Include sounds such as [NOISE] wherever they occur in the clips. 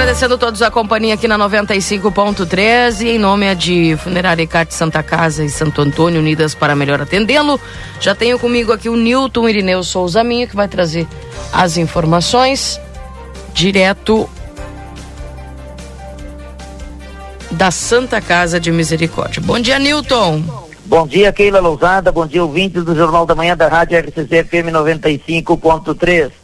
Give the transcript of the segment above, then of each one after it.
Agradecendo a todos a companhia aqui na 95.3 e em nome de Funerária Icate Santa Casa e Santo Antônio, unidas para melhor atendê-lo. Já tenho comigo aqui o Newton Irineu Souza Minho, que vai trazer as informações direto da Santa Casa de Misericórdia. Bom dia, Newton. Bom dia, Keila Lousada. Bom dia, ouvintes do Jornal da Manhã da Rádio RCC FM 95.3.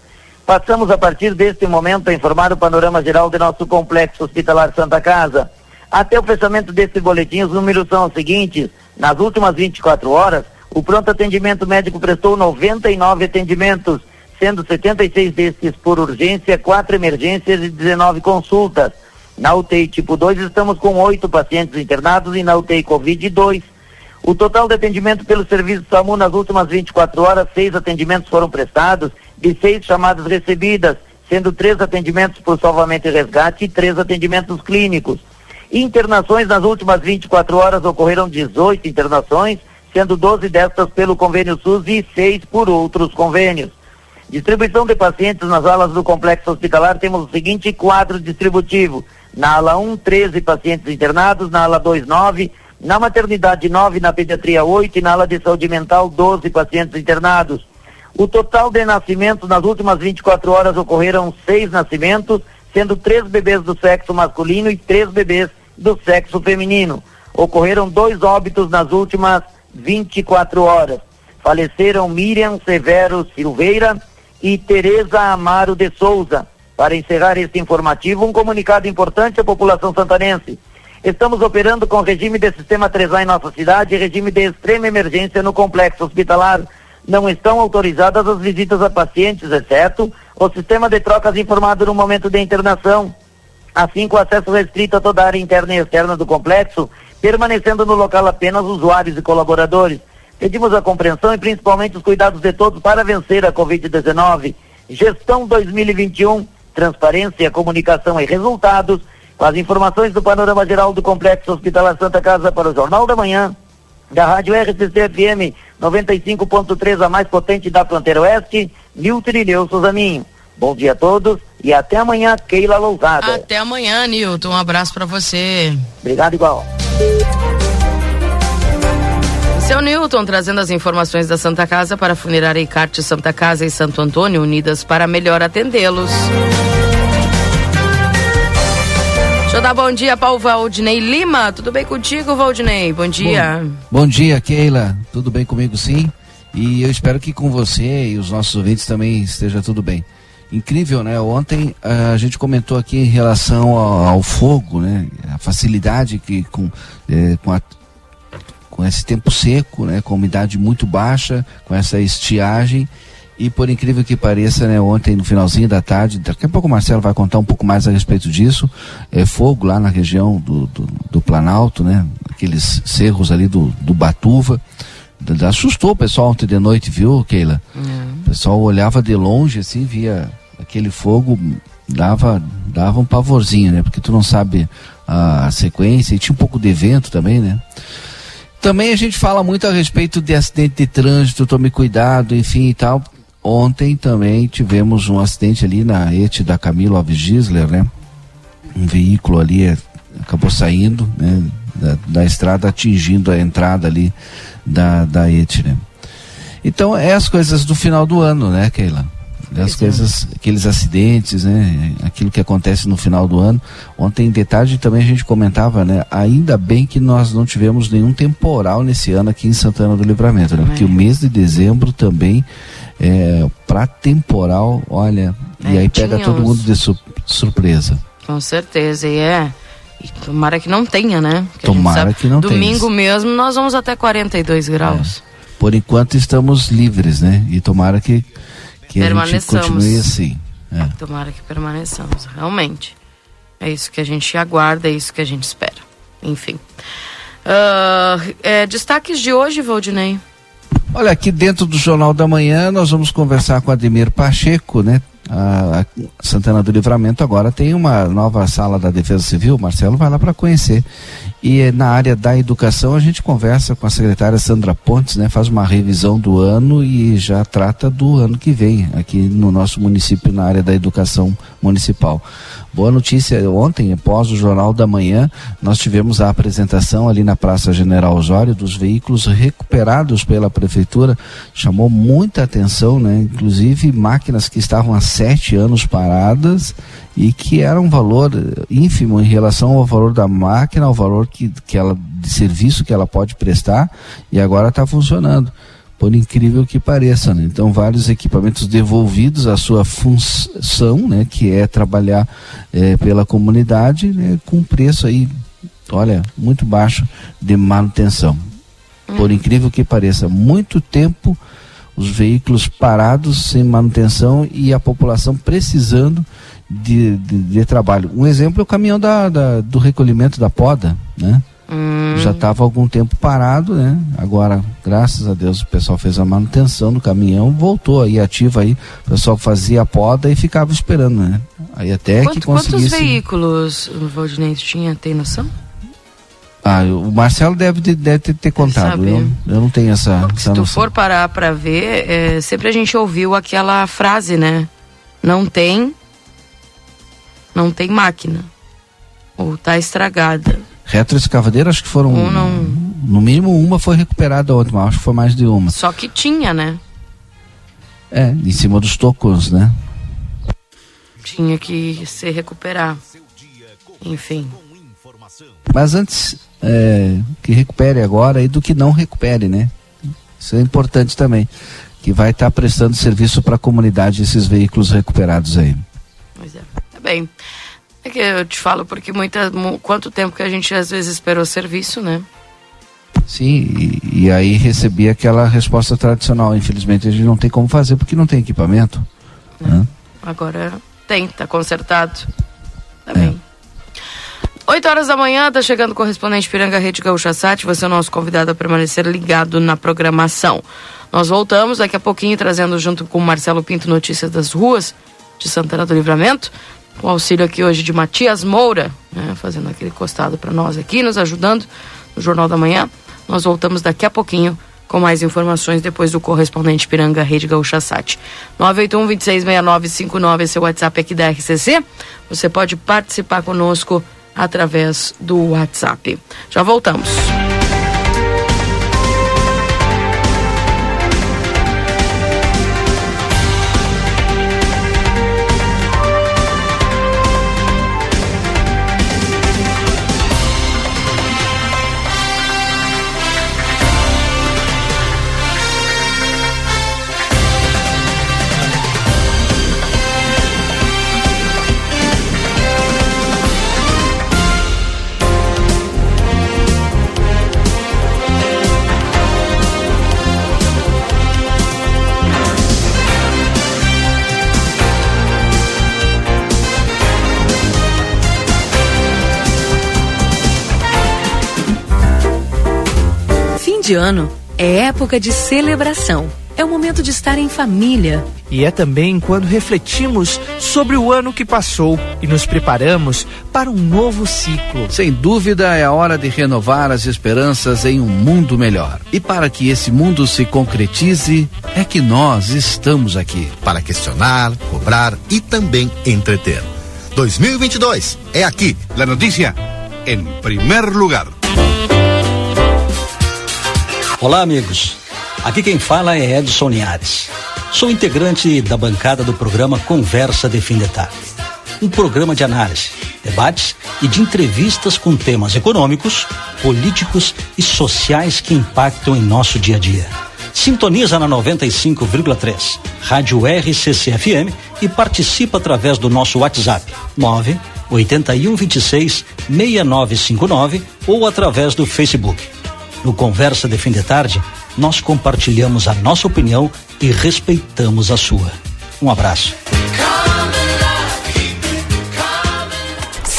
Passamos a partir deste momento a informar o panorama geral de nosso complexo hospitalar Santa Casa. Até o fechamento deste boletim, os números são os seguintes. Nas últimas 24 horas, o pronto atendimento médico prestou 99 atendimentos, sendo 76 destes por urgência, quatro emergências e 19 consultas. Na UTI tipo 2, estamos com oito pacientes internados e na UTI Covid, dois. O total de atendimento pelo serviço SAMU nas últimas 24 horas, seis atendimentos foram prestados de seis chamadas recebidas, sendo três atendimentos por salvamento e resgate e três atendimentos clínicos. Internações nas últimas 24 horas ocorreram 18 internações, sendo 12 destas pelo convênio SUS e seis por outros convênios. Distribuição de pacientes nas alas do complexo hospitalar, temos o seguinte quadro distributivo. Na ala 1, 13 pacientes internados, na ala 2, 9, na maternidade 9, na pediatria 8 e na ala de saúde mental 12 pacientes internados. O total de nascimentos nas últimas 24 horas ocorreram seis nascimentos, sendo três bebês do sexo masculino e três bebês do sexo feminino. Ocorreram dois óbitos nas últimas 24 horas. Faleceram Miriam Severo Silveira e Tereza Amaro de Souza. Para encerrar este informativo, um comunicado importante à população santanense. Estamos operando com regime de sistema 3A em nossa cidade e regime de extrema emergência no complexo hospitalar não estão autorizadas as visitas a pacientes, exceto o sistema de trocas informado no momento de internação, assim com acesso restrito a toda a área interna e externa do complexo, permanecendo no local apenas usuários e colaboradores. Pedimos a compreensão e principalmente os cuidados de todos para vencer a Covid-19. Gestão 2021, transparência, comunicação e resultados. Com as informações do panorama geral do Complexo Hospitalar Santa Casa para o Jornal da Manhã, da Rádio RCC FM 95.3, a mais potente da fronteira oeste, Nilton Irineu Souzaninho. Bom dia a todos e até amanhã, Keila Lousada. Até amanhã, Nilton. Um abraço para você. Obrigado igual. Seu Newton trazendo as informações da Santa Casa para a Funerária Icarte Santa Casa e Santo Antônio, unidas para melhor atendê-los. Deixa eu dar bom dia para o Valdinei Lima. Tudo bem contigo, Valdinei? Bom dia. Bom, bom, dia, Keila. Tudo bem comigo, sim? E eu espero que com você e os nossos ouvintes também esteja tudo bem. Incrível, né? Ontem a gente comentou aqui em relação ao, ao fogo, né? A facilidade que com, é, com, a, com esse tempo seco, né? Com umidade muito baixa, com essa estiagem e por incrível que pareça, né, ontem no finalzinho da tarde, daqui a pouco o Marcelo vai contar um pouco mais a respeito disso, é fogo lá na região do, do, do Planalto, né, aqueles cerros ali do, do Batuva. Assustou o pessoal ontem de noite, viu, Keila? Uhum. O pessoal olhava de longe, assim, via aquele fogo, dava, dava um pavorzinho, né? Porque tu não sabe a sequência, e tinha um pouco de vento também, né? Também a gente fala muito a respeito de acidente de trânsito, tome cuidado, enfim e tal. Ontem também tivemos um acidente ali na ET da Camilo Alves Gisler, né? Um veículo ali é, acabou saindo né? da, da, estrada, atingindo a entrada ali da, da ET, né? Então, é as coisas do final do ano, né, Keila? É as coisas, aqueles acidentes, né? Aquilo que acontece no final do ano. Ontem, de tarde, também a gente comentava, né? Ainda bem que nós não tivemos nenhum temporal nesse ano aqui em Santana do Livramento, né? Porque o mês de dezembro também é, para temporal, olha, é, e aí pega todo mundo de su surpresa. Com certeza, e é. E tomara que não tenha, né? Porque tomara que não tenha. Domingo mesmo nós vamos até 42 graus. É. Por enquanto estamos livres, né? E tomara que, que a gente continue assim. É. Tomara que permaneçamos, realmente. É isso que a gente aguarda, é isso que a gente espera. Enfim. Uh, é, destaques de hoje, Valdinei. Olha, aqui dentro do Jornal da Manhã nós vamos conversar com Ademir Pacheco, né? a, Santana do Livramento agora tem uma nova sala da Defesa Civil, Marcelo vai lá para conhecer. E na área da educação a gente conversa com a secretária Sandra Pontes, né, faz uma revisão do ano e já trata do ano que vem aqui no nosso município na área da educação municipal. Boa notícia, ontem, após o Jornal da Manhã, nós tivemos a apresentação ali na Praça General Osório dos veículos recuperados pela Prefeitura. Chamou muita atenção, né? Inclusive máquinas que estavam há sete anos paradas e que era um valor ínfimo em relação ao valor da máquina, ao valor que, que ela, de serviço que ela pode prestar, e agora está funcionando por incrível que pareça. Né? Então, vários equipamentos devolvidos à sua função, né, que é trabalhar é, pela comunidade, né, com preço aí, olha, muito baixo de manutenção. Por incrível que pareça, muito tempo os veículos parados sem manutenção e a população precisando de, de, de trabalho. Um exemplo é o caminhão da, da do recolhimento da poda, né? Hum. Já estava algum tempo parado, né? Agora, graças a Deus, o pessoal fez a manutenção no caminhão, voltou aí ativo aí, o pessoal fazia a poda e ficava esperando, né? Aí até Quanto, que conseguisse... Quantos veículos o Valdinei tinha, tem noção? Ah, o Marcelo deve, deve ter, ter contado, eu não, eu não, tenho essa, essa Se tu noção. for parar para ver, é, sempre a gente ouviu aquela frase, né? Não tem, não tem máquina, ou tá estragada Retroescavadeira, acho que foram. Um não... No mínimo uma foi recuperada ontem, mas acho que foi mais de uma. Só que tinha, né? É, em cima dos tocos, né? Tinha que se recuperar. Enfim. Mas antes é, que recupere agora e do que não recupere, né? Isso é importante também. Que vai estar tá prestando serviço para a comunidade esses veículos recuperados aí. Pois é. Bem. É que eu te falo porque muita, quanto tempo que a gente às vezes esperou serviço, né? Sim, e, e, aí recebi aquela resposta tradicional. Infelizmente a gente não tem como fazer porque não tem equipamento. É. Né? Agora tem, tá consertado. Tá é. bem. 8 horas da manhã, tá chegando o correspondente Piranga Rede Gaúcha Sat. Você é o nosso convidado a permanecer ligado na programação. Nós voltamos daqui a pouquinho trazendo junto com o Marcelo Pinto notícias das ruas de Santana do Livramento o auxílio aqui hoje de Matias Moura, né, fazendo aquele costado para nós aqui, nos ajudando no Jornal da Manhã. Nós voltamos daqui a pouquinho com mais informações depois do correspondente Piranga Rede Gaúcha Sat. 981 266959 esse é o WhatsApp aqui da RCC. Você pode participar conosco através do WhatsApp. Já voltamos. De ano é época de celebração. É o momento de estar em família. E é também quando refletimos sobre o ano que passou e nos preparamos para um novo ciclo. Sem dúvida, é a hora de renovar as esperanças em um mundo melhor. E para que esse mundo se concretize, é que nós estamos aqui. Para questionar, cobrar e também entreter. 2022 é aqui. La notícia em primeiro lugar. Olá, amigos. Aqui quem fala é Edson Linhares. Sou integrante da bancada do programa Conversa de Fim de Tarde. Um programa de análise, debates e de entrevistas com temas econômicos, políticos e sociais que impactam em nosso dia a dia. Sintoniza na 95,3, Rádio RCCFM e participa através do nosso WhatsApp 9 81 26 6959 ou através do Facebook no Conversa de Fim de Tarde, nós compartilhamos a nossa opinião e respeitamos a sua. Um abraço.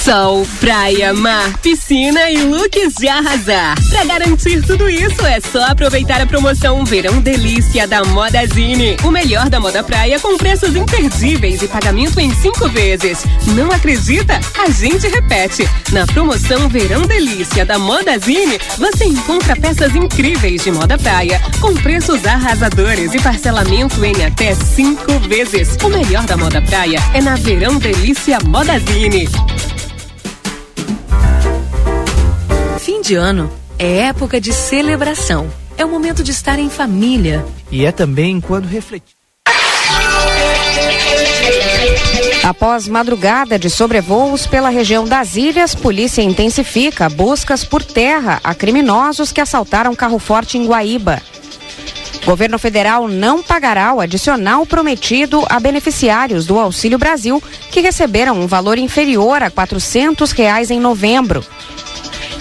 Sol, praia, mar, piscina e looks de arrasar. Para garantir tudo isso, é só aproveitar a promoção Verão Delícia da Modazine. O melhor da moda praia com preços imperdíveis e pagamento em cinco vezes. Não acredita? A gente repete. Na promoção Verão Delícia da Modazine, você encontra peças incríveis de moda praia com preços arrasadores e parcelamento em até cinco vezes. O melhor da moda praia é na Verão Delícia Modazine. Fim de ano é época de celebração. É o momento de estar em família. E é também quando refletir. Após madrugada de sobrevoos pela região das ilhas, polícia intensifica buscas por terra a criminosos que assaltaram carro forte em Guaíba. Governo federal não pagará o adicional prometido a beneficiários do Auxílio Brasil que receberam um valor inferior a 400 reais em novembro.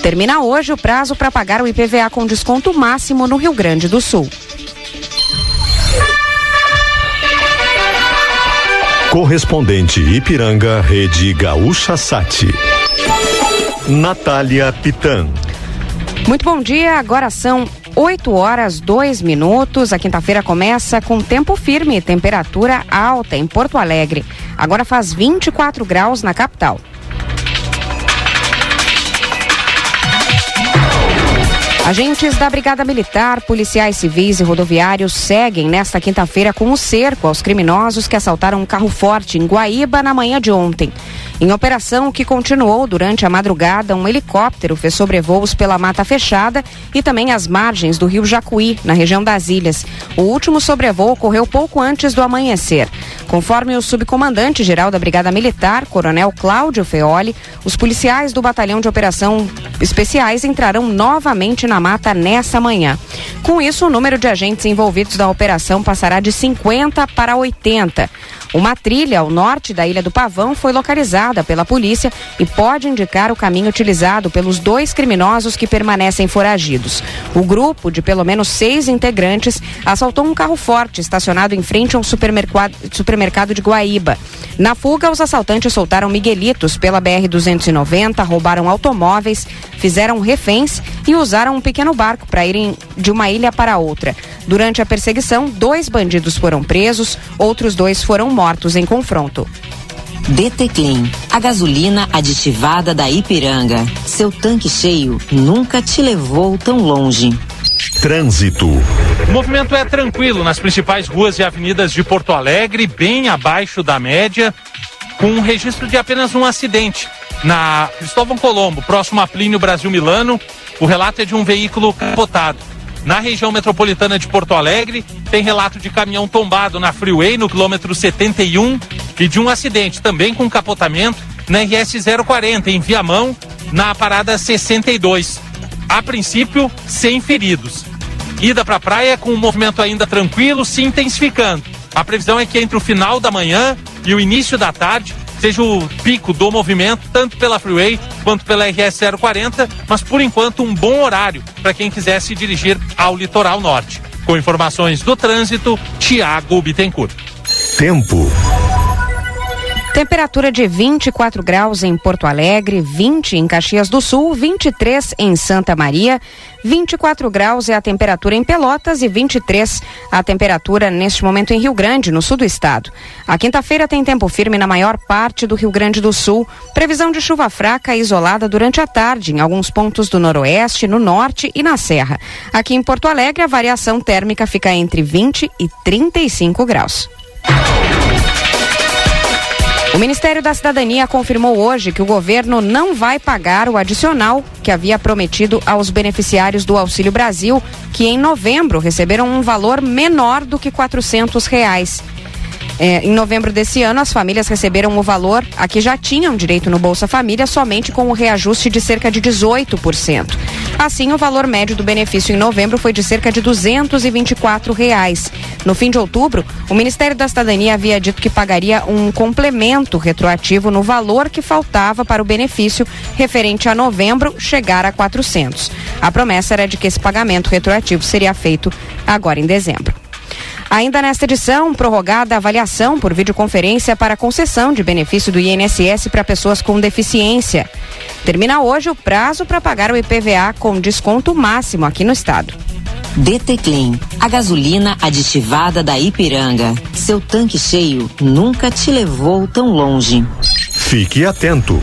Termina hoje o prazo para pagar o IPVA com desconto máximo no Rio Grande do Sul. Correspondente Ipiranga, Rede Gaúcha Sati. Natália Pitan. Muito bom dia, agora são 8 horas 2 minutos. A quinta-feira começa com tempo firme e temperatura alta em Porto Alegre. Agora faz 24 graus na capital. Agentes da Brigada Militar, policiais civis e rodoviários seguem nesta quinta-feira com o cerco aos criminosos que assaltaram um carro forte em Guaíba na manhã de ontem. Em operação que continuou durante a madrugada, um helicóptero fez sobrevoos pela Mata Fechada e também as margens do rio Jacuí, na região das ilhas. O último sobrevoo ocorreu pouco antes do amanhecer. Conforme o subcomandante-geral da Brigada Militar, Coronel Cláudio Feoli, os policiais do Batalhão de Operação Especiais entrarão novamente na mata nessa manhã. Com isso, o número de agentes envolvidos na operação passará de 50 para 80. Uma trilha ao norte da Ilha do Pavão foi localizada pela polícia e pode indicar o caminho utilizado pelos dois criminosos que permanecem foragidos. O grupo, de pelo menos seis integrantes, assaltou um carro forte estacionado em frente a um supermercado, de Guaíba. Na fuga, os assaltantes soltaram miguelitos pela BR-290, roubaram automóveis, fizeram reféns e usaram um pequeno barco para irem de uma ilha para outra. Durante a perseguição, dois bandidos foram presos, outros dois foram mortos em confronto. DT Clean, a gasolina aditivada da Ipiranga. Seu tanque cheio nunca te levou tão longe. Trânsito. O movimento é tranquilo nas principais ruas e avenidas de Porto Alegre, bem abaixo da média, com um registro de apenas um acidente. Na Cristóvão Colombo, próximo a Plínio Brasil Milano, o relato é de um veículo capotado. Na região metropolitana de Porto Alegre, tem relato de caminhão tombado na Freeway, no quilômetro 71, e de um acidente também com capotamento na RS 040, em Viamão, na parada 62. A princípio, sem feridos. Ida para a praia com o movimento ainda tranquilo, se intensificando. A previsão é que entre o final da manhã e o início da tarde seja o pico do movimento, tanto pela Freeway quanto pela RS 040, mas por enquanto um bom horário para quem quiser se dirigir ao litoral norte. Com informações do trânsito, Tiago Bittencourt. Tempo. Temperatura de 24 graus em Porto Alegre, 20 em Caxias do Sul, 23 em Santa Maria, 24 graus é a temperatura em Pelotas e 23 a temperatura neste momento em Rio Grande, no sul do estado. A quinta-feira tem tempo firme na maior parte do Rio Grande do Sul. Previsão de chuva fraca e isolada durante a tarde em alguns pontos do noroeste, no norte e na serra. Aqui em Porto Alegre, a variação térmica fica entre 20 e 35 graus. O Ministério da Cidadania confirmou hoje que o governo não vai pagar o adicional que havia prometido aos beneficiários do Auxílio Brasil, que em novembro receberam um valor menor do que 400 reais. É, em novembro desse ano, as famílias receberam o valor a que já tinham direito no Bolsa Família somente com o reajuste de cerca de 18%. Assim, o valor médio do benefício em novembro foi de cerca de 224 reais. No fim de outubro, o Ministério da Cidadania havia dito que pagaria um complemento retroativo no valor que faltava para o benefício referente a novembro chegar a 400. A promessa era de que esse pagamento retroativo seria feito agora em dezembro. Ainda nesta edição, prorrogada a avaliação por videoconferência para concessão de benefício do INSS para pessoas com deficiência. Termina hoje o prazo para pagar o IPVA com desconto máximo aqui no estado. DT Clean, a gasolina aditivada da Ipiranga. Seu tanque cheio nunca te levou tão longe. Fique atento.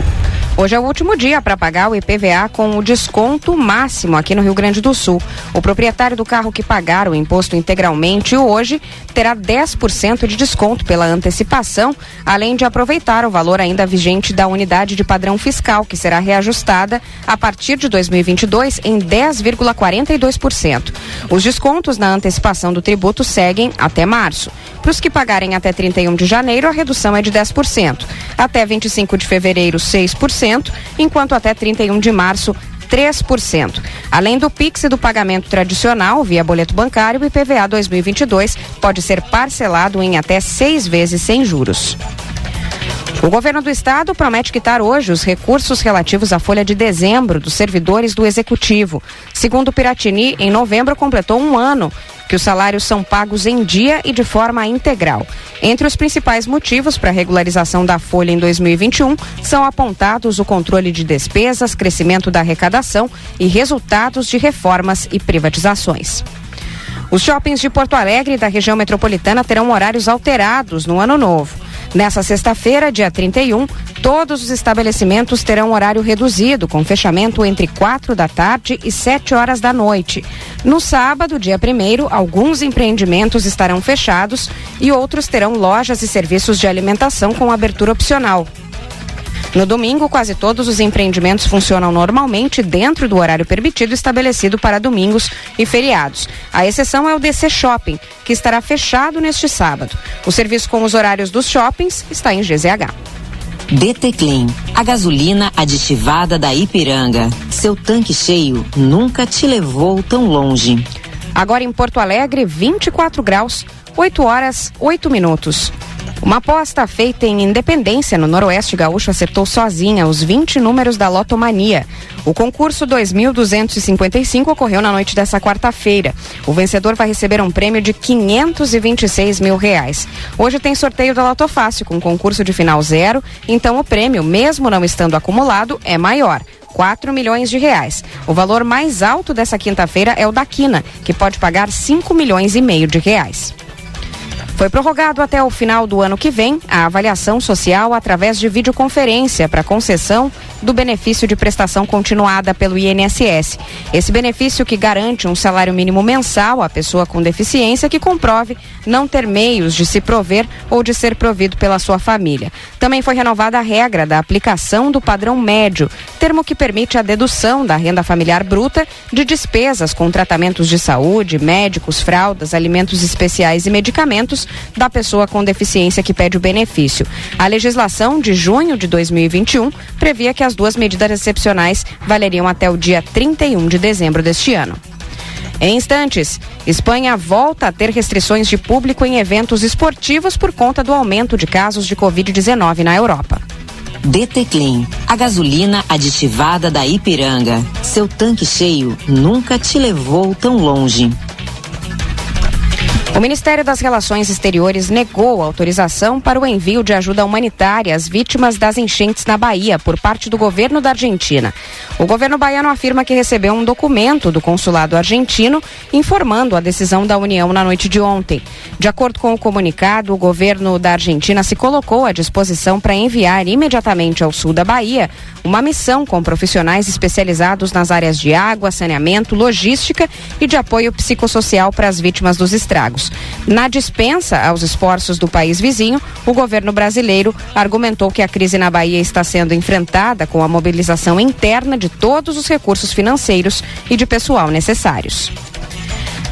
Hoje é o último dia para pagar o IPVA com o desconto máximo aqui no Rio Grande do Sul. O proprietário do carro que pagar o imposto integralmente hoje terá 10% de desconto pela antecipação, além de aproveitar o valor ainda vigente da unidade de padrão fiscal, que será reajustada a partir de 2022 em 10,42%. Os descontos na antecipação do tributo seguem até março. Para os que pagarem até 31 de janeiro, a redução é de 10%. Até 25 de fevereiro, 6%, enquanto até 31 de março, 3%. Além do PIX e do pagamento tradicional via boleto bancário, o IPVA 2022 pode ser parcelado em até seis vezes sem juros. O governo do estado promete quitar hoje os recursos relativos à folha de dezembro dos servidores do executivo. Segundo Piratini, em novembro completou um ano que os salários são pagos em dia e de forma integral. Entre os principais motivos para a regularização da folha em 2021 são apontados o controle de despesas, crescimento da arrecadação e resultados de reformas e privatizações. Os shoppings de Porto Alegre e da região metropolitana terão horários alterados no ano novo. Nessa sexta-feira, dia 31, todos os estabelecimentos terão horário reduzido, com fechamento entre 4 da tarde e 7 horas da noite. No sábado, dia 1, alguns empreendimentos estarão fechados e outros terão lojas e serviços de alimentação com abertura opcional. No domingo, quase todos os empreendimentos funcionam normalmente dentro do horário permitido estabelecido para domingos e feriados. A exceção é o DC Shopping, que estará fechado neste sábado. O serviço com os horários dos shoppings está em GZH. DT Clean, a gasolina aditivada da Ipiranga. Seu tanque cheio nunca te levou tão longe. Agora em Porto Alegre, 24 graus, 8 horas, 8 minutos. Uma aposta feita em Independência, no Noroeste Gaúcho, acertou sozinha os 20 números da Lotomania. O concurso 2255 ocorreu na noite dessa quarta-feira. O vencedor vai receber um prêmio de 526 mil reais. Hoje tem sorteio da Lotofácil com concurso de final zero, então o prêmio, mesmo não estando acumulado, é maior. 4 milhões de reais. O valor mais alto dessa quinta-feira é o da Quina, que pode pagar 5 milhões e meio de reais. Foi prorrogado até o final do ano que vem a avaliação social através de videoconferência para concessão do benefício de prestação continuada pelo INSS. Esse benefício que garante um salário mínimo mensal à pessoa com deficiência que comprove não ter meios de se prover ou de ser provido pela sua família. Também foi renovada a regra da aplicação do padrão médio, termo que permite a dedução da renda familiar bruta de despesas com tratamentos de saúde, médicos, fraldas, alimentos especiais e medicamentos da pessoa com deficiência que pede o benefício. A legislação de junho de 2021 previa que as duas medidas excepcionais valeriam até o dia 31 de dezembro deste ano. Em instantes, Espanha volta a ter restrições de público em eventos esportivos por conta do aumento de casos de Covid-19 na Europa. DT Clean, a gasolina aditivada da Ipiranga. Seu tanque cheio nunca te levou tão longe. O Ministério das Relações Exteriores negou autorização para o envio de ajuda humanitária às vítimas das enchentes na Bahia por parte do governo da Argentina. O governo baiano afirma que recebeu um documento do consulado argentino informando a decisão da União na noite de ontem. De acordo com o comunicado, o governo da Argentina se colocou à disposição para enviar imediatamente ao sul da Bahia uma missão com profissionais especializados nas áreas de água, saneamento, logística e de apoio psicossocial para as vítimas dos estragos. Na dispensa aos esforços do país vizinho, o governo brasileiro argumentou que a crise na Bahia está sendo enfrentada com a mobilização interna de todos os recursos financeiros e de pessoal necessários.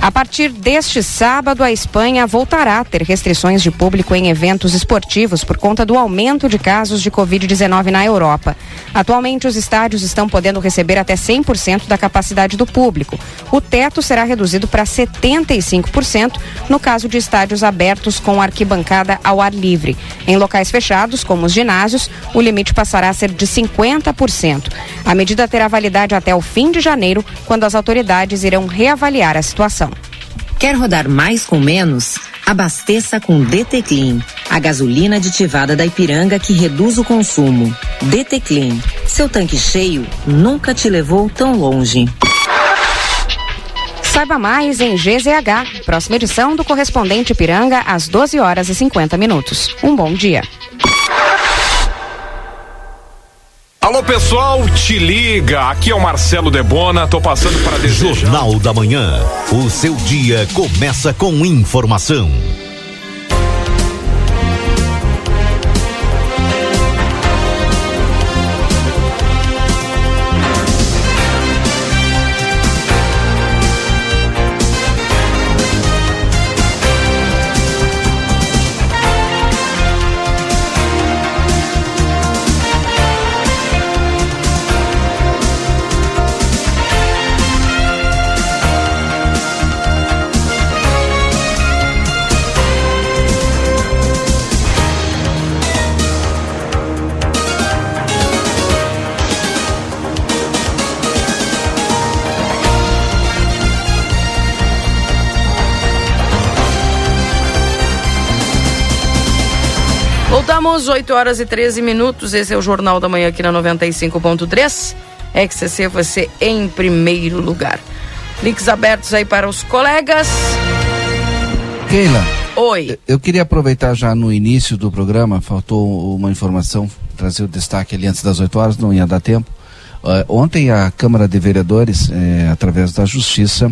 A partir deste sábado, a Espanha voltará a ter restrições de público em eventos esportivos por conta do aumento de casos de Covid-19 na Europa. Atualmente, os estádios estão podendo receber até 100% da capacidade do público. O teto será reduzido para 75% no caso de estádios abertos com arquibancada ao ar livre. Em locais fechados, como os ginásios, o limite passará a ser de 50%. A medida terá validade até o fim de janeiro, quando as autoridades irão reavaliar a situação. Quer rodar mais com menos? Abasteça com DT Clean, a gasolina aditivada da Ipiranga que reduz o consumo. DT Clean, seu tanque cheio nunca te levou tão longe. Saiba mais em GZH, próxima edição do correspondente Ipiranga às 12 horas e 50 minutos. Um bom dia. Alô pessoal, te liga. Aqui é o Marcelo Debona. Tô passando para desejar. Jornal da Manhã. O seu dia começa com informação. Voltamos, 8 horas e 13 minutos. Esse é o Jornal da Manhã aqui na 95.3. XCC você em primeiro lugar. Links abertos aí para os colegas. Keila. Oi. Eu queria aproveitar já no início do programa, faltou uma informação, trazer o destaque ali antes das 8 horas, não ia dar tempo. Uh, ontem a Câmara de Vereadores, eh, através da Justiça,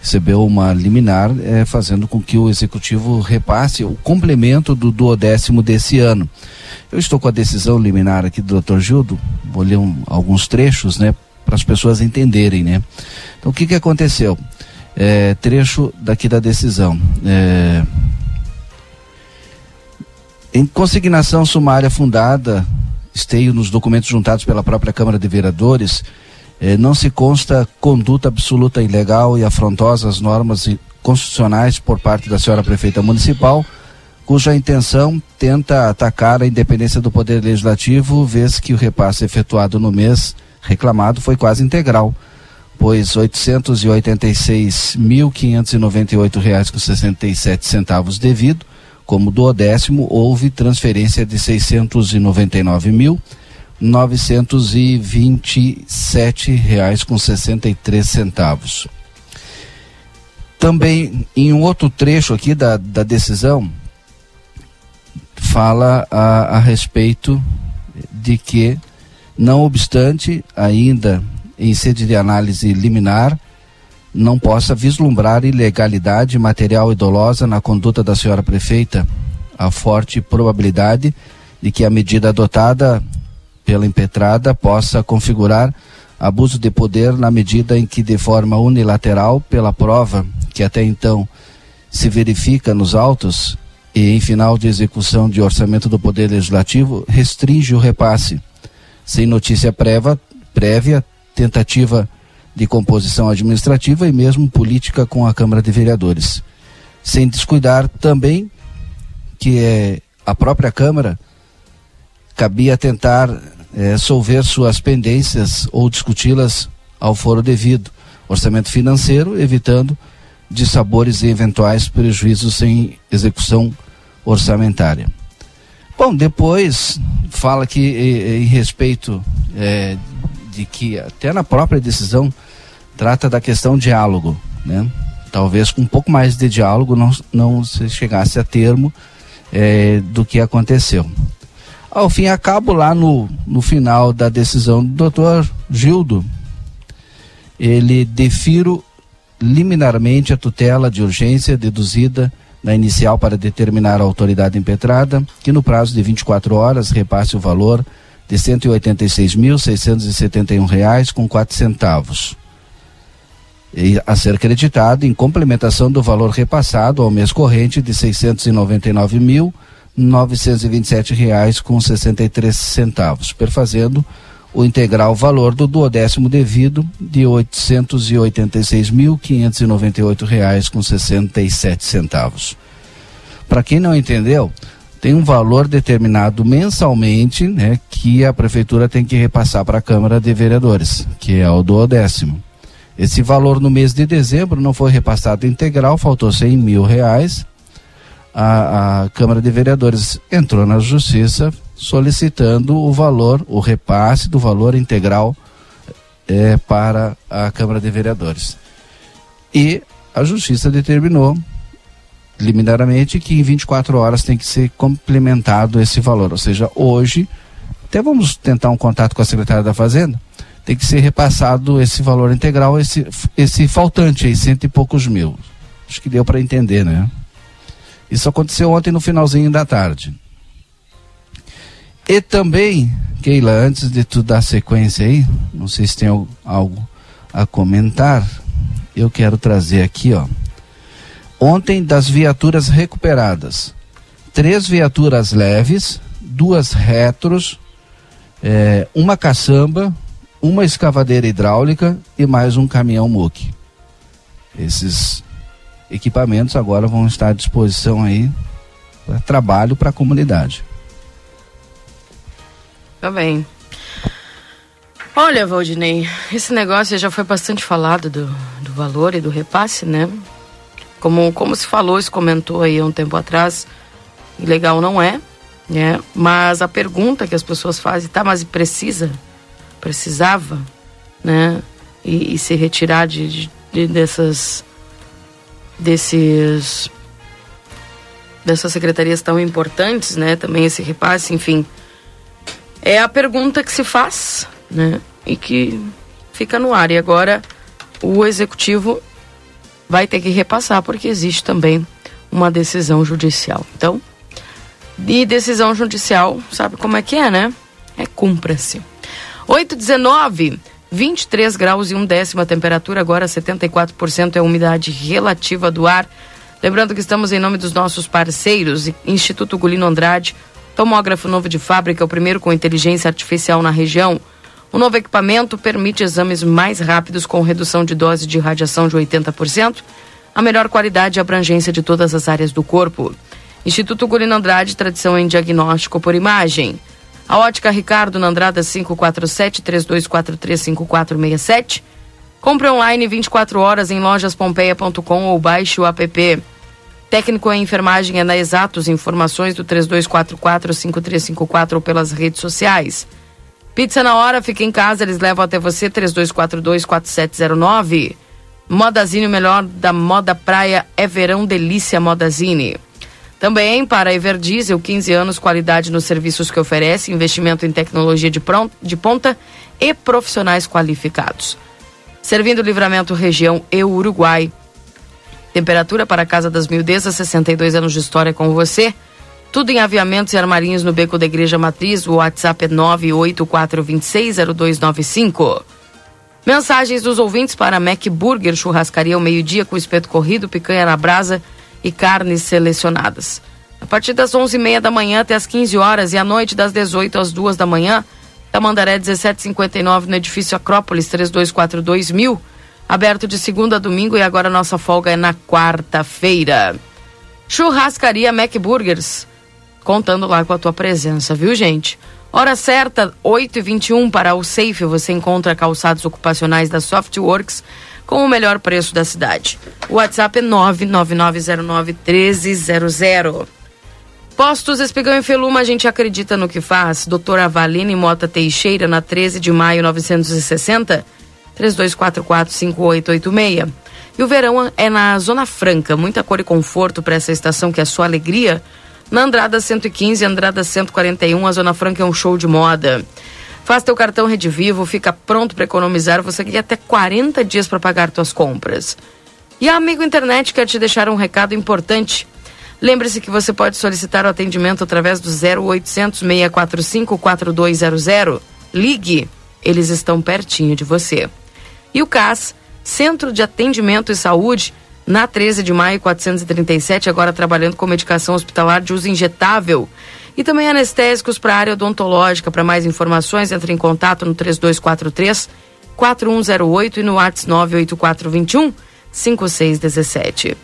recebeu uma liminar eh, fazendo com que o Executivo repasse o complemento do duodécimo desse ano. Eu estou com a decisão liminar aqui do Dr. Gildo, vou ler um, alguns trechos, né, para as pessoas entenderem, né. Então o que que aconteceu? É, trecho daqui da decisão. É, em consignação sumária fundada esteio nos documentos juntados pela própria Câmara de Vereadores, eh, não se consta conduta absoluta ilegal e afrontosa às normas constitucionais por parte da senhora prefeita municipal, cuja intenção tenta atacar a independência do Poder Legislativo, vez que o repasse efetuado no mês reclamado foi quase integral, pois R$ 898.598,67 devido, como do décimo, houve transferência de 699 mil novecentos e vinte sete reais com sessenta e três centavos. Também em um outro trecho aqui da, da decisão fala a, a respeito de que, não obstante ainda em sede de análise liminar, não possa vislumbrar ilegalidade material e dolosa na conduta da senhora prefeita, a forte probabilidade de que a medida adotada pela impetrada possa configurar abuso de poder na medida em que, de forma unilateral, pela prova que até então se verifica nos autos e em final de execução de orçamento do Poder Legislativo, restringe o repasse, sem notícia prévia, prévia tentativa de composição administrativa e mesmo política com a Câmara de Vereadores. Sem descuidar também que é a própria Câmara cabia tentar é, solver suas pendências ou discuti-las ao foro devido, orçamento financeiro, evitando dissabores e eventuais prejuízos em execução orçamentária. Bom, depois fala que em, em respeito é, de que até na própria decisão trata da questão diálogo, né? Talvez com um pouco mais de diálogo não, não se chegasse a termo é, do que aconteceu. Ao fim e cabo, lá no, no final da decisão do doutor Gildo, ele defiro liminarmente a tutela de urgência deduzida na inicial para determinar a autoridade impetrada, que no prazo de 24 horas repasse o valor de 186.671 reais com quatro centavos. A ser creditado em complementação do valor repassado ao mês corrente de R$ 699.927 reais com 63 centavos, perfazendo o integral valor do duodécimo devido de 886.598 reais com 67 centavos. Para quem não entendeu, tem um valor determinado mensalmente, né, que a prefeitura tem que repassar para a Câmara de Vereadores, que é o duodécimo. Esse valor no mês de dezembro não foi repassado integral, faltou 100 mil reais. A, a Câmara de Vereadores entrou na Justiça solicitando o valor, o repasse do valor integral é, para a Câmara de Vereadores. E a Justiça determinou liminarmente que em 24 horas tem que ser complementado esse valor. Ou seja, hoje, até vamos tentar um contato com a secretária da Fazenda, tem que ser repassado esse valor integral, esse, esse faltante aí, cento e poucos mil. Acho que deu para entender, né? Isso aconteceu ontem no finalzinho da tarde. E também, Keila, antes de tu dar sequência aí, não sei se tem algo a comentar, eu quero trazer aqui, ó. Ontem, das viaturas recuperadas, três viaturas leves, duas retros, é, uma caçamba, uma escavadeira hidráulica e mais um caminhão muque. Esses equipamentos agora vão estar à disposição aí para trabalho para a comunidade. Tá bem. Olha, Valdinei, esse negócio já foi bastante falado do, do valor e do repasse, né? Como, como se falou, se comentou aí há um tempo atrás, legal não é, né? Mas a pergunta que as pessoas fazem, tá, mas precisa? Precisava, né? E, e se retirar de, de, de dessas desses dessas secretarias tão importantes, né? Também esse repasse, enfim. É a pergunta que se faz, né? E que fica no ar. E agora o executivo vai ter que repassar, porque existe também uma decisão judicial. Então, de decisão judicial, sabe como é que é, né? É cumpra-se. 819 23 graus e um décimo a temperatura, agora 74% é a umidade relativa do ar. Lembrando que estamos em nome dos nossos parceiros, Instituto Gulino Andrade, tomógrafo novo de fábrica, o primeiro com inteligência artificial na região. O novo equipamento permite exames mais rápidos com redução de dose de radiação de 80%, a melhor qualidade e abrangência de todas as áreas do corpo. Instituto Gulino Andrade, tradição em diagnóstico por imagem. A ótica Ricardo na Andrada 547-3243-5467. Compre online 24 horas em lojaspompeia.com ou baixe o app. Técnico em enfermagem é na Exatos, informações do 3244-5354 ou pelas redes sociais. Pizza na hora, fica em casa, eles levam até você 3242-4709. Modazine, o melhor da moda praia é verão delícia Modazine. Também para a Everdiesel, 15 anos, qualidade nos serviços que oferece, investimento em tecnologia de, pronto, de ponta e profissionais qualificados. Servindo Livramento Região e Uruguai. Temperatura para a Casa das Mildezas, 62 anos de história com você. Tudo em aviamentos e armarinhos no Beco da Igreja Matriz. O WhatsApp é 984260295. Mensagens dos ouvintes para Mac Burger, churrascaria ao meio-dia com espeto corrido, picanha na brasa e carnes selecionadas. A partir das 11h30 da manhã até as 15 horas e à noite das 18 às 2 da manhã, Tamandaré 1759 no edifício Acrópolis 3242 mil, aberto de segunda a domingo e agora nossa folga é na quarta-feira. Churrascaria Mac Burgers, contando lá com a tua presença, viu gente? Hora certa, 8h21 para o Safe, você encontra calçados ocupacionais da Softworks com o melhor preço da cidade. O WhatsApp é 999091300. Postos Espigão e Feluma, a gente acredita no que faz. Doutora Valine Mota Teixeira, na 13 de maio 960, 32445886. E o verão é na Zona Franca, muita cor e conforto para essa estação que é sua alegria. Na Andrada 115, Andrada 141, a Zona Franca é um show de moda. Faz teu cartão Rede Vivo, fica pronto para economizar. Você ganha até 40 dias para pagar tuas compras. E a Amigo Internet quer te deixar um recado importante. Lembre-se que você pode solicitar o atendimento através do 0800 645 4200. Ligue, eles estão pertinho de você. E o CAS, Centro de Atendimento e Saúde, na 13 de maio 437, agora trabalhando com medicação hospitalar de uso injetável e também anestésicos para a área odontológica. Para mais informações, entre em contato no 3243 4108 e no WhatsApp 98421 5617.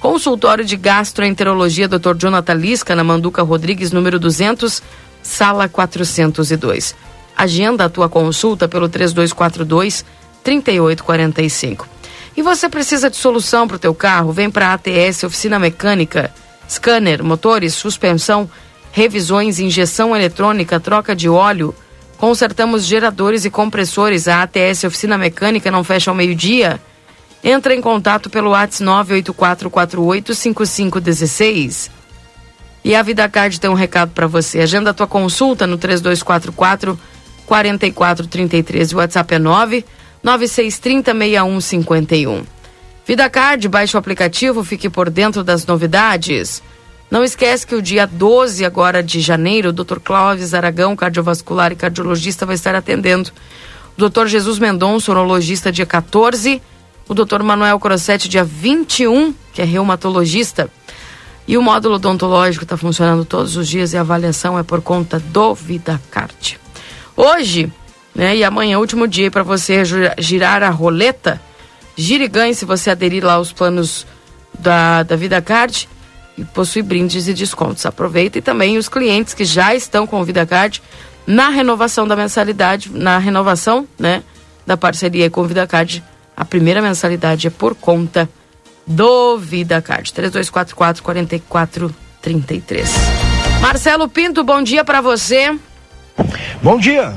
Consultório de Gastroenterologia Dr. Jonathan Lisca, na Manduca Rodrigues, número 200, sala 402. Agenda a tua consulta pelo 3242 3845. E você precisa de solução para o teu carro? Vem para a ATS Oficina Mecânica, scanner, motores, suspensão, revisões, injeção eletrônica, troca de óleo. Consertamos geradores e compressores. A ATS Oficina Mecânica não fecha ao meio-dia. Entra em contato pelo WhatsApp 984485516. E a VidaCard tem um recado para você. Agenda a tua consulta no 3244 4433. O WhatsApp é 9 9630 6151. VidaCard, baixe o aplicativo, fique por dentro das novidades. Não esquece que o dia 12 agora de janeiro, o Dr. Clóvis Aragão, cardiovascular e cardiologista, vai estar atendendo. O Dr. Jesus Mendonça, urologista, dia 14. O Dr. Manuel Crossetti, dia 21, que é reumatologista. E o módulo odontológico está funcionando todos os dias e a avaliação é por conta do VidaCard. Hoje, né, e amanhã, último dia para você girar a roleta, gire e ganhe se você aderir lá aos planos da, da VidaCard e possui brindes e descontos. Aproveita e também os clientes que já estão com o VidaCard na renovação da mensalidade, na renovação, né, da parceria com o VidaCard, a primeira mensalidade é por conta do VidaCard. 3244 4433. Marcelo Pinto, bom dia para você. Bom dia.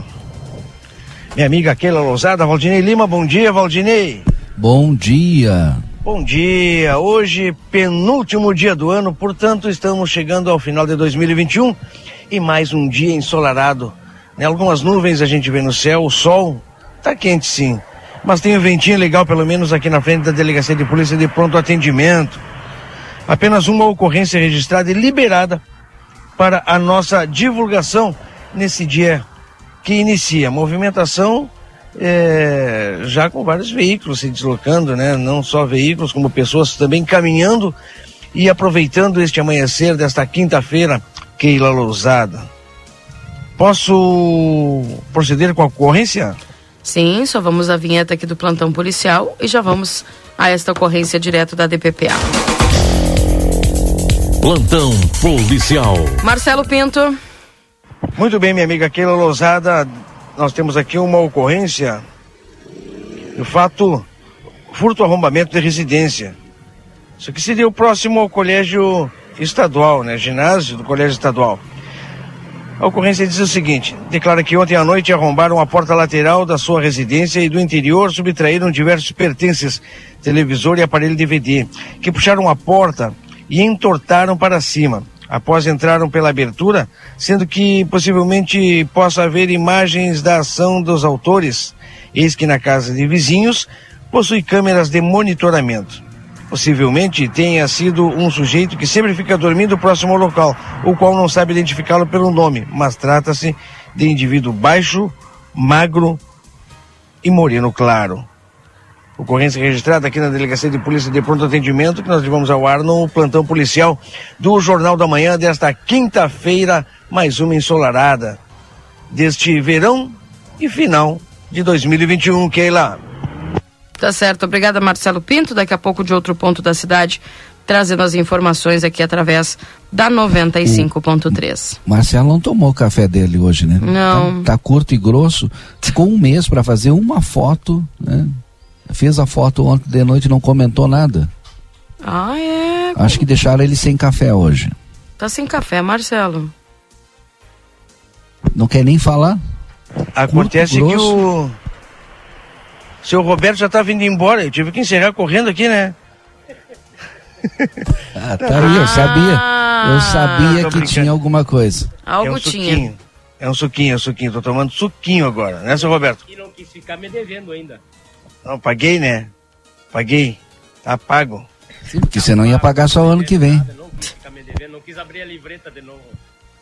Minha amiga Keila Lousada, Valdinei Lima, bom dia, Valdinei. Bom dia. Bom dia. Hoje, penúltimo dia do ano, portanto, estamos chegando ao final de 2021 e mais um dia ensolarado. Né? Algumas nuvens a gente vê no céu, o sol tá quente sim, mas tem um ventinho legal, pelo menos aqui na frente da Delegacia de Polícia de Pronto Atendimento. Apenas uma ocorrência registrada e liberada para a nossa divulgação nesse dia que inicia. Movimentação é, já com vários veículos se deslocando, né? Não só veículos, como pessoas também caminhando e aproveitando este amanhecer desta quinta-feira, Keila Lousada. Posso proceder com a ocorrência? Sim, só vamos à vinheta aqui do plantão policial e já vamos a esta ocorrência direto da DPPA. Plantão policial. Marcelo Pinto. Muito bem, minha amiga Keila Lousada, nós temos aqui uma ocorrência o fato furto arrombamento de residência. Isso aqui seria o próximo ao colégio estadual, né? Ginásio do colégio estadual. A ocorrência diz o seguinte: declara que ontem à noite arrombaram a porta lateral da sua residência e do interior subtraíram diversos pertences, televisor e aparelho DVD, que puxaram a porta e entortaram para cima após entraram pela abertura, sendo que possivelmente possa haver imagens da ação dos autores. Eis que na casa de vizinhos possui câmeras de monitoramento. Possivelmente tenha sido um sujeito que sempre fica dormindo próximo ao local, o qual não sabe identificá-lo pelo nome, mas trata-se de indivíduo baixo, magro e moreno claro. Ocorrência registrada aqui na Delegacia de Polícia de Pronto Atendimento, que nós levamos ao ar no plantão policial do Jornal da Manhã desta quinta-feira, mais uma ensolarada deste verão e final de 2021, Keila. Tá certo, obrigada Marcelo Pinto. Daqui a pouco de outro ponto da cidade, trazendo as informações aqui através da 95.3. Marcelo não tomou o café dele hoje, né? Não. Tá, tá curto e grosso. Ficou um mês para fazer uma foto, né? Fez a foto ontem de noite e não comentou nada. Ah, é. Acho que deixaram ele sem café hoje. Tá sem café, Marcelo. Não quer nem falar? Acontece que o seu Roberto já tá vindo embora. Eu tive que encerrar correndo aqui, né? [LAUGHS] Ah, tá aí, eu sabia. Eu Ah, sabia tô que brincando. tinha alguma coisa. Algo é um tinha. suquinho. É um suquinho, é um suquinho. Tô tomando suquinho agora, né, seu Roberto? E não quis ficar me devendo ainda. Não, paguei, né? Paguei. Tá pago. Sim, porque você não ia pagar só o ano que vem. Não quis abrir a livreta de novo.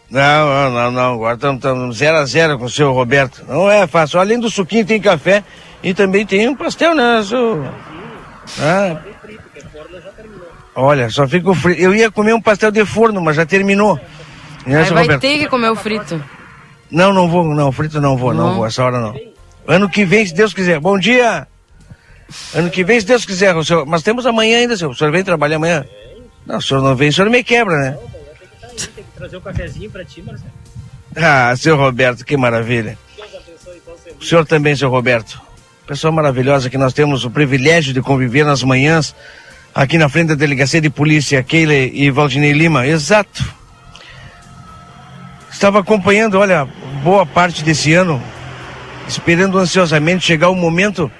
Não, não, não, não. Agora estamos zero a zero com o seu Roberto. Não é fácil. Além do suquinho tem café e também tem um pastel, né, seu... Ah. Olha, só fica o frito. Eu ia comer um pastel de forno, mas já terminou. Né, Aí vai Roberto? ter que comer o frito. Não, não vou, não, frito não vou, não, Não? vou, essa hora não. Ano que vem, se Deus quiser. Bom dia! Ano que vem, se Deus quiser, o senhor, mas temos amanhã ainda, senhor. O senhor vem trabalhar amanhã? Não, o senhor não vem, o senhor me quebra, né? Tem que trazer o cafezinho pra ti, Marcelo. Ah, seu Roberto, que maravilha. Então O senhor também, seu Roberto. pessoa maravilhosa que nós temos o privilégio de conviver nas manhãs aqui na frente da delegacia de polícia, Keila e Valdinei Lima. Exato. Estava acompanhando, olha, boa parte desse ano, esperando ansiosamente chegar o momento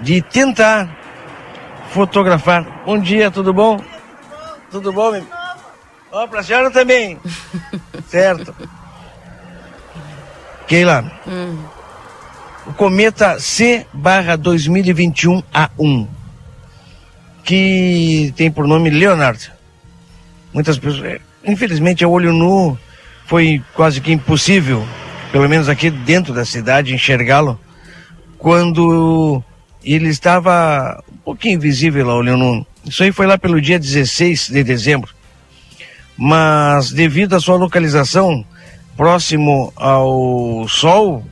de tentar fotografar. Bom dia, tudo bom? Tudo bom? meu- Ó, pra senhora também. [LAUGHS] certo. Keila, o cometa C barra 2021 A1, que tem por nome Leonardo. Muitas pessoas, é, infelizmente, a olho nu foi quase que impossível, pelo menos aqui dentro da cidade, enxergá-lo, quando ele estava um pouquinho invisível olho nu. Isso aí foi lá pelo dia 16 de dezembro. Mas devido à sua localização próximo ao Sol,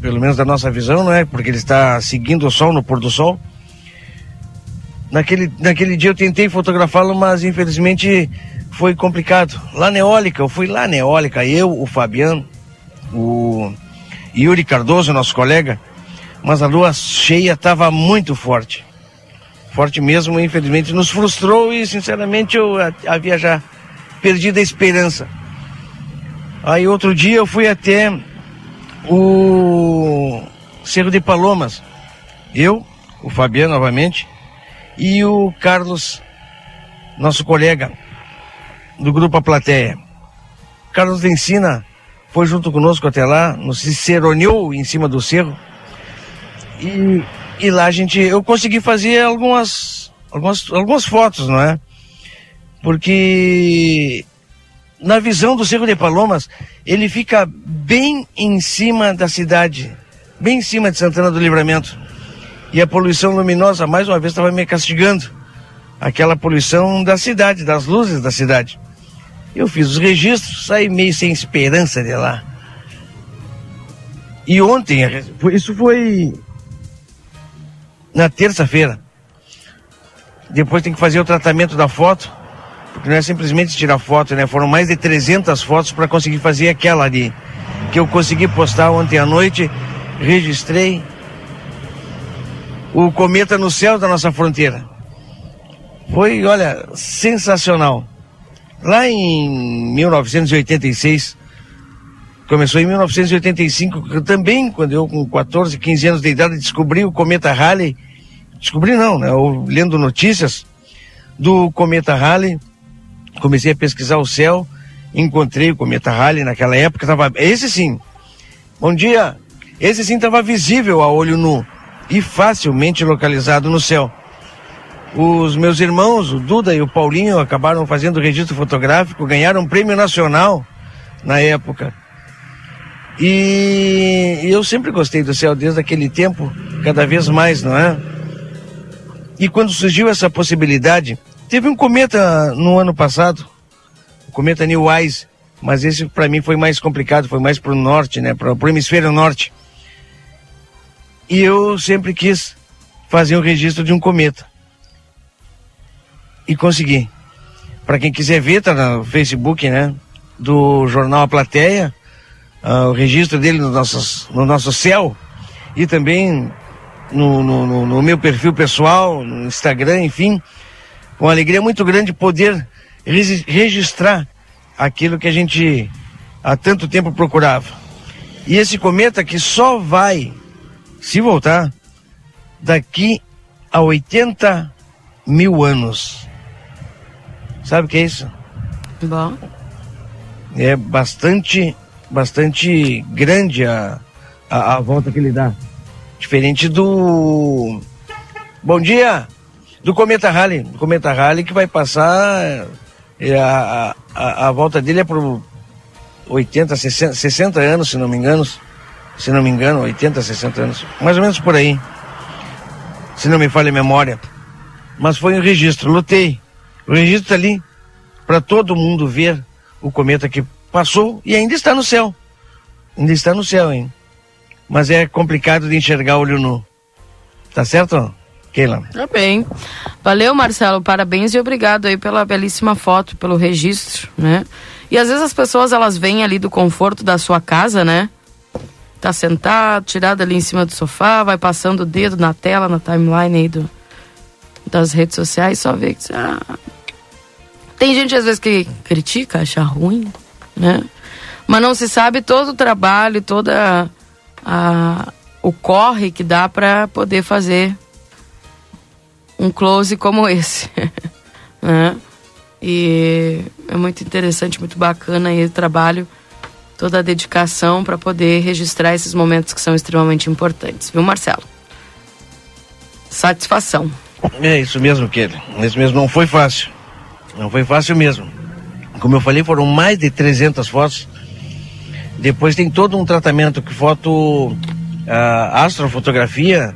pelo menos da nossa visão, não é? Porque ele está seguindo o Sol no pôr do Sol. Naquele, naquele dia eu tentei fotografá-lo, mas infelizmente foi complicado. Lá na Eólica, eu fui lá na Eólica, eu, o Fabiano, o Yuri Cardoso, nosso colega, mas a lua cheia estava muito forte. Forte mesmo, infelizmente nos frustrou e sinceramente eu havia já perdido a esperança. Aí outro dia eu fui até o Cerro de Palomas. Eu, o Fabiano novamente, e o Carlos, nosso colega do grupo A Plateia. Carlos Ensina foi junto conosco até lá, nos ciceroneou em cima do cerro. E, e lá a gente, eu consegui fazer algumas, algumas, algumas fotos, não é? Porque na visão do Cerro de Palomas, ele fica bem em cima da cidade, bem em cima de Santana do Livramento. E a poluição luminosa, mais uma vez, estava me castigando. Aquela poluição da cidade, das luzes da cidade. Eu fiz os registros, saí meio sem esperança de lá. E ontem, isso foi na terça-feira. Depois tem que fazer o tratamento da foto, porque não é simplesmente tirar foto, né? Foram mais de 300 fotos para conseguir fazer aquela ali, que eu consegui postar ontem à noite, registrei o cometa no céu da nossa fronteira. Foi, olha, sensacional. Lá em 1986, começou em 1985, que também, quando eu com 14, 15 anos de idade descobri o cometa Halley, descobri não, né? Eu, lendo notícias do cometa Halley, comecei a pesquisar o céu, encontrei o cometa Halley naquela época, tava, esse sim, bom dia, esse sim estava visível a olho nu e facilmente localizado no céu. Os meus irmãos, o Duda e o Paulinho, acabaram fazendo registro fotográfico, ganharam um prêmio nacional na época. E eu sempre gostei do céu desde aquele tempo, cada vez mais, não é? E quando surgiu essa possibilidade, teve um cometa no ano passado, o cometa New Wise, mas esse para mim foi mais complicado, foi mais para o norte, né, para o hemisfério norte. E eu sempre quis fazer um registro de um cometa. E consegui. Para quem quiser ver, tá no Facebook, né, do jornal A Plateia, ah, o registro dele no, nossos, no nosso céu e também no, no, no- meu perfil pessoal, no Instagram, enfim, com alegria muito grande poder registrar aquilo que a gente há tanto tempo procurava. E esse cometa que só vai se voltar daqui a 80 mil anos. Sabe o que é isso? Bom. É bastante, bastante grande a, a, a volta que ele dá. Diferente do. Bom dia! Do Cometa Halley. Do Cometa Halley que vai passar. é, a, a, a volta dele é por 80, 60, 60 anos, se não me engano. Se não me engano, 80, 60 anos. Mais ou menos por aí. Se não me falha a memória. Mas foi um registro, lutei. O registro está ali para todo mundo ver o cometa que passou e ainda está no céu. Ainda está no céu, hein? Mas é complicado de enxergar olho nu. Tá certo, Keila? Tá bem. Valeu, Marcelo. Parabéns e obrigado aí pela belíssima foto, pelo registro, né? E às vezes as pessoas elas vêm ali do conforto da sua casa, né? tá sentado, tirado ali em cima do sofá, vai passando o dedo na tela, na timeline aí do, das redes sociais, só vê que. Ah. Tem gente às vezes que critica, acha ruim, né? Mas não se sabe todo o trabalho, toda a, o corre que dá para poder fazer um close como esse, [LAUGHS] né? E é muito interessante, muito bacana aí o trabalho, toda a dedicação para poder registrar esses momentos que são extremamente importantes, viu, Marcelo? Satisfação. É isso mesmo, Kelly. Isso mesmo, não foi fácil. Não foi fácil mesmo. Como eu falei, foram mais de 300 fotos. Depois tem todo um tratamento que foto, a astrofotografia,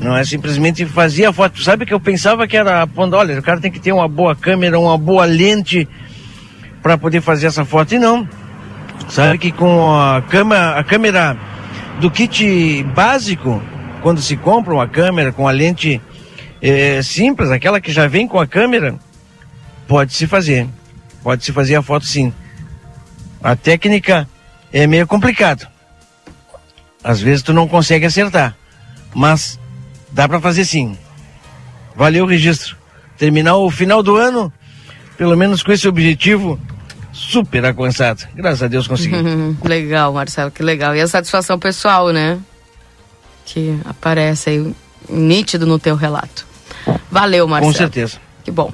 não é simplesmente fazer a foto. Sabe que eu pensava que era, olha, o cara tem que ter uma boa câmera, uma boa lente para poder fazer essa foto. E não. Sabe que com a câmera, a câmera do kit básico, quando se compra uma câmera com a lente é, simples, aquela que já vem com a câmera, pode se fazer. Pode se fazer a foto sim. A técnica é meio complicado. Às vezes tu não consegue acertar, mas dá para fazer sim. Valeu o registro. Terminar o final do ano, pelo menos com esse objetivo super alcançado. Graças a Deus consegui. [LAUGHS] legal, Marcelo, que legal. E a satisfação pessoal, né? Que aparece aí nítido no teu relato. Valeu, Marcelo. Com certeza. Que bom.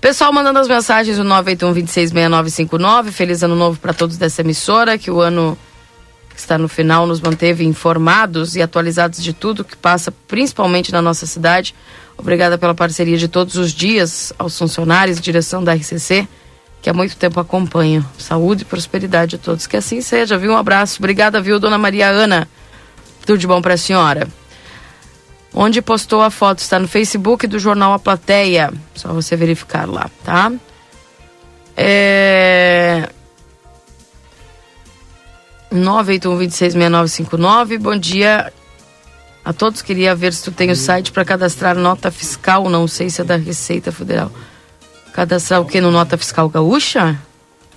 Pessoal mandando as mensagens no 981 Feliz ano novo para todos dessa emissora, que o ano que está no final nos manteve informados e atualizados de tudo que passa, principalmente na nossa cidade. Obrigada pela parceria de todos os dias aos funcionários direção da RCC, que há muito tempo acompanham. Saúde e prosperidade a todos. Que assim seja, viu? Um abraço. Obrigada, viu, dona Maria Ana. Tudo de bom para a senhora. Onde postou a foto está no Facebook do jornal A Plateia. Só você verificar lá, tá? É... 981266959. Bom dia a todos. Queria ver se tu tem o site para cadastrar nota fiscal. Não sei se é da Receita Federal. Cadastrar o que no Nota Fiscal Gaúcha?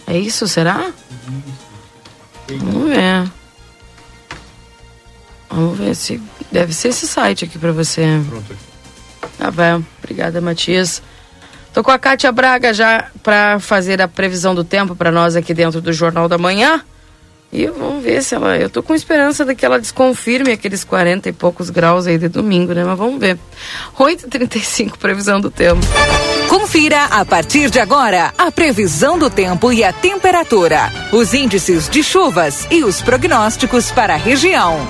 É isso, será? Vamos ver. Vamos ver se. Deve ser esse site aqui para você. Pronto. Ah, vai. Obrigada, Matias. Tô com a Kátia Braga já para fazer a previsão do tempo para nós aqui dentro do Jornal da Manhã. E vamos ver se ela. Eu tô com esperança de que ela desconfirme aqueles 40 e poucos graus aí de domingo, né? Mas vamos ver. 8h35, previsão do tempo. Confira a partir de agora a previsão do tempo e a temperatura, os índices de chuvas e os prognósticos para a região.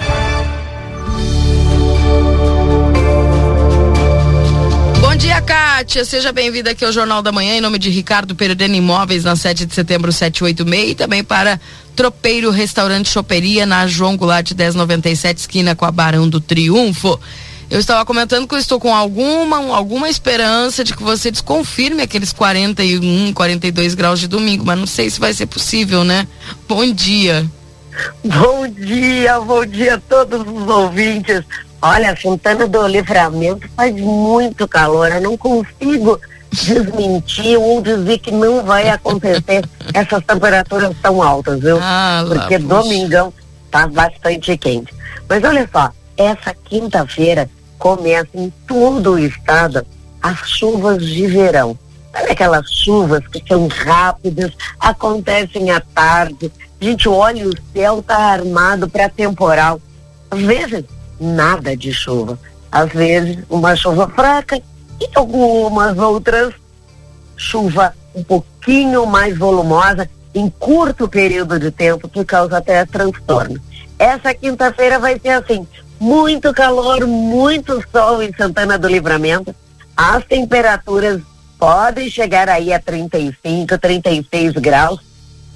Dia, Kátia. Seja bem-vinda aqui ao Jornal da Manhã, em nome de Ricardo Pereira Imóveis, na 7 de setembro, 786, e também para Tropeiro Restaurante Choperia, na João Goulart 1097, esquina com a Barão do Triunfo. Eu estava comentando que eu estou com alguma, alguma esperança de que você desconfirme aqueles 41, 42 graus de domingo, mas não sei se vai ser possível, né? Bom dia. Bom dia, bom dia a todos os ouvintes. Olha, Santana do Livramento faz muito calor, eu não consigo desmentir ou dizer que não vai acontecer [LAUGHS] essas temperaturas tão altas, viu? Ah, lá, Porque puxa. domingão tá bastante quente. Mas olha só, essa quinta-feira começa em todo o estado as chuvas de verão. Sabe aquelas chuvas que são rápidas, acontecem à tarde, a gente olha o céu tá armado para temporal. Às vezes nada de chuva, às vezes uma chuva fraca e algumas outras chuva um pouquinho mais volumosa em curto período de tempo que causa até transtorno. Essa quinta-feira vai ser assim, muito calor, muito sol em Santana do Livramento. As temperaturas podem chegar aí a 35, 36 graus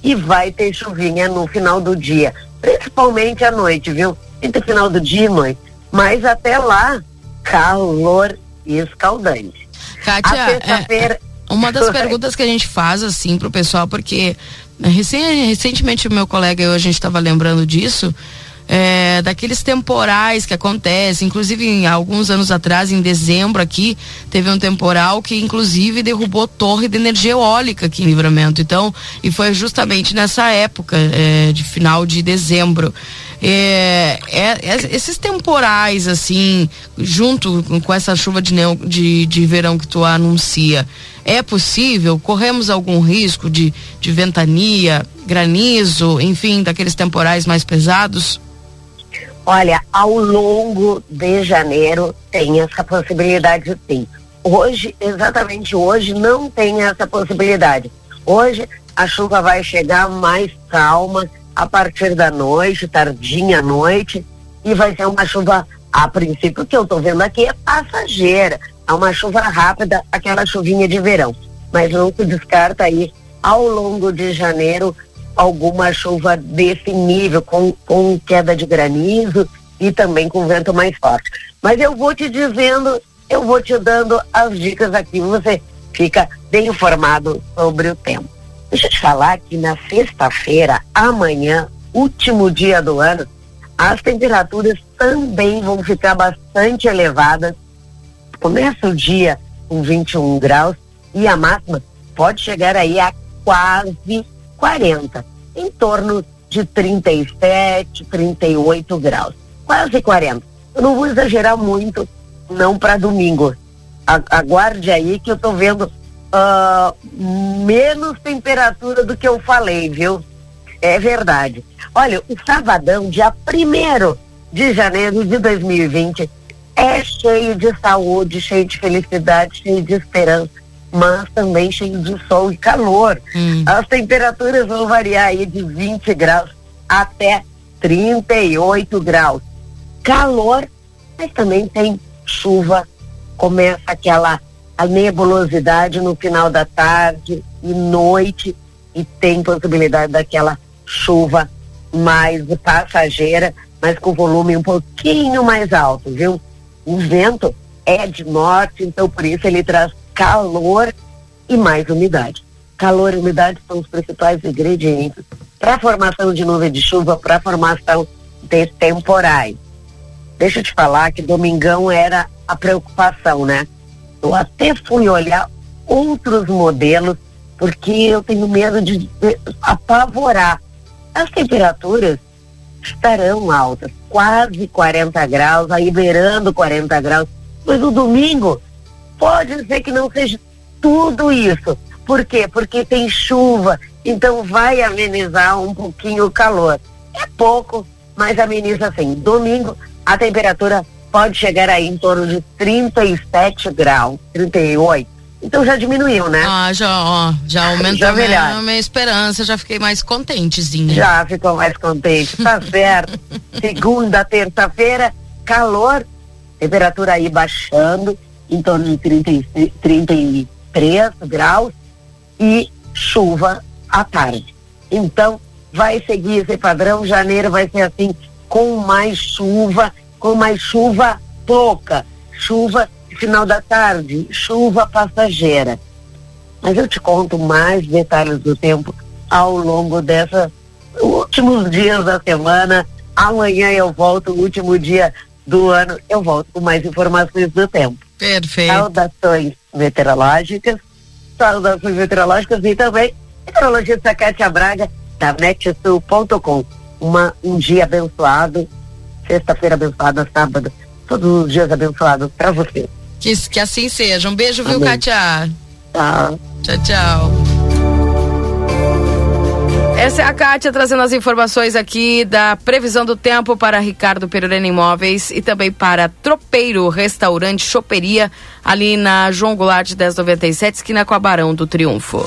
e vai ter chuvinha no final do dia, principalmente à noite, viu? Entre final do dia e noite. Mas até lá, calor escaldante. Kátia, sexta-feira. é, uma das [LAUGHS] perguntas que a gente faz assim pro pessoal, porque né, recen- recentemente o meu colega e eu a gente estava lembrando disso. é, daqueles temporais que acontecem, inclusive em alguns anos atrás, em dezembro aqui, teve um temporal que inclusive derrubou torre de energia eólica aqui em Livramento. Então, e foi justamente nessa época, é, de final de dezembro. É, é- é- esses temporais, assim, junto com essa chuva de, neo- de, de verão que tu anuncia, é possível? Corremos algum risco de, de ventania, granizo, enfim, daqueles temporais mais pesados? Olha, ao longo de janeiro tem essa possibilidade sim. Hoje, exatamente hoje, não tem essa possibilidade. Hoje a chuva vai chegar mais calma a partir da noite, tardinha à noite, e vai ser uma chuva, a princípio, que eu estou vendo aqui é passageira. É uma chuva rápida, aquela chuvinha de verão. Mas não se descarta aí, ao longo de janeiro, alguma chuva desse nível, com, com queda de granizo e também com vento mais forte. Mas eu vou te dizendo, eu vou te dando as dicas aqui, você fica bem informado sobre o tempo. Deixa eu te falar que na sexta-feira, amanhã, último dia do ano, as temperaturas também vão ficar bastante elevadas. Começa o dia com 21 graus e a máxima pode chegar aí a quase 40, em torno de 37, 38 graus, quase 40. Eu não vou exagerar muito, não para domingo. Aguarde aí que eu tô vendo ah, menos temperatura do que eu falei, viu? É verdade. Olha, o sabadão, dia 1 de janeiro de 2020, é cheio de saúde, cheio de felicidade, cheio de esperança, mas também cheio de sol e calor. As temperaturas vão variar aí de 20 graus até 38 graus. Calor, mas também tem chuva, começa aquela a nebulosidade no final da tarde e noite e tem possibilidade daquela chuva mais passageira, mas com volume um pouquinho mais alto, viu? O vento é de norte, então por isso ele traz calor e mais umidade. Calor e umidade são os principais ingredientes para a formação de nuvem de chuva, para a formação de temporais. Deixa eu te falar que domingão era a preocupação, né? Eu até fui olhar outros modelos, porque eu tenho medo de, apavorar. As temperaturas estarão altas, quase 40 graus, aí beirando 40 graus. Mas no domingo, pode ser que não seja tudo isso. Por quê? Porque tem chuva, então vai amenizar um pouquinho o calor. É pouco, mas ameniza sim. Domingo, a temperatura pode chegar aí em torno de 37 graus, 38. Então já diminuiu, né? Ah, já, ó, já aumentou Já minha, minha esperança, já fiquei mais contentezinha. Já ficou mais contente, tá [LAUGHS] certo. Segunda, terça-feira, calor, temperatura aí baixando, em torno de 30, e- 33 graus e chuva à tarde. Então, vai seguir esse padrão, janeiro vai ser assim, com mais chuva, com mais chuva pouca, chuva final da tarde, chuva passageira. Mas eu te conto mais detalhes do tempo ao longo dessa últimos dias da semana. Amanhã eu volto, o último dia do ano, eu volto com mais informações do tempo. Perfeito. Saudações meteorológicas, saudações meteorológicas e também meteorologista Cátia Braga, da netsul.com. Uma, um dia abençoado, sexta-feira abençoada, sábado, todos os dias abençoados para você. Que, que assim seja. Um beijo, viu. Kátia? Tá. Tchau, tchau. Essa é a Kátia trazendo as informações aqui da previsão do tempo para Ricardo Perurena Imóveis e também para Tropeiro Restaurante Choperia, ali na João Goulart 1097, esquina com a Barão do Triunfo.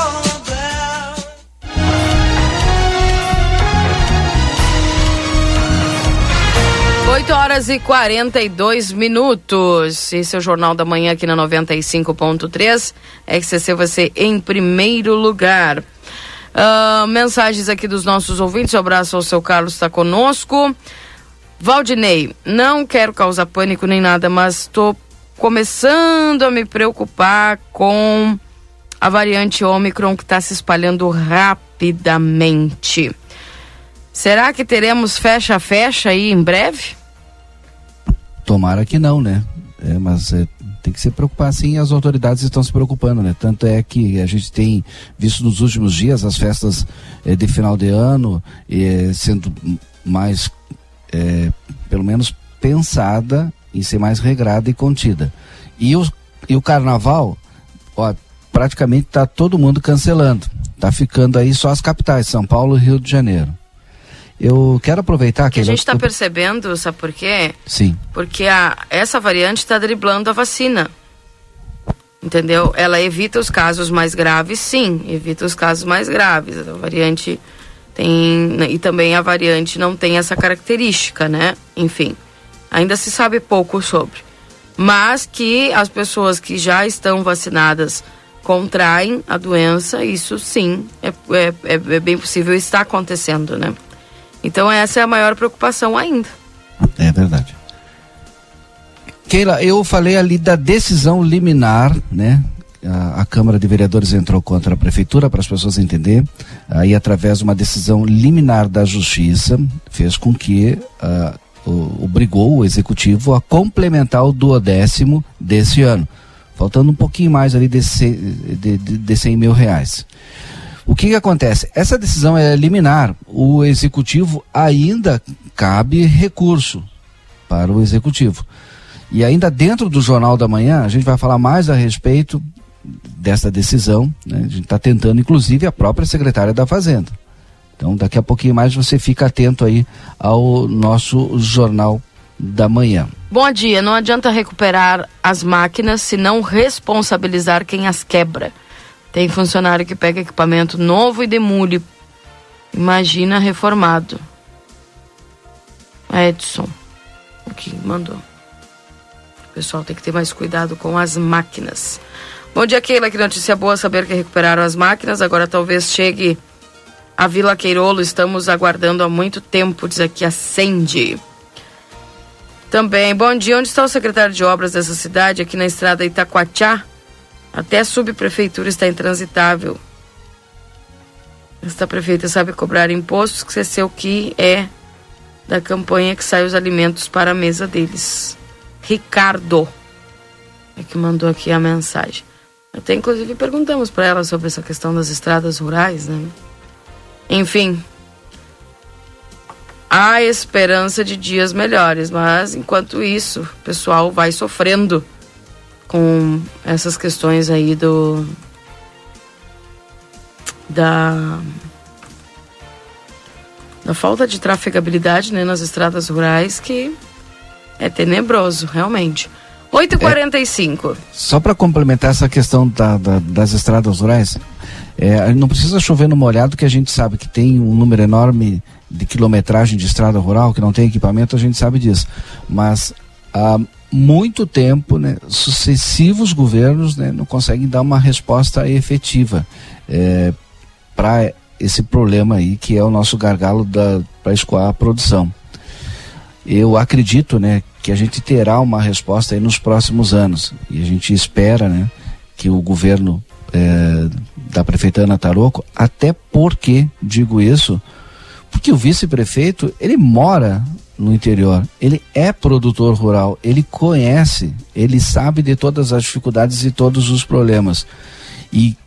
Horas e 42 minutos. Esse é o Jornal da Manhã aqui na 95.3. XCC você em primeiro lugar. Ah, mensagens aqui dos nossos ouvintes. Um abraço ao seu Carlos, está conosco. Valdinei, não quero causar pânico nem nada, mas estou começando a me preocupar com a variante Ômicron que está se espalhando rapidamente. Será que teremos fecha-fecha aí em breve? Tomara que não, né? É, mas é, tem que se preocupar sim, as autoridades estão se preocupando, né? Tanto é que a gente tem visto nos últimos dias as festas eh, de final de ano eh, sendo mais, eh, pelo menos, pensada em ser mais regrada e contida. E o, e o carnaval, ó, praticamente está todo mundo cancelando. Tá ficando aí só as capitais, São Paulo e Rio de Janeiro. Eu quero aproveitar que a gente está eu- percebendo, sabe por quê? Sim. Porque a, essa variante está driblando a vacina. Entendeu? Ela evita os casos mais graves, sim, evita os casos mais graves. A variante tem. E também a variante não tem essa característica, né? Enfim, ainda se sabe pouco sobre. Mas que as pessoas que já estão vacinadas contraem a doença, isso sim, é, é, é, é bem possível está acontecendo, né? Então essa é a maior preocupação ainda. É verdade. Keila, eu falei ali da decisão liminar, né? A, a Câmara de Vereadores entrou contra a Prefeitura, para as pessoas entenderem. Aí, através de uma decisão liminar da Justiça, fez com que ah, o- obrigou o Executivo a complementar o duodécimo desse ano. Faltando um pouquinho mais ali de, de, de, de 100 mil reais. O que, que acontece? Essa decisão é liminar. O executivo ainda cabe recurso para o executivo. E ainda dentro do Jornal da Manhã, a gente vai falar mais a respeito dessa decisão. né? A gente está tentando, inclusive, a própria secretária da Fazenda. Então, daqui a pouquinho mais você fica atento aí ao nosso Jornal da Manhã. Bom dia, não adianta recuperar as máquinas se não responsabilizar quem as quebra. Tem funcionário que pega equipamento novo e demule. Imagina reformado. Edson, o que mandou. O pessoal tem que ter mais cuidado com as máquinas. Bom dia, Keila. Que notícia boa saber que recuperaram as máquinas. Agora talvez chegue a Vila Queirolo. Estamos aguardando há muito tempo, diz aqui a Sandy. Também, bom dia. Onde está o secretário de obras dessa cidade? Aqui na estrada Itacoatiá. Até a subprefeitura está intransitável. Esta prefeita sabe cobrar impostos, que é o que é da campanha que sai os alimentos para a mesa deles. Ricardo é que mandou aqui a mensagem. Até inclusive perguntamos para ela sobre essa questão das estradas rurais, né? Enfim, há esperança de dias melhores, mas enquanto isso, o pessoal vai sofrendo com essas questões aí do da da falta de trafegabilidade né, nas estradas rurais que é tenebroso, realmente. 8h45. Só para complementar essa questão da- da- das estradas rurais, é, não precisa chover no molhado, que a gente sabe que tem um número enorme de quilometragem de estrada rural, que não tem equipamento, a gente sabe disso. Mas há muito tempo, né, sucessivos governos né, não conseguem dar uma resposta efetiva para esse problema aí, que é o nosso gargalo para escoar a produção. Eu acredito, né, que a gente terá uma resposta nos próximos anos. E a gente espera, né, que o governo eh, da prefeita Ana Taroco, até porque digo isso, porque o vice-prefeito ele mora no interior, ele é produtor rural, ele conhece, ele sabe de todas as dificuldades e todos os problemas e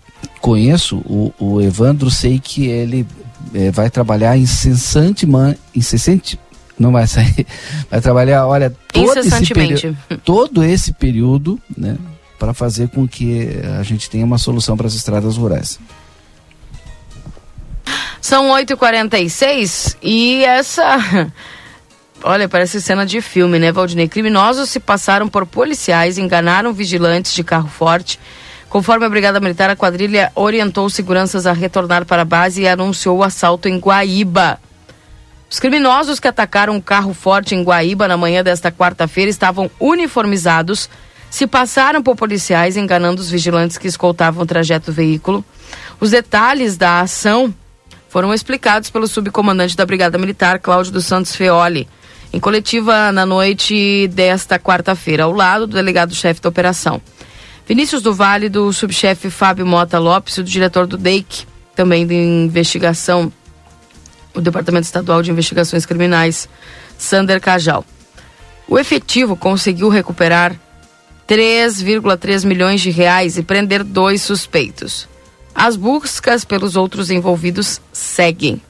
conheço o, o Evandro, sei que ele eh, vai trabalhar incessante, man, incessante não vai sair. [LAUGHS] Vai trabalhar, olha, todo esse, período, todo esse período, né, para fazer com que a gente tenha uma solução para as estradas rurais. São 8h46 e essa. [LAUGHS] Olha, parece cena de filme, né, Valdinei? Criminosos se passaram por policiais, enganaram vigilantes de carro forte. Conforme a Brigada Militar, a quadrilha orientou seguranças a retornar para a base e anunciou o assalto em Guaíba. Os criminosos que atacaram um carro forte em Guaíba na manhã desta quarta-feira estavam uniformizados, se passaram por policiais, enganando os vigilantes que escoltavam o trajeto do veículo. Os detalhes da ação foram explicados pelo subcomandante da Brigada Militar, Cláudio dos Santos Feoli, em coletiva na noite desta quarta-feira, ao lado do delegado-chefe da operação. Vinícius do Vale, do subchefe Fábio Mota Lopes, do diretor do DEIC, também de investigação, o Departamento Estadual de Investigações Criminais, Sander Cajal. O efetivo conseguiu recuperar 3,3 milhões de reais e prender dois suspeitos. As buscas pelos outros envolvidos seguem.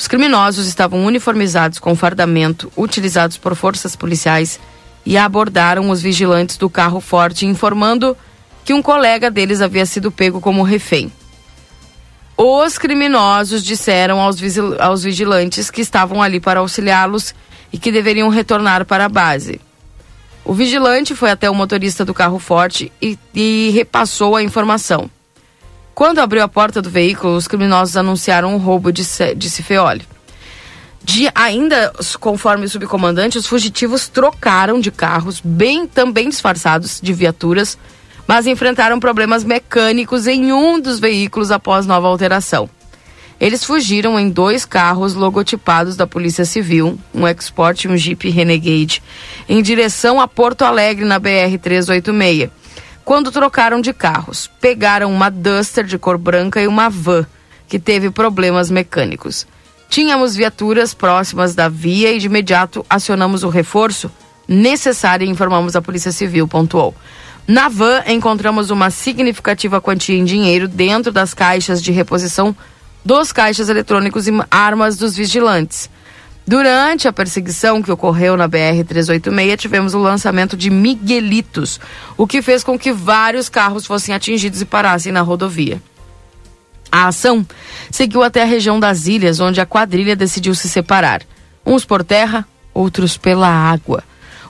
Os criminosos estavam uniformizados com fardamento utilizados por forças policiais e abordaram os vigilantes do carro forte, informando que um colega deles havia sido pego como refém. Os criminosos disseram aos, aos vigilantes que estavam ali para auxiliá-los e que deveriam retornar para a base. O vigilante foi até o motorista do carro forte e, e repassou a informação. Quando abriu a porta do veículo, os criminosos anunciaram o roubo de, Cifeoli. De, ainda conforme o subcomandante, os fugitivos trocaram de carros, bem também disfarçados de viaturas, mas enfrentaram problemas mecânicos em um dos veículos após nova alteração. Eles fugiram em dois carros logotipados da Polícia Civil, um Export e um Jeep Renegade, em direção a Porto Alegre na BR 386. Quando trocaram de carros, pegaram uma Duster de cor branca e uma van que teve problemas mecânicos. Tínhamos viaturas próximas da via e de imediato acionamos o reforço necessário e informamos a Polícia Civil, pontuou. Na van, encontramos uma significativa quantia em dinheiro dentro das caixas de reposição dos caixas eletrônicos e armas dos vigilantes. Durante a perseguição que ocorreu na BR-386, tivemos o lançamento de Miguelitos, o que fez com que vários carros fossem atingidos e parassem na rodovia. A ação seguiu até a região das ilhas, onde a quadrilha decidiu se separar. Uns por terra, outros pela água.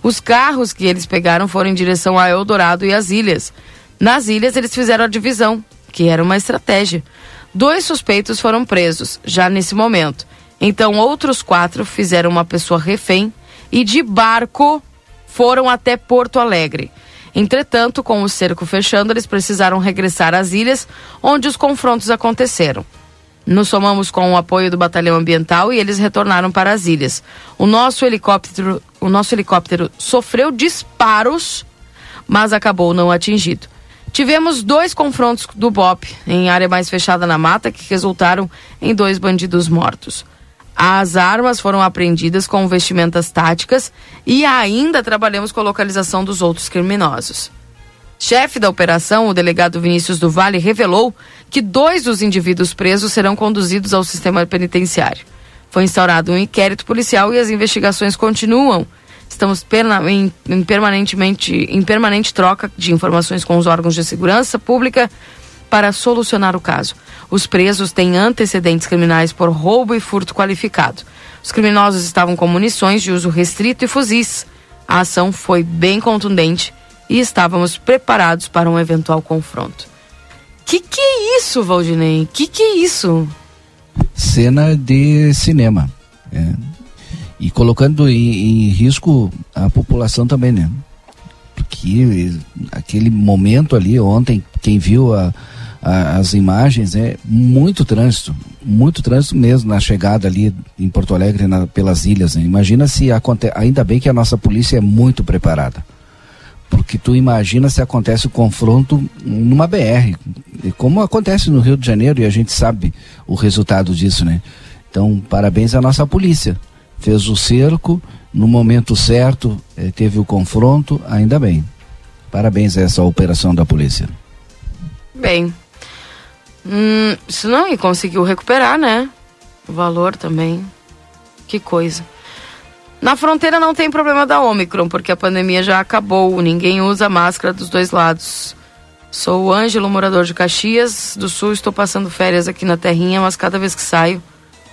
Os carros que eles pegaram foram em direção a Eldorado e as ilhas. Nas ilhas, eles fizeram a divisão, que era uma estratégia. Dois suspeitos foram presos, já nesse momento. Então, outros quatro fizeram uma pessoa refém e de barco foram até Porto Alegre. Entretanto, com o cerco fechando, eles precisaram regressar às ilhas onde os confrontos aconteceram. Nos somamos com o apoio do batalhão ambiental e eles retornaram para as ilhas. O nosso helicóptero, o nosso helicóptero sofreu disparos, mas acabou não atingido. Tivemos dois confrontos do BOP em área mais fechada na mata que resultaram em dois bandidos mortos. As armas foram apreendidas com vestimentas táticas e ainda trabalhamos com a localização dos outros criminosos. Chefe da operação, o delegado Vinícius do Vale, revelou que dois dos indivíduos presos serão conduzidos ao sistema penitenciário. Foi instaurado um inquérito policial e as investigações continuam. Estamos em, em, permanentemente, em permanente troca de informações com os órgãos de segurança pública para solucionar o caso. Os presos têm antecedentes criminais por roubo e furto qualificado. Os criminosos estavam com munições de uso restrito e fuzis. A ação foi bem contundente e estávamos preparados para um eventual confronto. Que que é isso, Valdinei? Que que é isso? Cena de cinema. É. E colocando em, em risco a população também, né? Porque aquele momento ali, ontem, quem viu a, a, as imagens, é muito trânsito, muito trânsito mesmo na chegada ali em Porto Alegre na, pelas ilhas. Né? Imagina se acontece, ainda bem que a nossa polícia é muito preparada. Porque tu imagina se acontece o confronto numa BR, como acontece no Rio de Janeiro e a gente sabe o resultado disso, né? Então, parabéns à nossa polícia. Fez o cerco, no momento certo, eh, teve o confronto, ainda bem. Parabéns a essa operação da polícia. Bem, Hum, isso não, e conseguiu recuperar, né? O valor também. Que coisa. Na fronteira não tem problema da Omicron, porque a pandemia já acabou. Ninguém usa máscara dos dois lados. Sou o Ângelo, morador de Caxias do Sul. Estou passando férias aqui na Terrinha, mas cada vez que saio,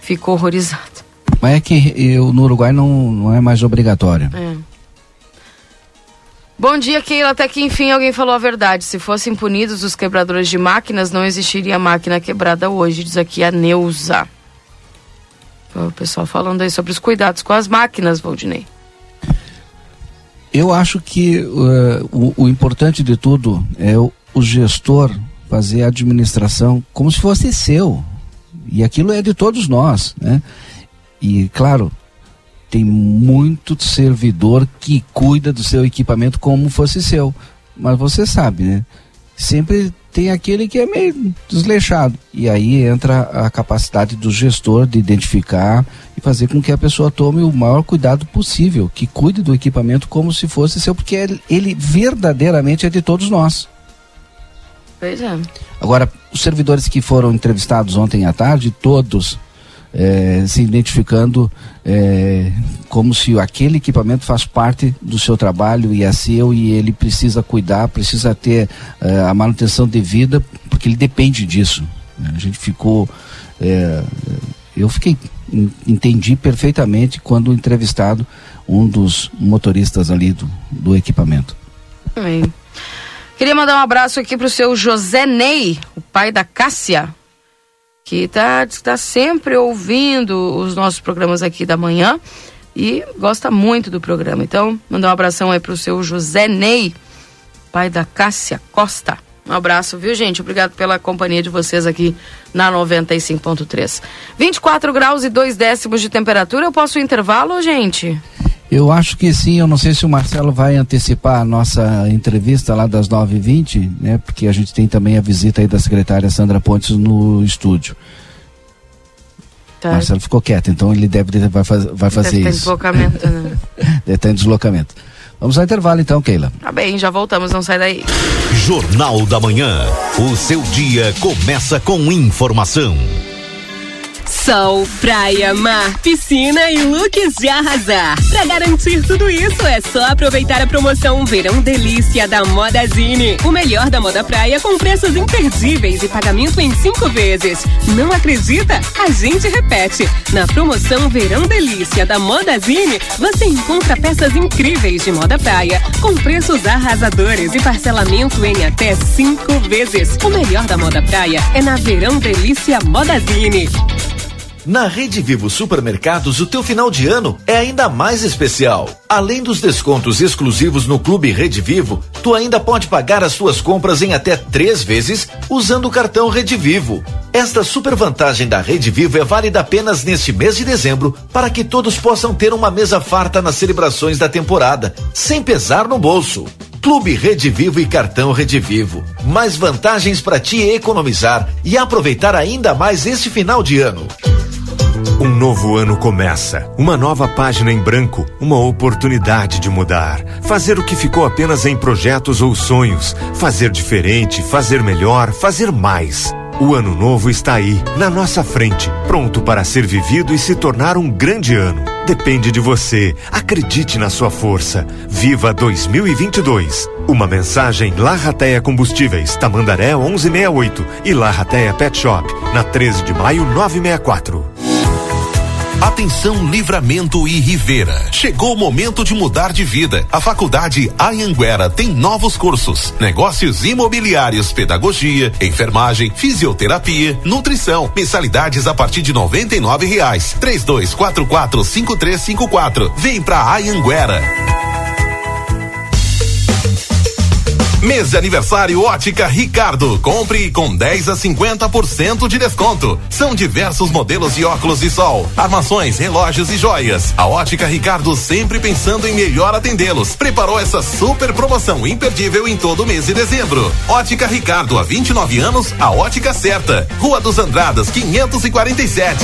fico horrorizado. Mas é que eu, no Uruguai não, não é mais obrigatório. É. Bom dia, Keila. Até que enfim alguém falou a verdade. Se fossem punidos os quebradores de máquinas, não existiria máquina quebrada hoje, diz aqui a Neuza. O pessoal falando aí sobre os cuidados com as máquinas, Valdinei. Eu acho que uh, o, o, importante de tudo é o, o gestor fazer a administração como se fosse seu. E aquilo é de todos nós, né? E claro, tem muito servidor que cuida do seu equipamento como fosse seu. Mas você sabe, né? Sempre tem aquele que é meio desleixado. E aí entra a capacidade do gestor de identificar e fazer com que a pessoa tome o maior cuidado possível, que cuide do equipamento como se fosse seu, porque ele, ele verdadeiramente é de todos nós. Pois é. Agora, os servidores que foram entrevistados ontem à tarde, todos é, se identificando é, como se aquele equipamento faz parte do seu trabalho e é seu e ele precisa cuidar, precisa ter é, a manutenção devida, porque ele depende disso. né? A gente ficou. é, eu fiquei. Entendi perfeitamente quando entrevistado um dos motoristas ali do, do equipamento. Bem. Queria mandar um abraço aqui pro seu José Ney, o pai da Cássia, que tá, tá sempre ouvindo os nossos programas aqui da manhã e gosta muito do programa. Então, mandar um abração aí pro seu José Ney, pai da Cássia Costa. Um abraço, viu, gente? Obrigado pela companhia de vocês aqui na 95.3. 24 graus e 2 décimos de temperatura. Eu posso intervalo, gente? Eu acho que sim, eu não sei se o Marcelo vai antecipar a nossa entrevista lá das 9h20, né? Porque a gente tem também a visita aí da secretária Sandra Pontes no estúdio. Tá. Marcelo ficou quieto, então ele deve vai, faz, vai fazer Deve isso. deslocamento, né? [LAUGHS] deve estar em deslocamento. Vamos ao intervalo então, Keila. Tá bem, já voltamos, não sai daí. Jornal da Manhã. O seu dia começa com informação. Sol, praia, mar, piscina e looks de arrasar. Pra garantir tudo isso, é só aproveitar a promoção Verão Delícia da Modazine. O melhor da moda praia com preços imperdíveis e pagamento em cinco vezes. Não acredita? A gente repete. Na promoção Verão Delícia da Modazine, você encontra peças incríveis de moda praia com preços arrasadores e parcelamento em até cinco vezes. O melhor da moda praia é na Verão Delícia Modazine. Na Rede Vivo Supermercados, o teu final de ano é ainda mais especial. Além dos descontos exclusivos no Clube Rede Vivo, tu ainda pode pagar as tuas compras em até três vezes usando o cartão Rede Vivo. Esta super vantagem da Rede Vivo é válida apenas neste mês de dezembro para que todos possam ter uma mesa farta nas celebrações da temporada, sem pesar no bolso. Clube Rede Vivo e Cartão Rede Vivo. Mais vantagens para ti economizar e aproveitar ainda mais esse final de ano. Um novo ano começa, uma nova página em branco, uma oportunidade de mudar, fazer o que ficou apenas em projetos ou sonhos, fazer diferente, fazer melhor, fazer mais. O ano novo está aí, na nossa frente, pronto para ser vivido e se tornar um grande ano. Depende de você. Acredite na sua força. Viva 2022. Uma mensagem Larrateia Combustíveis, Tamandaré 1168 e Larrateia Pet Shop, na 13 de maio 964. Atenção Livramento e Rivera. Chegou o momento de mudar de vida. A Faculdade Anhanguera tem novos cursos: negócios imobiliários, pedagogia, enfermagem, fisioterapia, nutrição. Mensalidades a partir de noventa e nove reais. Três dois quatro quatro cinco três cinco quatro. Vem pra Anhanguera. Mês de aniversário Ótica Ricardo. Compre com 10 a 50% de desconto. São diversos modelos de óculos de sol, armações, relógios e joias. A Ótica Ricardo sempre pensando em melhor atendê-los. Preparou essa super promoção imperdível em todo mês de dezembro. Ótica Ricardo, há 29 anos, a ótica certa. Rua dos Andradas, 547.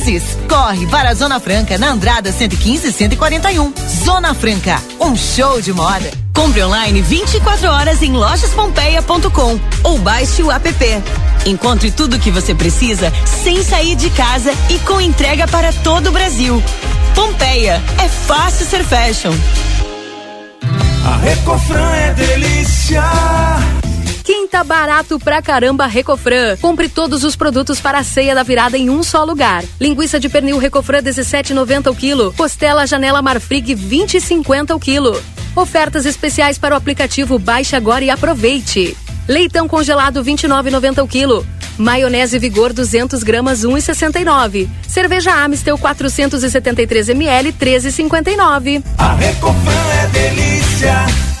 Corre para a Zona Franca na Andrada 115 e 141. Zona Franca, um show de moda. Compre online 24 horas em lojaspompeia.com ou baixe o app. Encontre tudo o que você precisa sem sair de casa e com entrega para todo o Brasil. Pompeia, é fácil ser fashion. A Recofran é delícia. Tá barato pra caramba Recofran. Compre todos os produtos para a ceia da virada em um só lugar. Linguiça de pernil Recofran 17,90 o quilo. Costela Janela Marfrig 20,50 o quilo. Ofertas especiais para o aplicativo Baixe agora e aproveite. Leitão congelado 29,90 o quilo. Maionese Vigor 200 gramas 1,69. Cerveja Amistel 473 ml 13,59. A Recofran é delícia.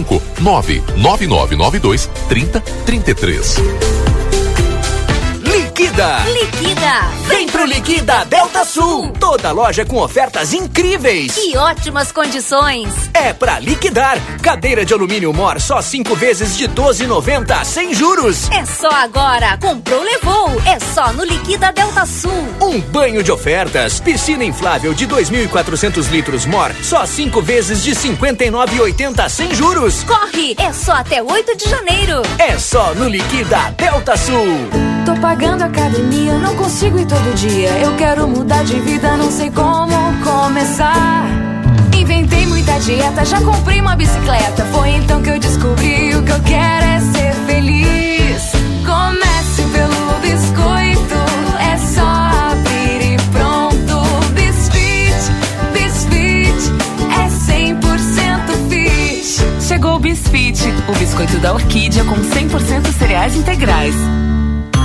99992 3033. Liquida! Liquida! Vem pro Liquida Delta Sul! Toda loja com ofertas incríveis! E ótimas condições! É pra liquidar! Cadeira de alumínio Mor só cinco vezes de 12,90 sem juros! É só agora! Comprou, levou! É só no Liquida Delta Sul! Um banho de ofertas! Piscina inflável de 2.400 litros Mor só cinco vezes de 59,80 sem juros! Corre! É só até 8 de janeiro! É só no Liquida Delta Sul! Tô pagando academia, não consigo ir todo dia. Eu quero mudar de vida, não sei como começar. Inventei muita dieta, já comprei uma bicicleta. Foi então que eu descobri o que eu quero é ser feliz. Comece pelo biscoito, é só abrir e pronto. Bisfit, Bisfit, é 100% fit. Chegou o Bisfit, o biscoito da orquídea com 100% cereais integrais.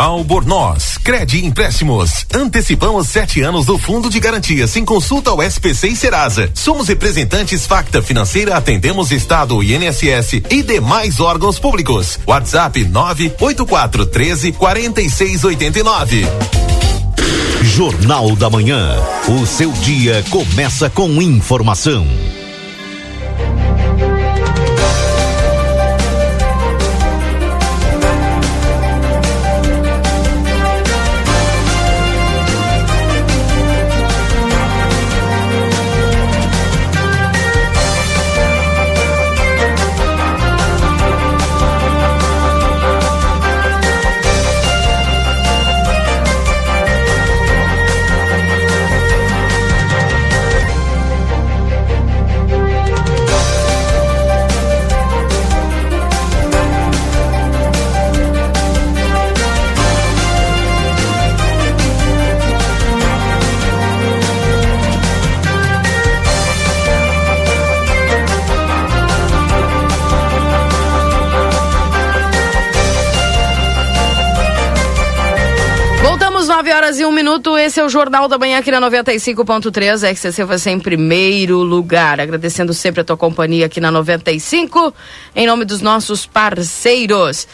Albornoz, Crede Empréstimos. Antecipamos sete anos do Fundo de Garantia sem consulta ao SPC e Serasa. Somos representantes Facta Financeira, atendemos Estado, INSS e demais órgãos públicos. WhatsApp 984 13 4689. Jornal da Manhã. O seu dia começa com informação. Esse é o Jornal da Manhã aqui na 95.3. A RCC você em primeiro lugar. Agradecendo sempre a tua companhia aqui na 95, em nome dos nossos parceiros.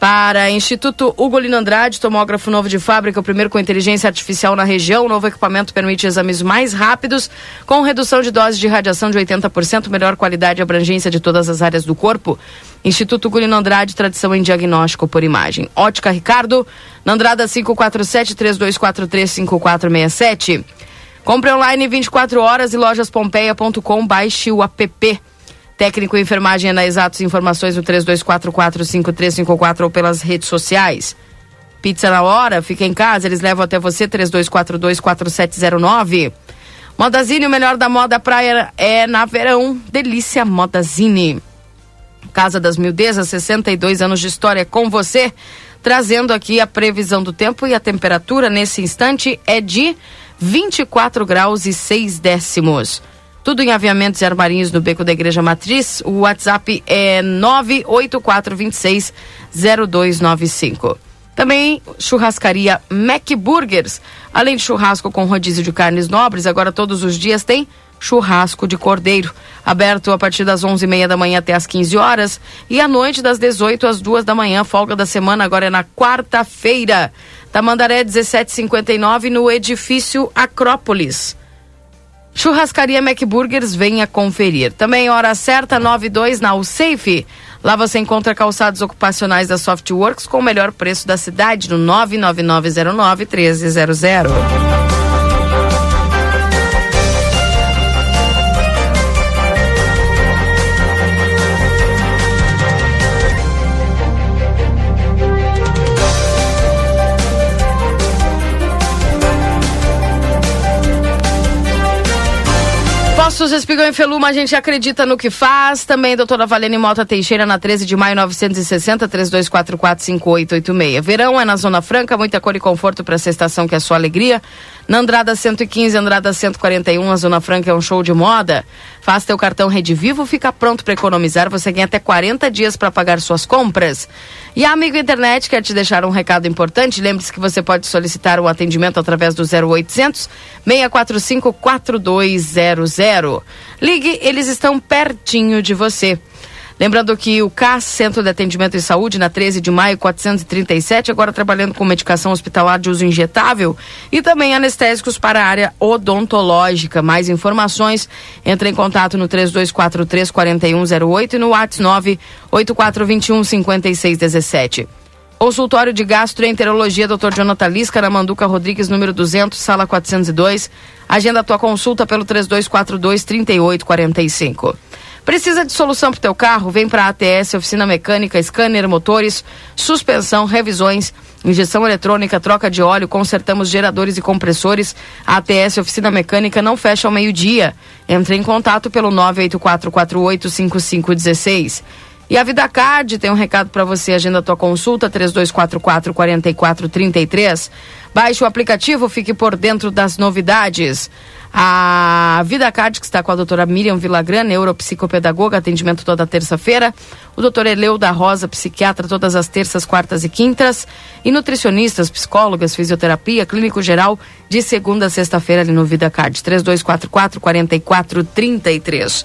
Para Instituto Ugolino Andrade, tomógrafo novo de fábrica, o primeiro com inteligência artificial na região. O novo equipamento permite exames mais rápidos, com redução de doses de radiação de 80%, melhor qualidade e abrangência de todas as áreas do corpo. Instituto Ugolino Andrade, tradição em diagnóstico por imagem. Ótica Ricardo, na Andrada 547-3243-5467. Compre online 24 horas e lojaspompeia.com. Baixe o app. Técnico em enfermagem é na Exatos Informações no 3244-5354 ou pelas redes sociais. Pizza na hora, fica em casa, eles levam até você 3242-4709. Modazine, o melhor da moda praia é na verão. Delícia Modazine. Casa das Mildezas, 62 anos de história com você, trazendo aqui a previsão do tempo e a temperatura nesse instante é de 24 graus e 6 décimos. Tudo em aviamentos e armarinhos no Beco da Igreja Matriz. O WhatsApp é 98426 0295. Também churrascaria Mac Burgers. Além de churrasco com rodízio de carnes nobres, agora todos os dias tem churrasco de cordeiro. Aberto a partir das 11h30 da manhã até as 15 horas. E à noite, das 18 às 2 da manhã. Folga da semana agora é na quarta-feira. Tamandaré 1759 no edifício Acrópolis. Churrascaria McBurgers, venha conferir. Também hora certa, 92 na USAFE. Lá você encontra calçados ocupacionais da Softworks com o melhor preço da cidade no 99909 1300. Postos Espigão em Feluma, a gente acredita no que faz. Também doutora Valene Mota Teixeira, na 13 de maio 960, 32445886. Verão é na Zona Franca, muita cor e conforto para essa estação que é sua alegria. Na Andrada 115, Andrada 141, a Zona Franca é um show de moda. Faça teu cartão Rede Vivo, fica pronto para economizar. Você ganha até 40 dias para pagar suas compras. E a Amigo Internet quer te deixar um recado importante. Lembre-se que você pode solicitar um atendimento através do 0800 645 4200. Ligue, eles estão pertinho de você. Lembrando que o CAS, Centro de Atendimento em Saúde, na 13 de maio, 437, agora trabalhando com medicação hospitalar de uso injetável e também anestésicos para a área odontológica. Mais informações, entre em contato no 3243 4108 e no WhatsApp 98421 5617. Consultório de Gastroenterologia, Dr. Jonathan Lisca, na Manduca Rodrigues, número 200, sala 402. Agenda a tua consulta pelo 3242 3845. Precisa de solução para o teu carro? Vem para a ATS, oficina mecânica, scanner, motores, suspensão, revisões, injeção eletrônica, troca de óleo, consertamos geradores e compressores. A ATS, oficina mecânica, não fecha ao meio-dia. Entre em contato pelo 984485516. E a Vida Card tem um recado para você. Agenda tua consulta 3244 4433. Baixe o aplicativo, fique por dentro das novidades. A Vida Card, que está com a doutora Miriam Vilagran, neuropsicopedagoga, atendimento toda terça-feira. O doutor Eleu da Rosa, psiquiatra, todas as terças, quartas e quintas. E nutricionistas, psicólogas, fisioterapia, clínico geral, de segunda a sexta-feira ali no Vida Card. 3244 4433.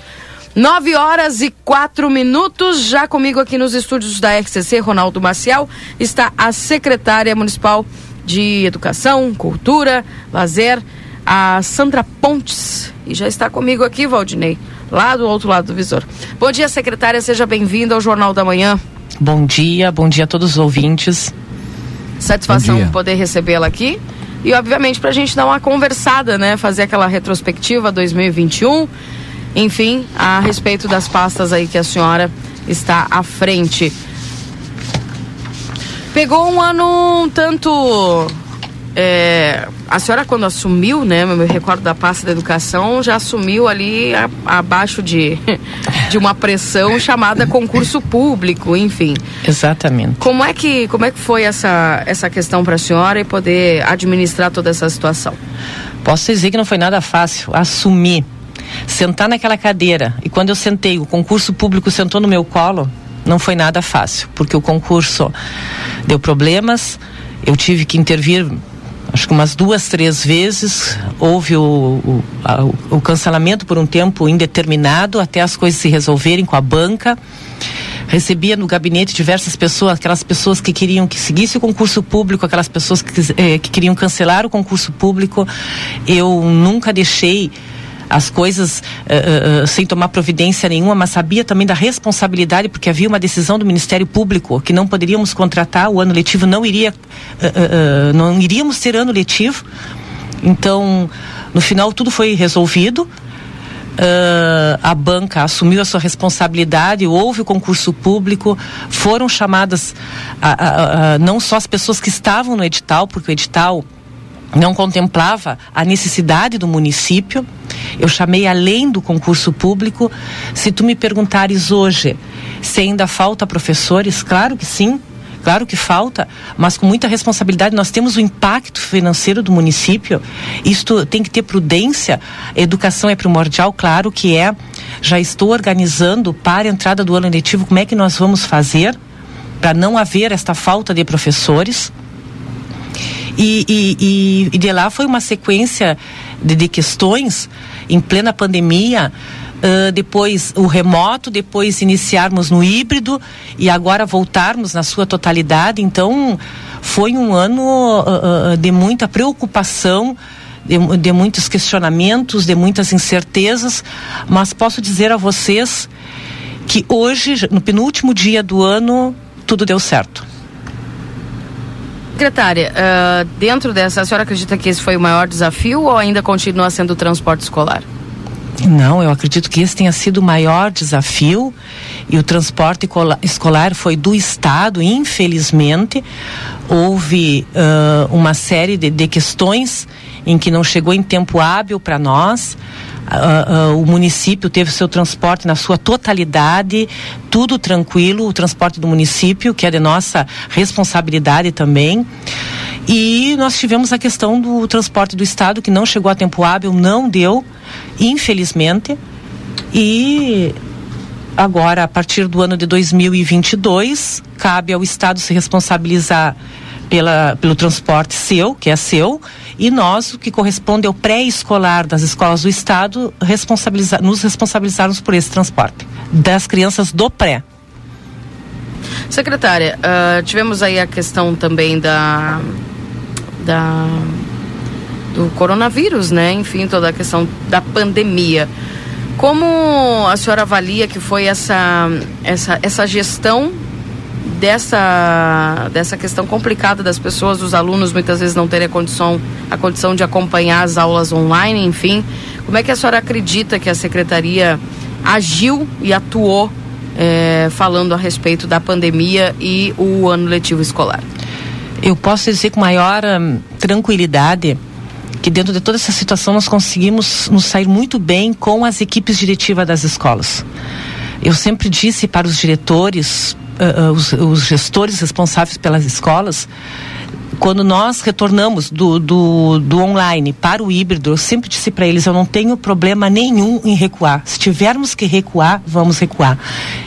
Nove horas e quatro minutos, já comigo aqui nos estúdios da RCC, Ronaldo Maciel, está a secretária municipal de Educação, Cultura, Lazer, a Sandra Pontes. E já está comigo aqui, Valdinei, lá do outro lado do visor. Bom dia, secretária, seja bem-vinda ao Jornal da Manhã. Bom dia, bom dia a todos os ouvintes. Satisfação poder recebê-la aqui. E, obviamente, para a gente dar uma conversada, né? Fazer aquela retrospectiva 2021 enfim, a respeito das pastas aí que a senhora está à frente. Pegou um ano um tanto. É, a senhora, quando assumiu, né? Eu me recordo da pasta da educação, já assumiu ali a, abaixo de, [LAUGHS] de uma pressão chamada concurso público, enfim. Exatamente. Como é que, como é que foi essa, essa questão para a senhora e poder administrar toda essa situação? Posso dizer que não foi nada fácil assumir sentar naquela cadeira e quando eu sentei, o concurso público sentou no meu colo, não foi nada fácil, porque o concurso deu problemas, eu tive que intervir acho que umas duas, três vezes, houve o, o, a, o, cancelamento por um tempo indeterminado até as coisas se resolverem com a banca. Recebia no gabinete diversas pessoas, aquelas pessoas que queriam que seguisse o concurso público, aquelas pessoas que, eh, que queriam cancelar o concurso público. Eu nunca deixei as coisas uh, uh, sem tomar providência nenhuma, mas sabia também da responsabilidade, porque havia uma decisão do Ministério Público que não poderíamos contratar, o ano letivo não iria, uh, não iríamos ter ano letivo. Então, no final, tudo foi resolvido. a banca assumiu a sua responsabilidade, houve o concurso público, foram chamadas a, a, a, não só as pessoas que estavam no edital, porque o edital não contemplava a necessidade do município. Eu chamei além do concurso público. Se tu me perguntares hoje se ainda falta professores, claro que sim. Claro que falta, mas com muita responsabilidade. Nós temos o impacto financeiro do município. Isto tem que ter prudência. Educação é primordial, claro que é. Já estou organizando para a entrada do ano letivo como é que nós vamos fazer para não haver esta falta de professores. E, e, e, de lá foi uma sequência de, de questões em plena pandemia. Uh, depois o remoto, depois iniciarmos no híbrido e agora voltarmos na sua totalidade. Então, foi um ano uh, uh, de muita preocupação, de, de, muitos questionamentos, de muitas incertezas, mas posso dizer a vocês que hoje, no penúltimo dia do ano, tudo deu certo. Secretária, uh, dentro dessa, a senhora acredita que esse foi o maior desafio ou ainda continua sendo o transporte escolar? Não, eu acredito que esse tenha sido o maior desafio e o transporte escolar foi do Estado, infelizmente. Houve uh, uma série de, de questões em que não chegou em tempo hábil para nós. Uh, uh, o município teve seu transporte na sua totalidade, tudo tranquilo, o transporte do município, que é de nossa responsabilidade também. E nós tivemos a questão do transporte do Estado, que não chegou a tempo hábil, não deu, infelizmente. E agora, a partir do ano de 2022, cabe ao Estado se responsabilizar pela, pelo transporte seu, que é seu, e nós, o que corresponde ao pré-escolar das escolas do Estado, responsabilizar, nos responsabilizarmos por esse transporte das crianças do pré. Secretária, uh, tivemos aí a questão também da, da do coronavírus, né? Enfim, toda a questão da pandemia. Como a senhora avalia que foi essa, essa, essa gestão dessa, dessa questão complicada das pessoas, dos alunos muitas vezes não terem a condição, a condição de acompanhar as aulas online, enfim. Como é que a senhora acredita que a secretaria agiu e atuou é, falando a respeito da pandemia e o ano letivo escolar? Eu posso dizer com maior hum, tranquilidade que dentro de toda essa situação nós conseguimos nos sair muito bem com as equipes diretivas das escolas. Eu sempre disse para os diretores, uh, os, os gestores responsáveis pelas escolas, quando nós retornamos do, do, do, online para o híbrido, eu sempre disse para eles: eu não tenho problema nenhum em recuar. Se tivermos que recuar, vamos recuar.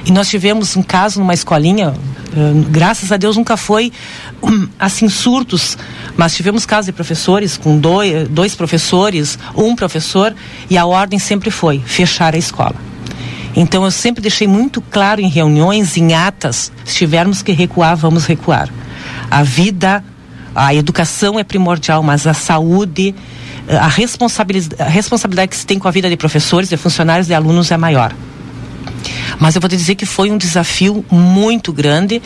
E nós tivemos um caso numa escolinha, uh, graças a Deus nunca foi um, assim surtos, mas tivemos casos de professores com dois, dois professores, um professor, e a ordem sempre foi fechar a escola. Então eu sempre deixei muito claro em reuniões, em atas, se tivermos que recuar, vamos recuar. A vida, a educação é primordial, mas a saúde, a responsabilidade, a responsabilidade que se tem com a vida de professores, de funcionários, de alunos é maior. Mas eu vou te dizer que foi um desafio muito grande,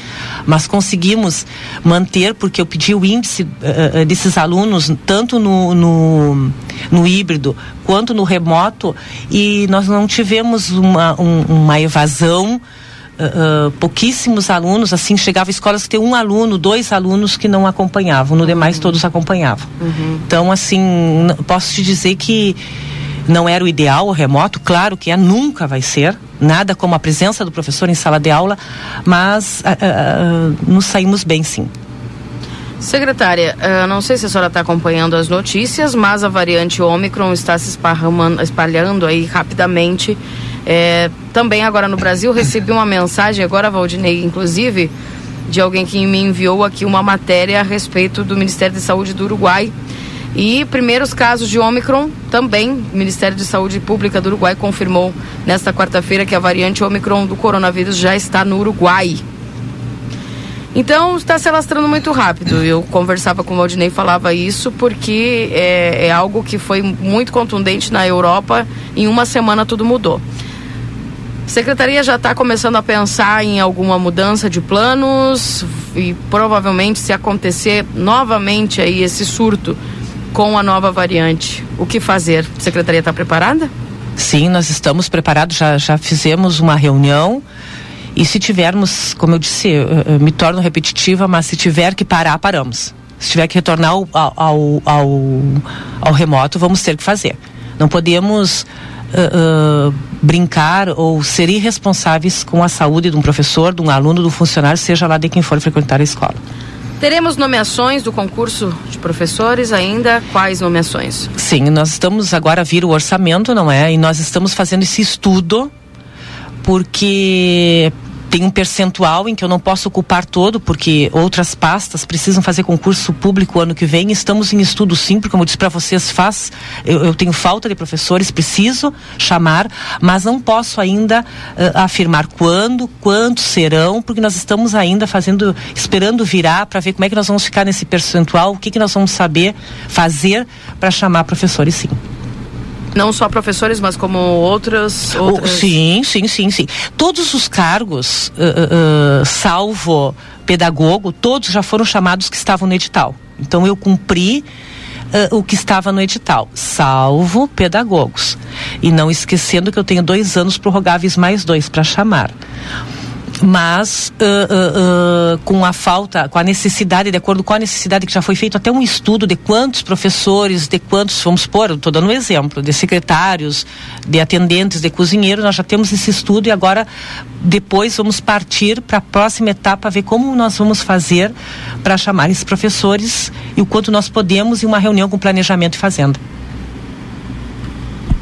mas conseguimos manter, porque eu pedi o índice uh, desses alunos, tanto no, no, no, híbrido quanto no remoto, e nós não tivemos uma, um, uma evasão. Uh, uh, pouquíssimos alunos, assim, chegava a escolas que tem um aluno, dois alunos que não acompanhavam, no demais uhum. todos acompanhavam. Uhum. Então, assim, posso te dizer que não era o ideal, o remoto, claro que é, nunca vai ser, nada como a presença do professor em sala de aula, mas uh, uh, nos saímos bem sim. Secretária, não sei se a senhora está acompanhando as notícias, mas a variante Ômicron está se espalhando aí rapidamente. É, também agora no Brasil, [LAUGHS] recebi uma mensagem agora, Valdinei, inclusive, de alguém que me enviou aqui uma matéria a respeito do Ministério de Saúde do Uruguai e primeiros casos de Ômicron também. O Ministério de Saúde Pública do Uruguai confirmou nesta quarta-feira que a variante Ômicron do coronavírus já está no Uruguai. Então está se alastrando muito rápido. Eu conversava com o Valdinei falava isso porque é, é algo que foi muito contundente na Europa. Em uma semana tudo mudou. Secretaria já está começando a pensar em alguma mudança de planos e provavelmente se acontecer novamente aí esse surto com a nova variante. O que fazer? A secretaria está preparada? Sim, nós estamos preparados, já, já fizemos uma reunião. E se tivermos, como eu disse, eu, eu me torno repetitiva, mas se tiver que parar, paramos. Se tiver que retornar ao, ao, ao, ao remoto, vamos ter que fazer. Não podemos uh, uh, brincar ou ser irresponsáveis com a saúde de um professor, de um aluno, de um funcionário, seja lá de quem for frequentar a escola. Teremos nomeações do concurso de professores ainda? Quais nomeações? Sim, nós estamos agora a vir o orçamento, não é? E nós estamos fazendo esse estudo porque tem um percentual em que eu não posso ocupar todo, porque outras pastas precisam fazer concurso público ano que vem. Estamos em estudo sim, porque como eu disse para vocês, faz. Eu, eu, tenho falta de professores, preciso chamar, mas não posso ainda uh, afirmar quando, quantos serão, porque nós estamos ainda fazendo, esperando virar para ver como é que nós vamos ficar nesse percentual, o que, que nós vamos saber fazer para chamar professores sim. Não só professores, mas como outras. outras... sim, sim, sim, sim. Todos os cargos, uh, uh, salvo pedagogo, todos já foram chamados que estavam no edital. Então eu cumpri uh, o que estava no edital, salvo pedagogos. E não esquecendo que eu tenho dois anos prorrogáveis mais dois para chamar mas uh, uh, uh, com a falta, com a necessidade, de acordo com a necessidade que já foi feito até um estudo de quantos professores, de quantos, vamos supor, estou dando um exemplo, de secretários, de atendentes, de cozinheiro, nós já temos esse estudo e agora depois vamos partir para a próxima etapa, ver como nós vamos fazer para chamar esses professores e o quanto nós podemos em uma reunião com planejamento e fazenda.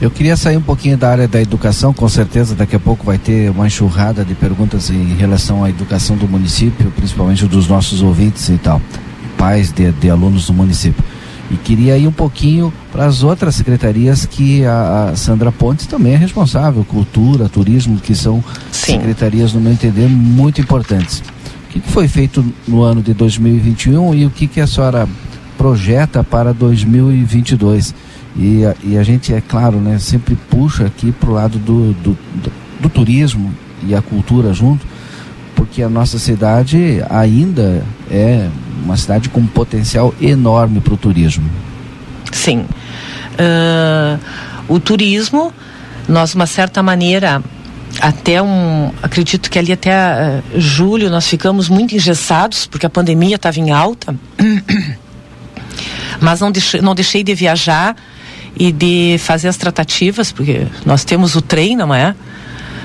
Eu queria sair um pouquinho da área da educação, com certeza daqui a pouco vai ter uma enxurrada de perguntas em relação à educação do município, principalmente dos nossos ouvintes e tal, pais de, de alunos do município. E queria ir um pouquinho para as outras secretarias que a, a, Sandra Pontes também é responsável, cultura, turismo, que são Sim. secretarias, no meu entender, muito importantes. O que, que foi feito no ano de 2021 e o que, que a senhora projeta para 2022? E a, e a gente, é claro, né, sempre puxa aqui para o lado do, do, do, do turismo e a cultura junto, porque a nossa cidade ainda é uma cidade com um potencial enorme para o turismo. Sim. Uh, o turismo, nós, de uma certa maneira, até um. Acredito que ali até uh, julho nós ficamos muito engessados, porque a pandemia estava em alta. [CLEARS THROAT] Mas não deixei, não deixei de viajar e de fazer as tratativas, porque nós temos o trem, não é?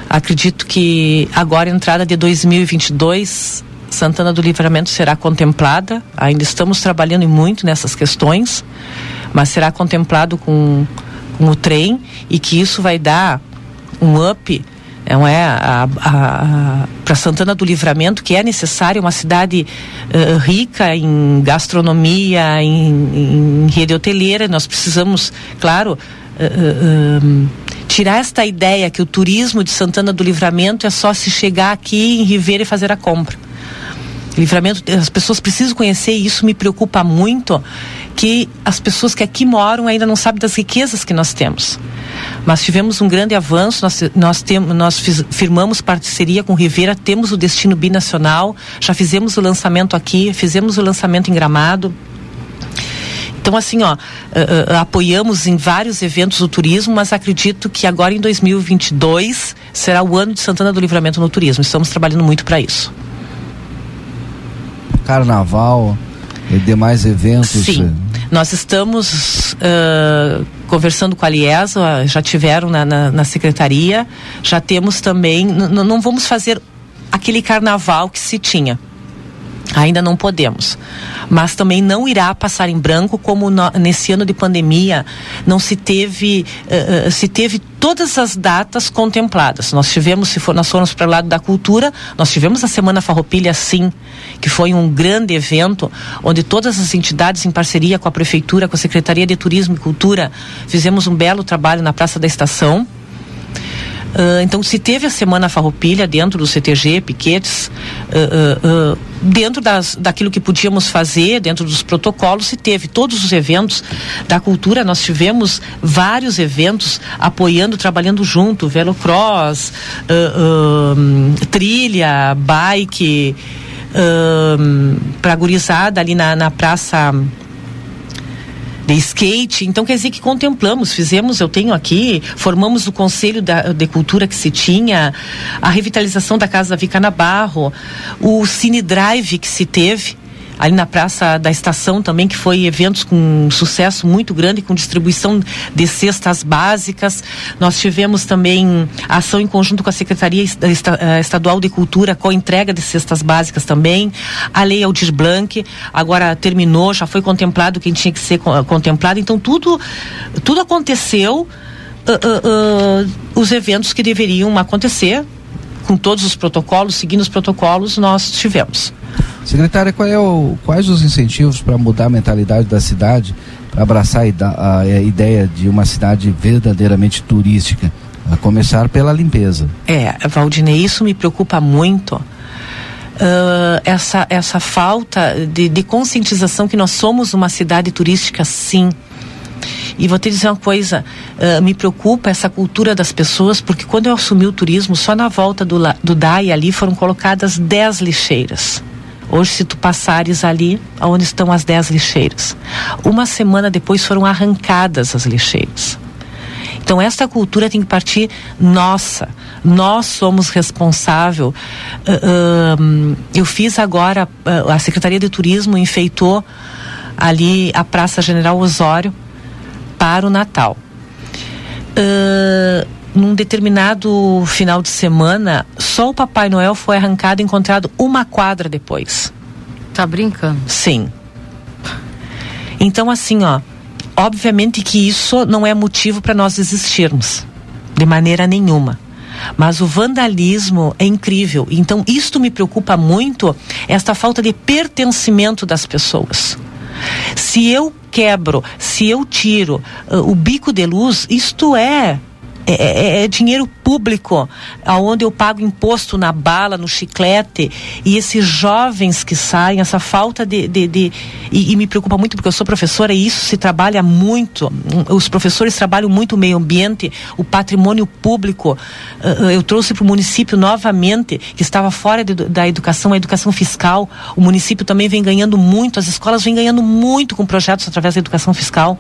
Acredito que agora, entrada de 2022, Santana do Livramento será contemplada. Ainda estamos trabalhando muito nessas questões, mas será contemplado com, com o trem e que isso vai dar um up não é? Para Santana do Livramento que é necessário uma cidade uh, rica em gastronomia em, em, rede hoteleira nós precisamos claro uh, uh, tirar esta ideia que o turismo de Santana do Livramento é só se chegar aqui em Ribeira e fazer a compra Livramento, as pessoas precisam conhecer e isso me preocupa muito, que as pessoas que aqui moram ainda não sabem das riquezas que nós temos. Mas tivemos um grande avanço, nós, nós, nós fiz, firmamos parceria com Rivera, temos o destino binacional, já fizemos o lançamento aqui, fizemos o lançamento em Gramado. Então, assim, ó, uh, uh, apoiamos em vários eventos o turismo, mas acredito que agora em 2022 será o ano de Santana do Livramento no turismo. Estamos trabalhando muito para isso carnaval e demais eventos? Sim. Nós estamos uh, conversando com a Liesa, já tiveram na, na, na secretaria, já temos também. Não vamos fazer aquele carnaval que se tinha. Ainda não podemos. Mas também não irá passar em branco, como no, nesse ano de pandemia não se teve, uh, se teve todas as datas contempladas. Nós tivemos, se for, nós formos para o lado da cultura, nós tivemos a Semana Farroupilha, sim, que foi um grande evento, onde todas as entidades, em parceria com a Prefeitura, com a Secretaria de Turismo e Cultura, fizemos um belo trabalho na Praça da Estação Uh, então, se teve a Semana Farroupilha dentro do CTG, piquetes, uh, uh, dentro das, daquilo que podíamos fazer, dentro dos protocolos, se teve todos os eventos da cultura. Nós tivemos vários eventos apoiando, trabalhando junto, velocross, trilha, bike, uh, para gurizada ali na, na praça de skate. Então, quer dizer que contemplamos, fizemos, eu tenho aqui, formamos o Conselho da, de Cultura que se tinha, a revitalização da Casa Vica na Barro, o Cine Drive que se teve ali na Praça da Estação também, que foi eventos com sucesso muito grande, com distribuição de cestas básicas. Nós tivemos também ação em conjunto com a Secretaria eh, Estadual de Cultura, com a entrega de cestas básicas também. A Lei Aldir Blanc agora terminou, já foi contemplado quem tinha que ser contemplado. Então, tudo, tudo aconteceu. Uh, uh, uh, os eventos que deveriam acontecer com todos os protocolos, seguindo os protocolos, nós tivemos. Secretária, é o, quais os incentivos para mudar a mentalidade da cidade, para abraçar a, a, ideia de uma cidade verdadeiramente turística? A começar pela limpeza. É, Valdinei, isso me preocupa muito. Uh, essa, essa falta de, de conscientização que nós somos uma cidade turística, sim. E vou te dizer uma coisa, uh, me preocupa essa cultura das pessoas, porque quando eu assumi o turismo, só na volta do, do DAI ali foram colocadas 10 lixeiras. Hoje, se tu passares ali, onde estão as 10 lixeiras, uma semana depois foram arrancadas as lixeiras. Então, esta cultura tem que partir nossa. Nós somos responsável. Uh, eu fiz agora, a Secretaria de Turismo enfeitou ali a Praça General Osório para o Natal. Uh, num determinado final de semana, só o Papai Noel foi arrancado e encontrado uma quadra depois. Tá brincando? Sim. Então, assim, ó, obviamente que isso não é motivo para nós existirmos, de maneira nenhuma. Mas o vandalismo é incrível. Então, isto me preocupa muito, esta falta de pertencimento das pessoas. Se eu quebro, se eu tiro uh, o bico de luz, isto é é, é, é, dinheiro público, aonde eu pago imposto na bala, no chiclete, e esses jovens que saem, essa falta de. de, de e, e, me preocupa muito porque eu sou professora e isso se trabalha muito. Os professores trabalham muito o meio ambiente, o patrimônio público. Eu trouxe para o município novamente, que estava fora de, da educação, a educação fiscal. O município também vem ganhando muito, as escolas vêm ganhando muito com projetos através da educação fiscal.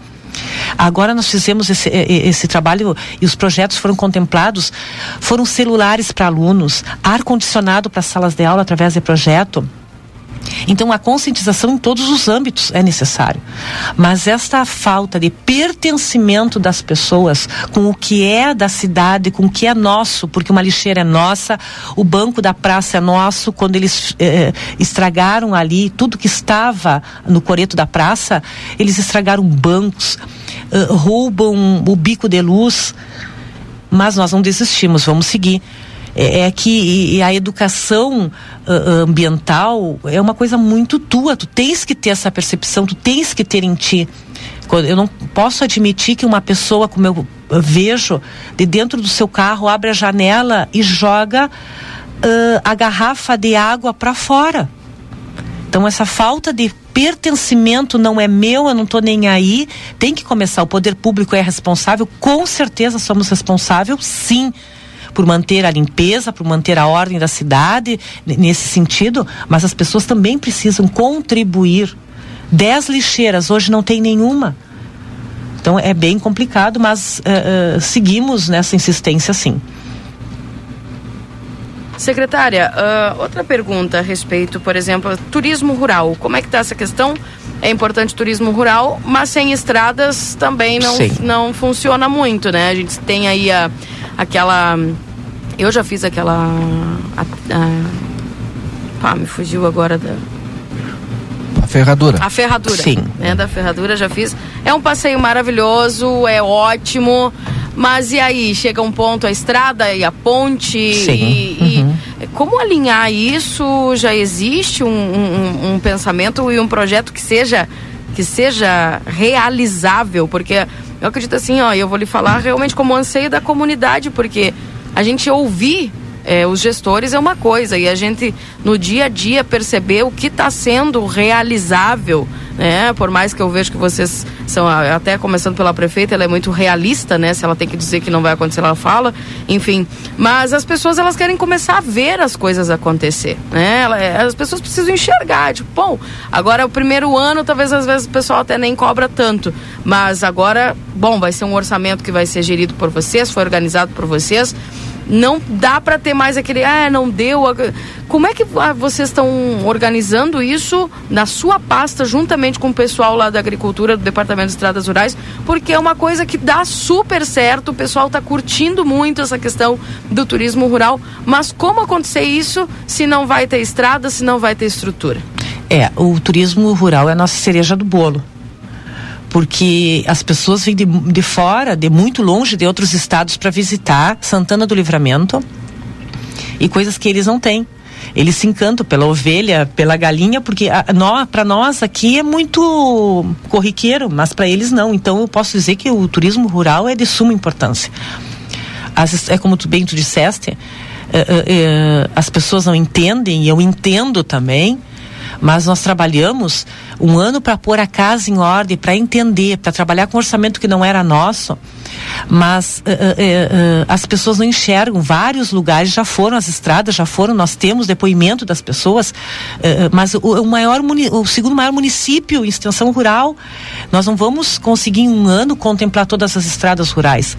Agora nós fizemos esse, esse trabalho e os projetos foram contemplados, foram celulares para alunos, ar condicionado para salas de aula através de projeto. Então a conscientização em todos os âmbitos é necessário. Mas esta falta de pertencimento das pessoas com o que é da cidade, com o que é nosso, porque uma lixeira é nossa, o banco da praça é nosso, quando eles eh, estragaram ali tudo que estava no coreto da praça, eles estragaram bancos, uh, roubam o bico de luz. Mas nós não desistimos, vamos seguir é, é que a educação uh, ambiental é uma coisa muito tua. Tu tens que ter essa percepção, tu tens que ter em ti. Eu não posso admitir que uma pessoa, como eu vejo, de dentro do seu carro, abre a janela e joga uh, a garrafa de água para fora. Então, essa falta de pertencimento não é meu, eu não estou nem aí. Tem que começar. O poder público é responsável, com certeza somos responsáveis, sim por manter a limpeza, por manter a ordem da cidade, nesse sentido, mas as pessoas também precisam contribuir. Dez lixeiras, hoje não tem nenhuma. Então é bem complicado, mas uh, uh, seguimos nessa insistência sim. Secretária, uh, outra pergunta a respeito, por exemplo, turismo rural. Como é que está essa questão? É importante turismo rural, mas sem estradas também não, não funciona muito, né? A gente tem aí a, aquela. Eu já fiz aquela. A, a, ah, me fugiu agora da. A ferradura. A ferradura. Sim. Né, da ferradura já fiz. É um passeio maravilhoso, é ótimo. Mas e aí? Chega um ponto a estrada e a ponte. Sim. E, uhum. e como alinhar isso? Já existe um, um, um pensamento e um projeto que seja que seja realizável, porque eu acredito assim, ó, eu vou lhe falar realmente como anseio da comunidade, porque a gente ouvir é, os gestores é uma coisa e a gente no dia a dia perceber o que está sendo realizável, né? Por mais que eu veja que vocês são até começando pela prefeita, ela é muito realista, né? Se ela tem que dizer que não vai acontecer, ela fala, enfim. Mas as pessoas elas querem começar a ver as coisas acontecer, né? É, as pessoas precisam enxergar, tipo, bom, agora é o primeiro ano, talvez às vezes o pessoal até nem cobra tanto, mas agora, bom, vai ser um orçamento que vai ser gerido por vocês, foi organizado por vocês não dá para ter mais aquele, ah, não deu. Como é que ah, vocês estão organizando isso na sua pasta, juntamente com o pessoal lá da agricultura, do Departamento de Estradas Rurais? Porque é uma coisa que dá super certo, o pessoal está curtindo muito essa questão do turismo rural. Mas como acontecer isso se não vai ter estrada, se não vai ter estrutura? É, o turismo rural é a nossa cereja do bolo porque as pessoas vêm de, de fora, de muito longe, de outros estados para visitar Santana do Livramento e coisas que eles não têm. Eles se encantam pela ovelha, pela galinha, porque para nós aqui é muito corriqueiro, mas para eles não. Então eu posso dizer que o turismo rural é de suma importância. As, é como tu bem tu disseste, é, é, as pessoas não entendem, e eu entendo também, mas nós trabalhamos um ano para pôr a casa em ordem, para entender, para trabalhar com um orçamento que não era nosso. Mas uh, uh, uh, as pessoas não enxergam. Vários lugares já foram, as estradas já foram, nós temos depoimento das pessoas, mas o, o, maior, o segundo maior município em extensão rural, nós não vamos conseguir em um ano contemplar todas as estradas rurais.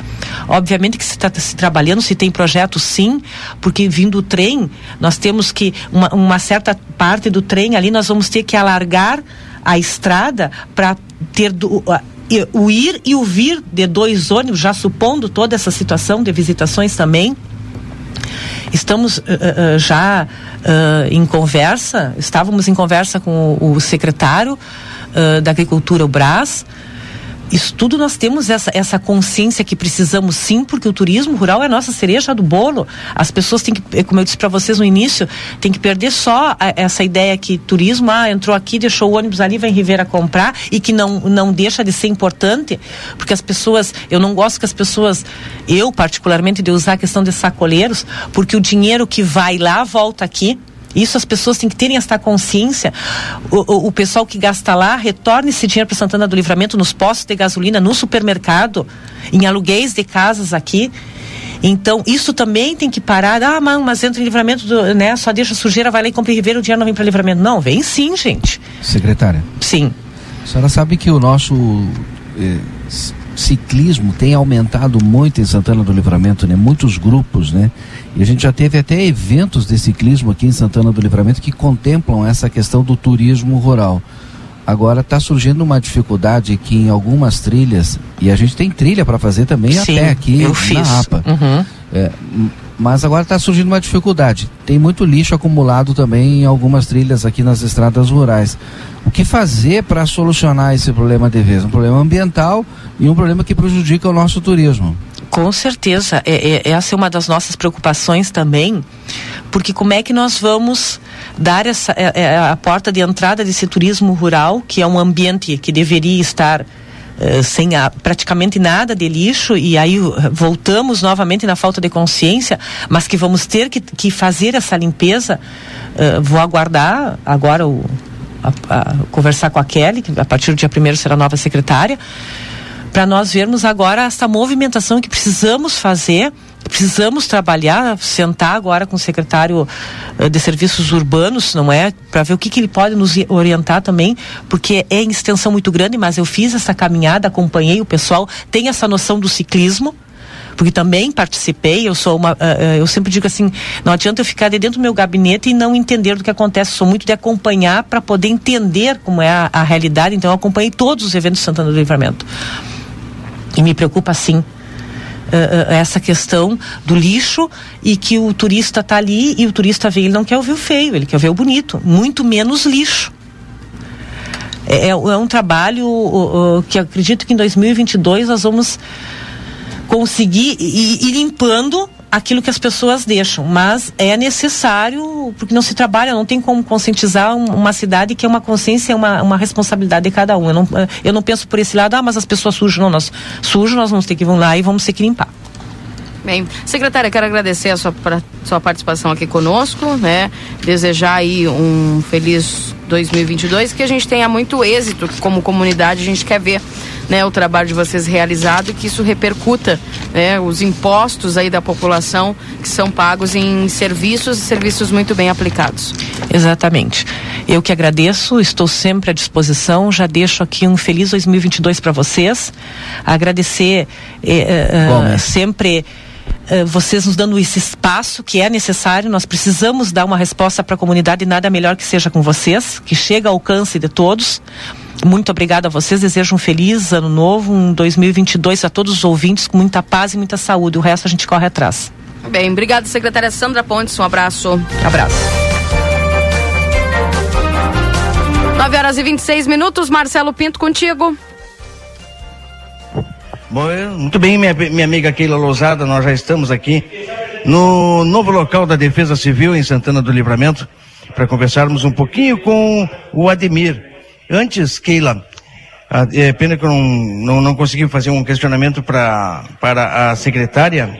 Obviamente que se está se trabalhando, se tem projeto sim, porque vindo o trem, nós temos que, uma, uma certa parte do trem ali, nós vamos ter que alargar a estrada para ter do, o ir e o vir de dois ônibus, já supondo toda essa situação de visitações também. Estamos uh, uh, já uh, em conversa, estávamos em conversa com o, o secretário da Agricultura, o Brás, isso tudo nós temos essa, essa consciência que precisamos sim, porque o turismo rural é a nossa cereja do bolo. As pessoas têm que, é como eu disse para vocês no início, tem que perder só a, essa ideia que turismo, ah, entrou aqui, deixou o ônibus ali, vai em Ribeira comprar e que não, não deixa de ser importante, porque as pessoas, eu não gosto que as pessoas, eu particularmente, de usar a questão de sacoleiros, porque o dinheiro que vai lá volta aqui. Isso as pessoas têm que terem esta consciência. O, o, o pessoal que gasta lá retorna esse dinheiro para Santana do Livramento nos postos de gasolina, no supermercado, em aluguéis de casas aqui. Então, isso também tem que parar. Ah, mas, mas entra em livramento, do, né? Só deixa sujeira, vai lá e compra Ribeiro, o dinheiro não vem para livramento. Não, vem sim, gente. Secretária. Sim. A senhora sabe que o nosso eh, ciclismo tem aumentado muito em Santana do Livramento, né? Muitos grupos, né? E a gente já teve até eventos de ciclismo aqui em Santana do Livramento que contemplam essa questão do turismo rural. Agora está surgindo uma dificuldade aqui em algumas trilhas, e a gente tem trilha para fazer também Sim, até aqui eu na fiz. APA. Uhum. É, mas agora está surgindo uma dificuldade. Tem muito lixo acumulado também em algumas trilhas aqui nas estradas rurais. O que fazer para solucionar esse problema de vez? Um problema ambiental e um problema que prejudica o nosso turismo. Com certeza, é, é, essa é uma das nossas preocupações também, porque como é que nós vamos dar essa é, é a porta de entrada desse turismo rural, que é um ambiente que deveria estar Uh, sem a, praticamente nada de lixo e aí uh, voltamos novamente na falta de consciência, mas que vamos ter que, que fazer essa limpeza. Uh, vou aguardar agora o, a, a, conversar com a Kelly, que a partir do dia primeiro será nova secretária, para nós vermos agora essa movimentação que precisamos fazer precisamos trabalhar, sentar agora com o secretário uh, de serviços urbanos, não é? Para ver o que, que ele pode nos orientar também, porque é em extensão muito grande, mas eu fiz essa caminhada, acompanhei o pessoal, tem essa noção do ciclismo, porque também participei, eu sou uma, uh, eu sempre digo assim, não adianta eu ficar de dentro do meu gabinete e não entender do que acontece, sou muito de acompanhar para poder entender como é a, a realidade, então eu acompanhei todos os eventos de Santana do Livramento. E me preocupa sim Uh, essa questão do lixo e que o turista está ali e o turista vem, ele não quer ouvir o feio, ele quer ver o bonito, muito menos lixo. É, é, é um trabalho uh, que acredito que em 2022 nós vamos conseguir ir, ir limpando aquilo que as pessoas deixam, mas é necessário, porque não se trabalha, não tem como conscientizar uma cidade que é uma consciência, é uma, uma responsabilidade de cada um. Eu não, eu não penso por esse lado, ah, mas as pessoas sujam, não, nós sujam, nós vamos ter que ir lá e vamos ter que limpar. Bem, secretária, quero agradecer a sua, pra, sua participação aqui conosco, né? Desejar aí um feliz 2022, que a gente tenha muito êxito como comunidade, a gente quer ver né, o trabalho de vocês realizado e que isso repercuta né, os impostos aí da população que são pagos em serviços e serviços muito bem aplicados. Exatamente. Eu que agradeço, estou sempre à disposição, já deixo aqui um feliz 2022 para vocês. Agradecer eh, eh, sempre Uh, vocês nos dando esse espaço que é necessário, nós precisamos dar uma resposta para a comunidade e nada melhor que seja com vocês, que chega ao alcance de todos. Muito obrigada a vocês, desejo um feliz ano novo, um 2022 a todos os ouvintes com muita paz e muita saúde. O resto a gente corre atrás. Bem, obrigada, secretária Sandra Pontes. Um abraço. Abraço. 9 horas e 26 minutos. Marcelo Pinto, contigo. Muito bem, minha, minha amiga Keila Lousada, nós já estamos aqui no novo local da Defesa Civil em Santana do Livramento para conversarmos um pouquinho com o Ademir. Antes, Keila, é pena que eu não, não, não consegui fazer um questionamento pra, para a secretária.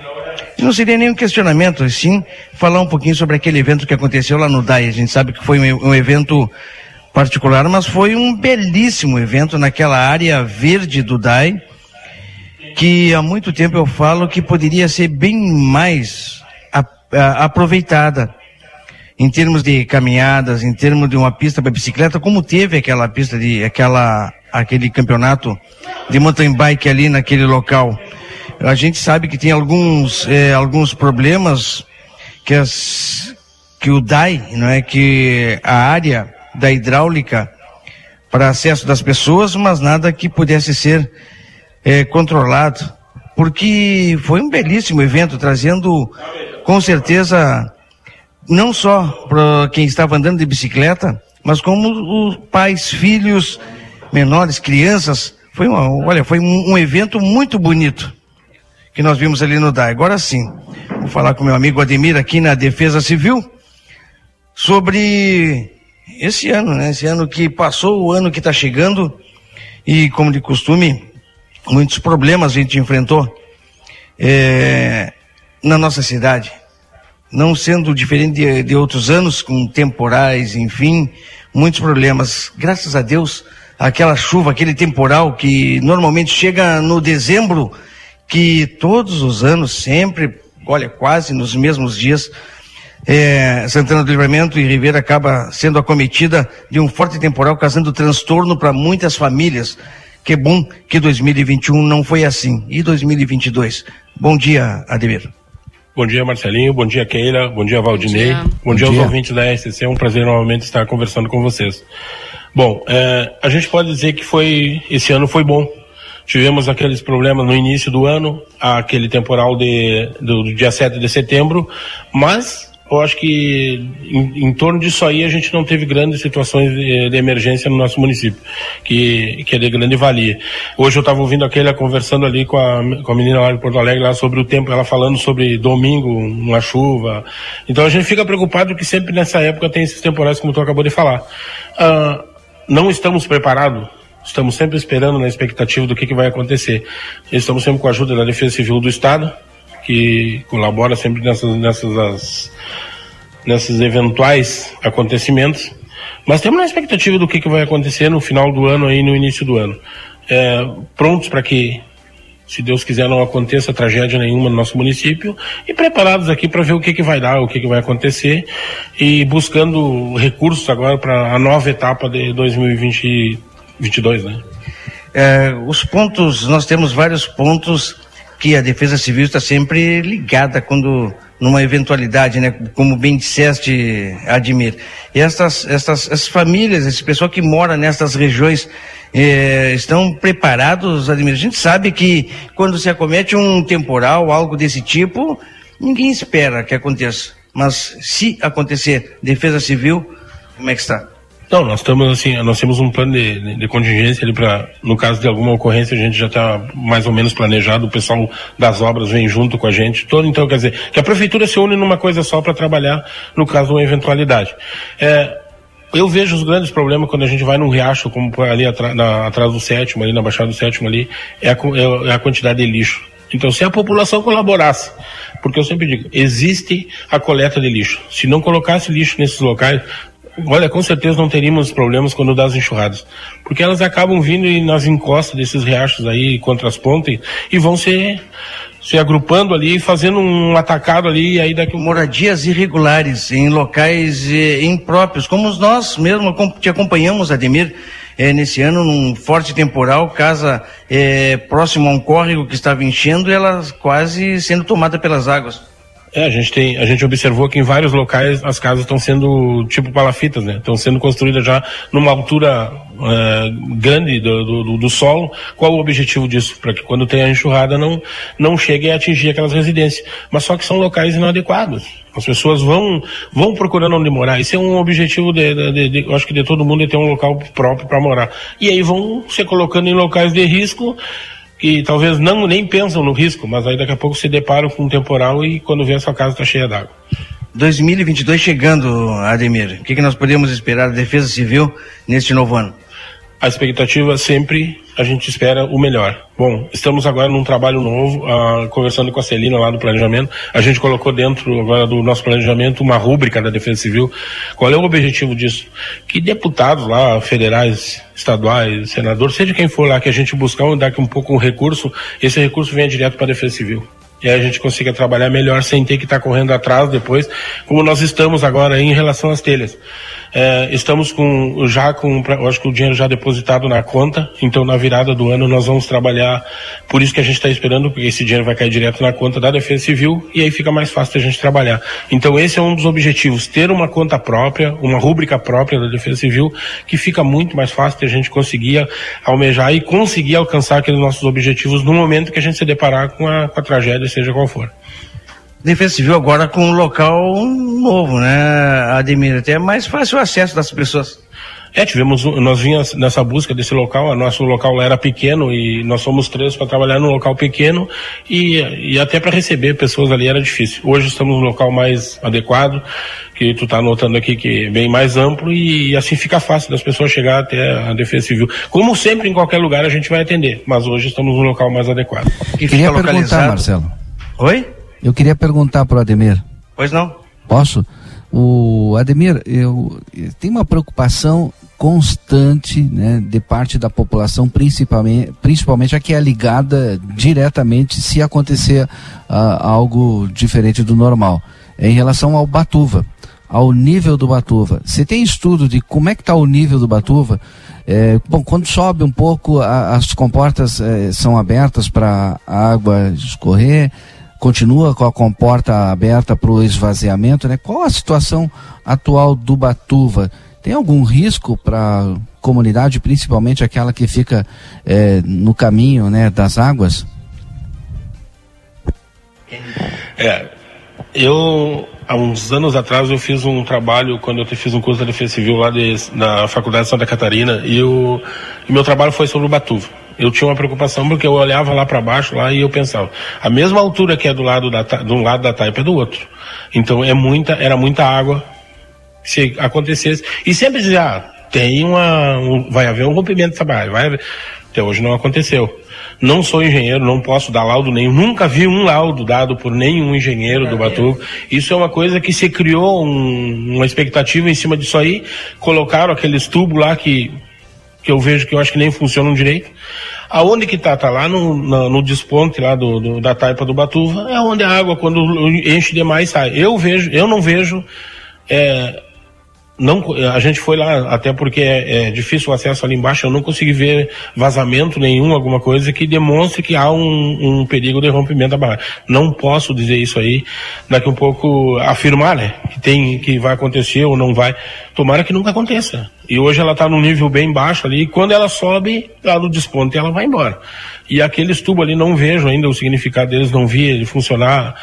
Não seria nenhum questionamento, sim falar um pouquinho sobre aquele evento que aconteceu lá no DAI. A gente sabe que foi um, um evento particular, mas foi um belíssimo evento naquela área verde do DAI que há muito tempo eu falo que poderia ser bem mais aproveitada em termos de caminhadas, em termos de uma pista para bicicleta, como teve aquela pista de aquela aquele campeonato de mountain bike ali naquele local. A gente sabe que tem alguns é, alguns problemas que as que o DAI, não é que a área da hidráulica para acesso das pessoas, mas nada que pudesse ser é, controlado, porque foi um belíssimo evento, trazendo com certeza não só para quem estava andando de bicicleta, mas como os pais, filhos, menores, crianças. Foi uma, olha, foi um, um evento muito bonito que nós vimos ali no DAI. Agora sim, vou falar com meu amigo Ademir aqui na Defesa Civil sobre esse ano, né? Esse ano que passou, o ano que está chegando e como de costume muitos problemas a gente enfrentou é, na nossa cidade. Não sendo diferente de, de, outros anos, com temporais, enfim, muitos problemas. Graças a Deus, aquela chuva, aquele temporal que normalmente chega no dezembro, que todos os anos, sempre, olha, quase nos mesmos dias, é, Santana do Livramento e Ribeira acaba sendo acometida de um forte temporal, causando transtorno para muitas famílias. Que bom que 2021 não foi assim. E 2022? Bom dia, Ademir. Bom dia, Marcelinho. Bom dia, Keila. Bom dia, Valdinei. Bom dia, bom dia, aos ouvintes da SCC. É um prazer novamente estar conversando com vocês. Bom, é, a gente pode dizer que foi esse ano foi bom. Tivemos aqueles problemas no início do ano, aquele temporal de, do, do dia 7 de setembro, mas eu acho que em, em, torno disso aí a gente não teve grandes situações de, de, emergência no nosso município, que, que é de grande valia. Hoje eu estava ouvindo aquela conversando ali com a, com a menina lá de Porto Alegre lá sobre o tempo, ela falando sobre domingo, uma chuva. Então a gente fica preocupado que sempre nessa época tem esses temporais como tu acabou de falar. Uh, não estamos preparados Estamos sempre esperando na expectativa do que, que vai acontecer. Estamos sempre com a ajuda da Defesa Civil do Estado, que colabora sempre nessas, nessas, as, nesses eventuais acontecimentos. Mas temos uma expectativa do que, que vai acontecer no final do ano e no início do ano. É, prontos para que, se Deus quiser, não aconteça tragédia nenhuma no nosso município e preparados aqui para ver o que, que vai dar, o que, que vai acontecer e buscando recursos agora para a nova etapa de 2022, né? É, os pontos, nós temos vários pontos que a Defesa Civil está sempre ligada quando numa eventualidade, né? Como bem disseste, Admir. E estas, estas, essas famílias, esse pessoal que mora nessas regiões, eh, estão preparados, Admir? A gente sabe que quando se acomete um temporal, algo desse tipo, ninguém espera que aconteça. Mas se acontecer, Defesa Civil, como é que está? Não, nós estamos assim, nós temos um plano de, de, contingência ali para, no caso de alguma ocorrência, a gente já está mais ou menos planejado, o pessoal das obras vem junto com a gente, todo, então quer dizer, que a prefeitura se une numa coisa só para trabalhar no caso de uma eventualidade. É, eu vejo os grandes problemas quando a gente vai num riacho, como ali atra, na, atrás do sétimo, ali na Baixada do Sétimo ali, é a, é a quantidade de lixo. Então, se a população colaborasse, porque eu sempre digo, existe a coleta de lixo. Se não colocasse lixo nesses locais, Olha, com certeza não teríamos problemas quando dá as enxurradas. Porque elas acabam vindo nas encostas desses riachos aí, contra as pontes, e vão se, se agrupando ali, fazendo um atacado ali, e aí daqui... Moradias irregulares, em locais eh, impróprios, como nós mesmo te acompanhamos, Ademir, é, nesse ano, num forte temporal, casa é, próximo a um córrego que estava enchendo, ela quase sendo tomada pelas águas. É, a gente tem, a gente observou que em vários locais as casas estão sendo tipo palafitas, né? Estão sendo construídas já numa altura é, grande do, do, do, solo. Qual o objetivo disso? Para que quando tem a enxurrada não não chegue a atingir aquelas residências. Mas só que são locais inadequados. As pessoas vão vão procurando onde morar. Esse é um objetivo de, de, de, eu acho que de todo mundo é ter um local próprio para morar. E aí vão se colocando em locais de risco que talvez não nem pensam no risco, mas aí daqui a pouco se deparam com um temporal e quando vê a sua casa está cheia d'água. 2022 chegando, Ademir. O que, que nós podemos esperar da Defesa Civil neste novo ano? A expectativa sempre a gente espera o melhor. Bom, estamos agora num trabalho novo, uh, conversando com a Celina lá do planejamento. A gente colocou dentro agora do nosso planejamento uma rúbrica da Defesa Civil. Qual é o objetivo disso? Que deputados lá, federais, estaduais, senadores, seja quem for lá, que a gente buscar daqui um pouco um recurso, esse recurso venha direto para a Defesa Civil e a gente consiga trabalhar melhor sem ter que estar tá correndo atrás depois, como nós estamos agora em relação às telhas. É, estamos com já com, acho que o dinheiro já depositado na conta, então na virada do ano nós vamos trabalhar, por isso que a gente está esperando, porque esse dinheiro vai cair direto na conta da Defesa Civil e aí fica mais fácil a gente trabalhar. Então esse é um dos objetivos, ter uma conta própria, uma rúbrica própria da Defesa Civil, que fica muito mais fácil a gente conseguir almejar e conseguir alcançar aqueles nossos objetivos no momento que a gente se deparar com a, com a tragédia, seja qual for. Defesa Civil agora com um local novo, né, Ademir? Até é mais fácil o acesso das pessoas. É, tivemos, nós vinhamos nessa busca desse local, nosso local lá era pequeno e nós fomos três para trabalhar num local pequeno e, e até para receber pessoas ali era difícil. Hoje estamos num local mais adequado, que tu está notando aqui que é bem mais amplo e, e, assim fica fácil das pessoas chegar até a Defesa Civil. Como sempre em qualquer lugar a gente vai atender, mas hoje estamos num local mais adequado. Que Queria perguntar, Marcelo. Oi? Eu queria perguntar para o Ademir. Pois não. Posso? O Ademir, eu, eu tenho uma preocupação constante né, de parte da população, principalmente, principalmente a que é ligada diretamente se acontecer uh, algo diferente do normal. Em relação ao Batuva, ao nível do Batuva. Você tem estudo de como é que está o nível do Batuva? É, bom, quando sobe um pouco, a, as comportas é, são abertas para a água escorrer continua com a comporta aberta para o esvaziamento, né? Qual a situação atual do Batuva? Tem algum risco para a comunidade, principalmente aquela que fica é, no caminho né, das águas? É, eu há uns anos atrás eu fiz um trabalho quando eu fiz um curso da Defesa Civil lá de, na Faculdade de Santa Catarina e o meu trabalho foi sobre o Batuva eu tinha uma preocupação porque eu olhava lá para baixo lá e eu pensava, a mesma altura que é do lado da de um lado da taipa é do outro. Então é muita, era muita água se acontecesse. E sempre dizia, ah, tem uma, um, vai haver um rompimento dessa barragem, vai haver. Até hoje não aconteceu. Não sou engenheiro, não posso dar laudo nenhum. Nunca vi um laudo dado por nenhum engenheiro do Batuva. Isso é uma coisa que se criou um, uma expectativa em cima disso aí. Colocaram aqueles tubos lá que que eu vejo que eu acho que nem funcionam direito. Aonde que tá? Tá lá no, no, no desponte lá do, do, da taipa do Batuva, é onde a água, quando enche demais, sai. Eu vejo, eu não vejo é, não, a gente foi lá, até porque é, é, difícil o acesso ali embaixo, eu não consegui ver vazamento nenhum, alguma coisa que demonstre que há um, um perigo de rompimento da barragem. Não posso dizer isso aí, daqui um pouco afirmar, né, que tem, que vai acontecer ou não vai. Tomara que nunca aconteça. E hoje ela está num nível bem baixo ali, e quando ela sobe, lá no desponte, ela vai embora. E aqueles tubos ali não vejo ainda o significado deles, não vi ele funcionar.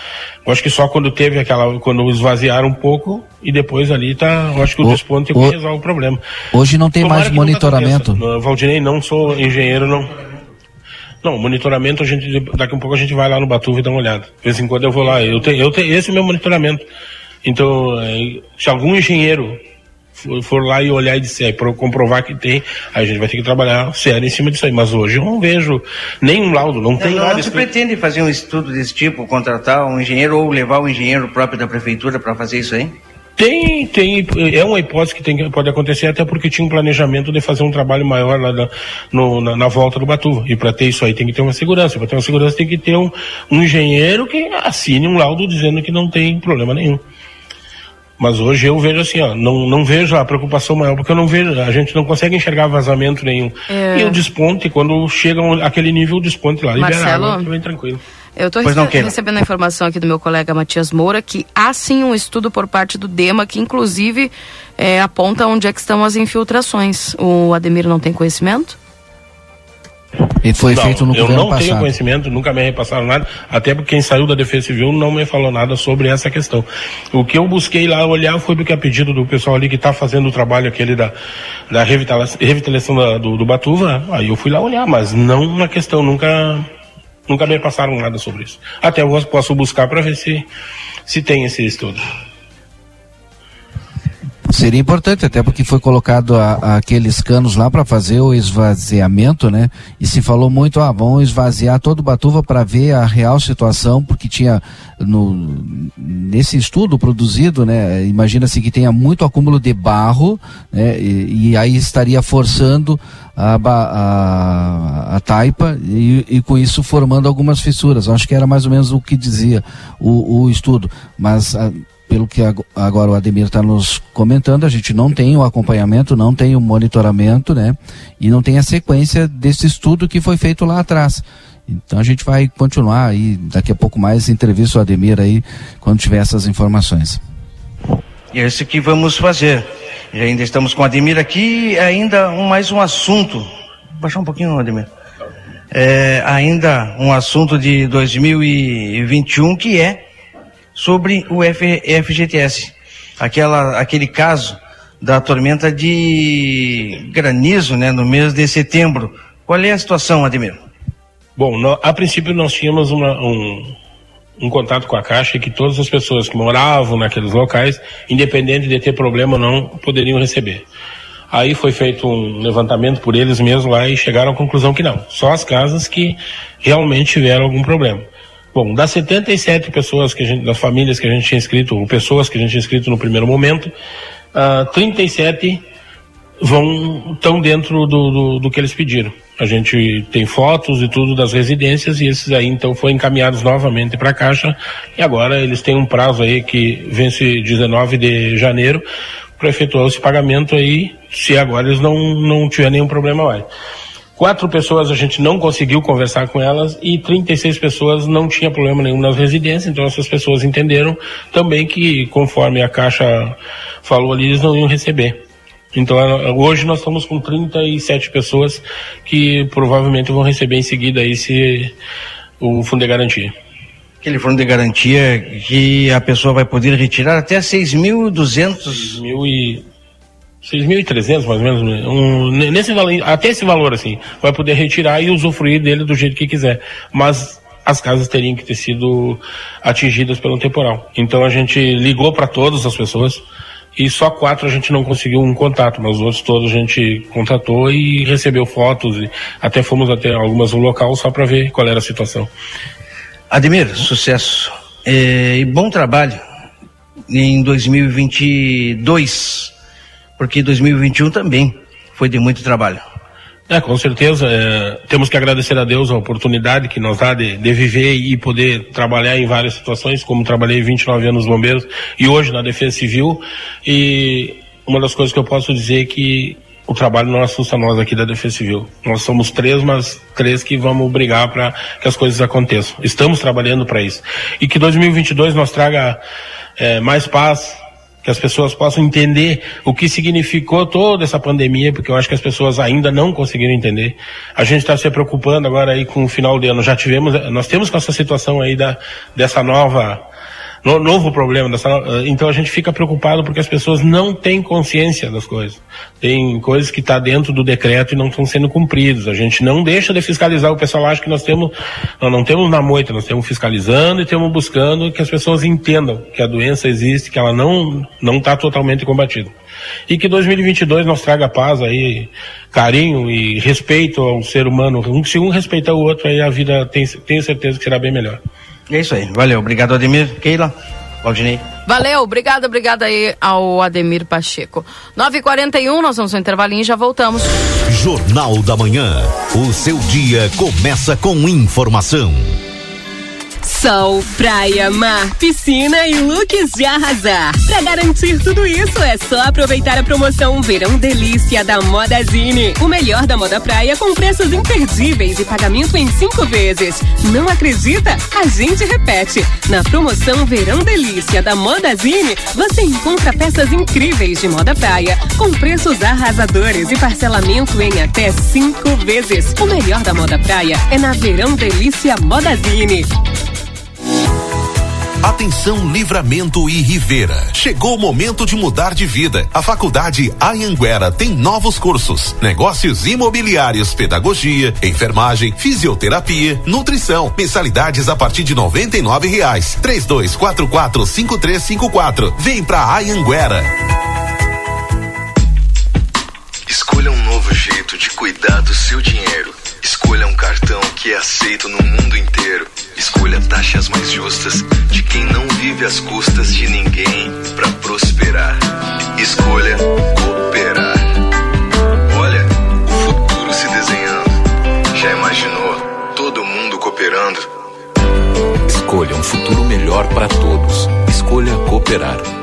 Eu acho que só quando teve aquela, quando esvaziaram um pouco e depois ali tá, eu acho que o, o desponte o, resolve o problema. Hoje não tem Tomara mais monitoramento. Valdinei, não sou engenheiro, não. Não, monitoramento a gente, daqui a um pouco a gente vai lá no Batuva e dá uma olhada. De vez em quando eu vou lá, eu tenho, eu tenho esse é meu monitoramento. Então, é, se algum engenheiro for lá e olhar e disser, para comprovar que tem, a gente vai ter que trabalhar sério em cima disso aí. Mas hoje eu não vejo nenhum laudo, não, não tem nada. Não se pretende fazer um estudo desse tipo, contratar um engenheiro ou levar o um engenheiro próprio da prefeitura para fazer isso aí? Tem, tem, é uma hipótese que tem, pode acontecer até porque tinha um planejamento de fazer um trabalho maior lá na, no, na, na, volta do Batuva. E para ter isso aí tem que ter uma segurança. Para ter uma segurança tem que ter um, um engenheiro que assine um laudo dizendo que não tem problema nenhum. Mas hoje eu vejo assim, ó, não, não vejo a preocupação maior, porque eu não vejo, a gente não consegue enxergar vazamento nenhum. É. E o desponte, quando chega aquele nível, o desponte lá, Marcelo? água, bem tranquilo. Eu estou Keila. recebendo a informação aqui do meu colega Matias Moura que há sim um estudo por parte do DEMA que inclusive é, aponta onde é que estão as infiltrações. O Ademir não tem conhecimento? Ele foi não, feito no eu não tenho passado. conhecimento, nunca me repassaram nada, até porque quem saiu da Defesa Civil não me falou nada sobre essa questão. O que eu busquei lá olhar foi porque a pedido do pessoal ali que está fazendo o trabalho aquele da, da revitalização da- do, do Batuva, aí eu fui lá olhar, mas não na questão, nunca, nunca me passaram nada sobre isso. Até eu posso buscar para ver se, se tem esse estudo. Seria importante, até porque foi colocado a- a aqueles canos lá para fazer o esvaziamento, né? E se falou muito, ah, vão esvaziar todo o Batuva para ver a real situação, porque tinha no, nesse estudo produzido, né? Imagina-se que tenha muito acúmulo de barro, né? E, e aí estaria forçando a, a, a taipa e, e com isso formando algumas fissuras. Acho que era mais ou menos o que dizia o, o estudo, mas ah, pelo que ag- agora o Ademir está nos comentando, a gente não tem o acompanhamento, não tem o monitoramento, né? E não tem a sequência desse estudo que foi feito lá atrás. Então a gente vai continuar aí, daqui a pouco mais, entrevista o Ademir aí, quando tiver essas informações. E é isso que vamos fazer. E ainda estamos com o Ademir aqui, ainda um, mais um assunto. Vou baixar um pouquinho, Ademir. É, ainda um assunto de 2021 que é sobre o FGTS. Aquela, aquele caso da tormenta de granizo, né, no mês de setembro. Qual é a situação, Ademir? Bom, nó- a princípio nós tínhamos uma- um, um contato com a Caixa que todas as pessoas que moravam naqueles locais, independente de ter problema ou não, poderiam receber. Aí foi feito um levantamento por eles mesmos lá e chegaram à conclusão que não. Só as casas que realmente tiveram algum problema. Bom, das 77 pessoas que a gente, das famílias que a gente tinha inscrito, ou pessoas que a gente tinha inscrito no primeiro momento, ah, 37 vão estão dentro do, do, do que eles pediram. A gente tem fotos e tudo das residências e esses aí então foram encaminhados novamente para a Caixa e agora eles têm um prazo aí que vence 19 de janeiro para efetuar esse pagamento aí, se agora eles não não tiver nenhum problema mais. Quatro pessoas a gente não conseguiu conversar com elas e 36 pessoas não tinha problema nenhum nas residências, então essas pessoas entenderam também que conforme a Caixa falou ali, eles não iam receber. Então hoje nós estamos com 37 pessoas que provavelmente vão receber em seguida esse o fundo de garantia. Aquele fundo de garantia que a pessoa vai poder retirar até 6.200. 6.300 mais ou menos, um, ne- nesse valor, até esse valor assim, vai poder retirar e usufruir dele do jeito que quiser. Mas as casas teriam que ter sido atingidas pelo temporal. Então a gente ligou para todas as pessoas e só quatro a gente não conseguiu um contato, mas os outros todos a gente contatou e recebeu fotos e até fomos até algumas no local só para ver qual era a situação. Ademir, sucesso É, e bom trabalho em 2022, porque 2021 também foi de muito trabalho. É, com certeza. é, temos que agradecer a Deus a oportunidade que nos dá de, de viver e poder trabalhar em várias situações, como trabalhei 29 anos nos bombeiros e hoje na Defesa Civil. E uma das coisas que eu posso dizer é que o trabalho não assusta nós aqui da Defesa Civil. Nós somos três, mas três que vamos brigar para que as coisas aconteçam. Estamos trabalhando para isso. E que 2022 nos traga é, mais paz, que as pessoas possam entender o que significou toda essa pandemia, porque eu acho que as pessoas ainda não conseguiram entender. A gente está se preocupando agora aí com o final de ano. Já tivemos, nós temos com essa situação aí da, dessa nova, no, novo problema. Dessa, no- então a gente fica preocupado porque as pessoas não têm consciência das coisas. Tem coisas que está dentro do decreto e não estão sendo cumpridas. A gente não deixa de fiscalizar. O pessoal acha que nós temos, nós não temos na moita, nós temos fiscalizando e temos buscando que as pessoas entendam que a doença existe, que ela não não está totalmente combatida. E que 2022 nos traga paz aí, carinho e respeito ao ser humano. Um, se um respeitar o outro, aí a vida tem, tenho certeza que será bem melhor. É isso aí. Valeu. Obrigado, Ademir. Keila, Valdinei. Valeu, obrigada, obrigada aí ao Ademir Pacheco. 9h41, nós vamos no intervalinho e já voltamos. Jornal da Manhã. O seu dia começa com informação. Sol, praia, mar, piscina e looks de arrasar. Pra garantir tudo isso, é só aproveitar a promoção Verão Delícia da Modazine. O melhor da moda praia com preços imperdíveis e pagamento em cinco vezes. Não acredita? A gente repete. Na promoção Verão Delícia da Modazine, você encontra peças incríveis de moda praia com preços arrasadores e parcelamento em até cinco vezes. O melhor da moda praia é na Verão Delícia Modazine. Atenção Livramento e Rivera. Chegou o momento de mudar de vida. A Faculdade Anhanguera tem novos cursos: negócios imobiliários, pedagogia, enfermagem, fisioterapia, nutrição. Mensalidades a partir de noventa e nove reais. Três dois quatro quatro cinco três cinco quatro. Vem pra Anhanguera. Escolha um novo jeito de cuidar do seu dinheiro. Escolha um cartão que é aceito no mundo inteiro. Escolha taxas mais justas de quem não vive às custas de ninguém para prosperar. Escolha cooperar. Olha, o futuro se desenhando. Já imaginou todo mundo cooperando? Escolha um futuro melhor para todos. Escolha cooperar.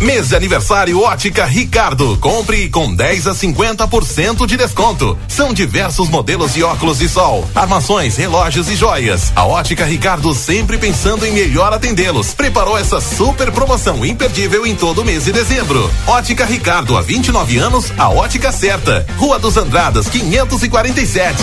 Mês de aniversário Ótica Ricardo. Compre com 10 a 50% de desconto. São diversos modelos de óculos de sol, armações, relógios e joias. A Ótica Ricardo sempre pensando em melhor atendê-los. Preparou essa super promoção imperdível em todo mês de dezembro. Ótica Ricardo, há 29 anos, a ótica certa. Rua dos Andradas, 547.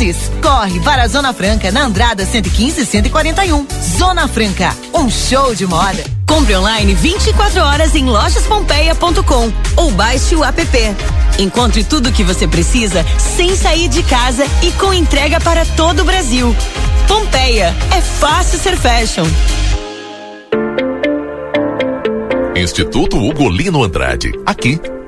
Corre para a Zona Franca na Andrada 115 e 141. Zona Franca, um show de moda. Compre online 24 horas em lojaspompeia.com ou baixe o app. Encontre tudo o que você precisa sem sair de casa e com entrega para todo o Brasil. Pompeia, é fácil ser fashion. Instituto Ugolino Andrade. Aqui,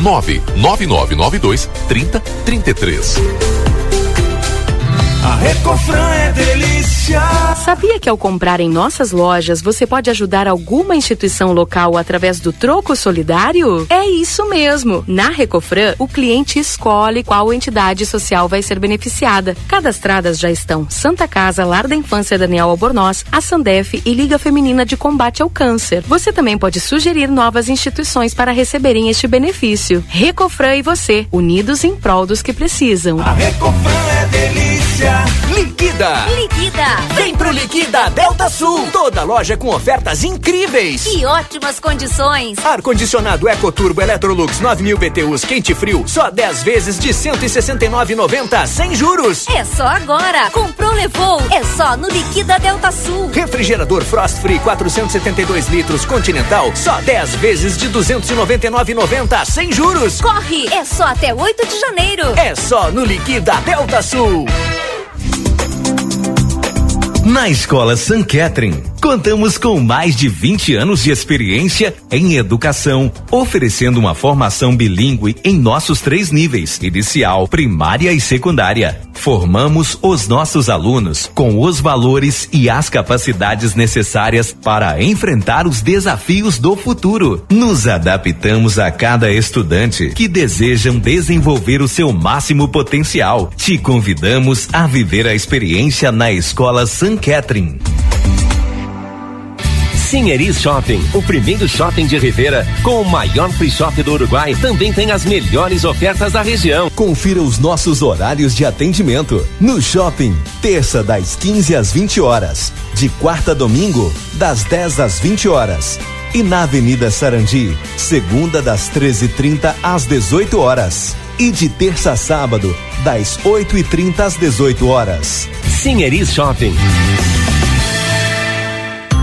99992 3033. A Recofran é delícia. Sabia que ao comprar em nossas lojas você pode ajudar alguma instituição local através do troco solidário? É isso mesmo. Na Recofran, o cliente escolhe qual entidade social vai ser beneficiada. Cadastradas já estão Santa Casa, Lar da Infância Daniel Albornoz, a Sandef e Liga Feminina de Combate ao Câncer. Você também pode sugerir novas instituições para receberem este benefício. Recofran e você, unidos em prol dos que precisam. A Recofran é delícia. Liquida! Liquida! Vem pro Liquida Delta Sul! Toda loja com ofertas incríveis! E ótimas condições! Ar-condicionado EcoTurbo Electrolux 9000 BTUs quente e frio, só 10 vezes de 169,90 sem juros! É só agora! Comprou, levou! É só no Liquida Delta Sul! Refrigerador Frost Free 472 litros Continental, só 10 vezes de 299,90 sem juros! Corre! É só até 8 de janeiro! É só no Liquida Delta Sul! Na Escola San Catherine, Contamos com mais de 20 anos de experiência em educação, oferecendo uma formação bilíngue em nossos três níveis: inicial, primária e secundária. Formamos os nossos alunos com os valores e as capacidades necessárias para enfrentar os desafios do futuro. Nos adaptamos a cada estudante que desejam desenvolver o seu máximo potencial. Te convidamos a viver a experiência na Escola San Catherine. Sinheris Shopping, o primeiro shopping de Rivera com o maior free shop do Uruguai, também tem as melhores ofertas da região. Confira os nossos horários de atendimento. No shopping, terça das 15 às 20 horas, de quarta a domingo, das 10 às 20 horas. E na Avenida Sarandi, segunda das 13h30 às 18 horas. E de terça a sábado, das 8h30 às 18 horas. Sinheris Shopping.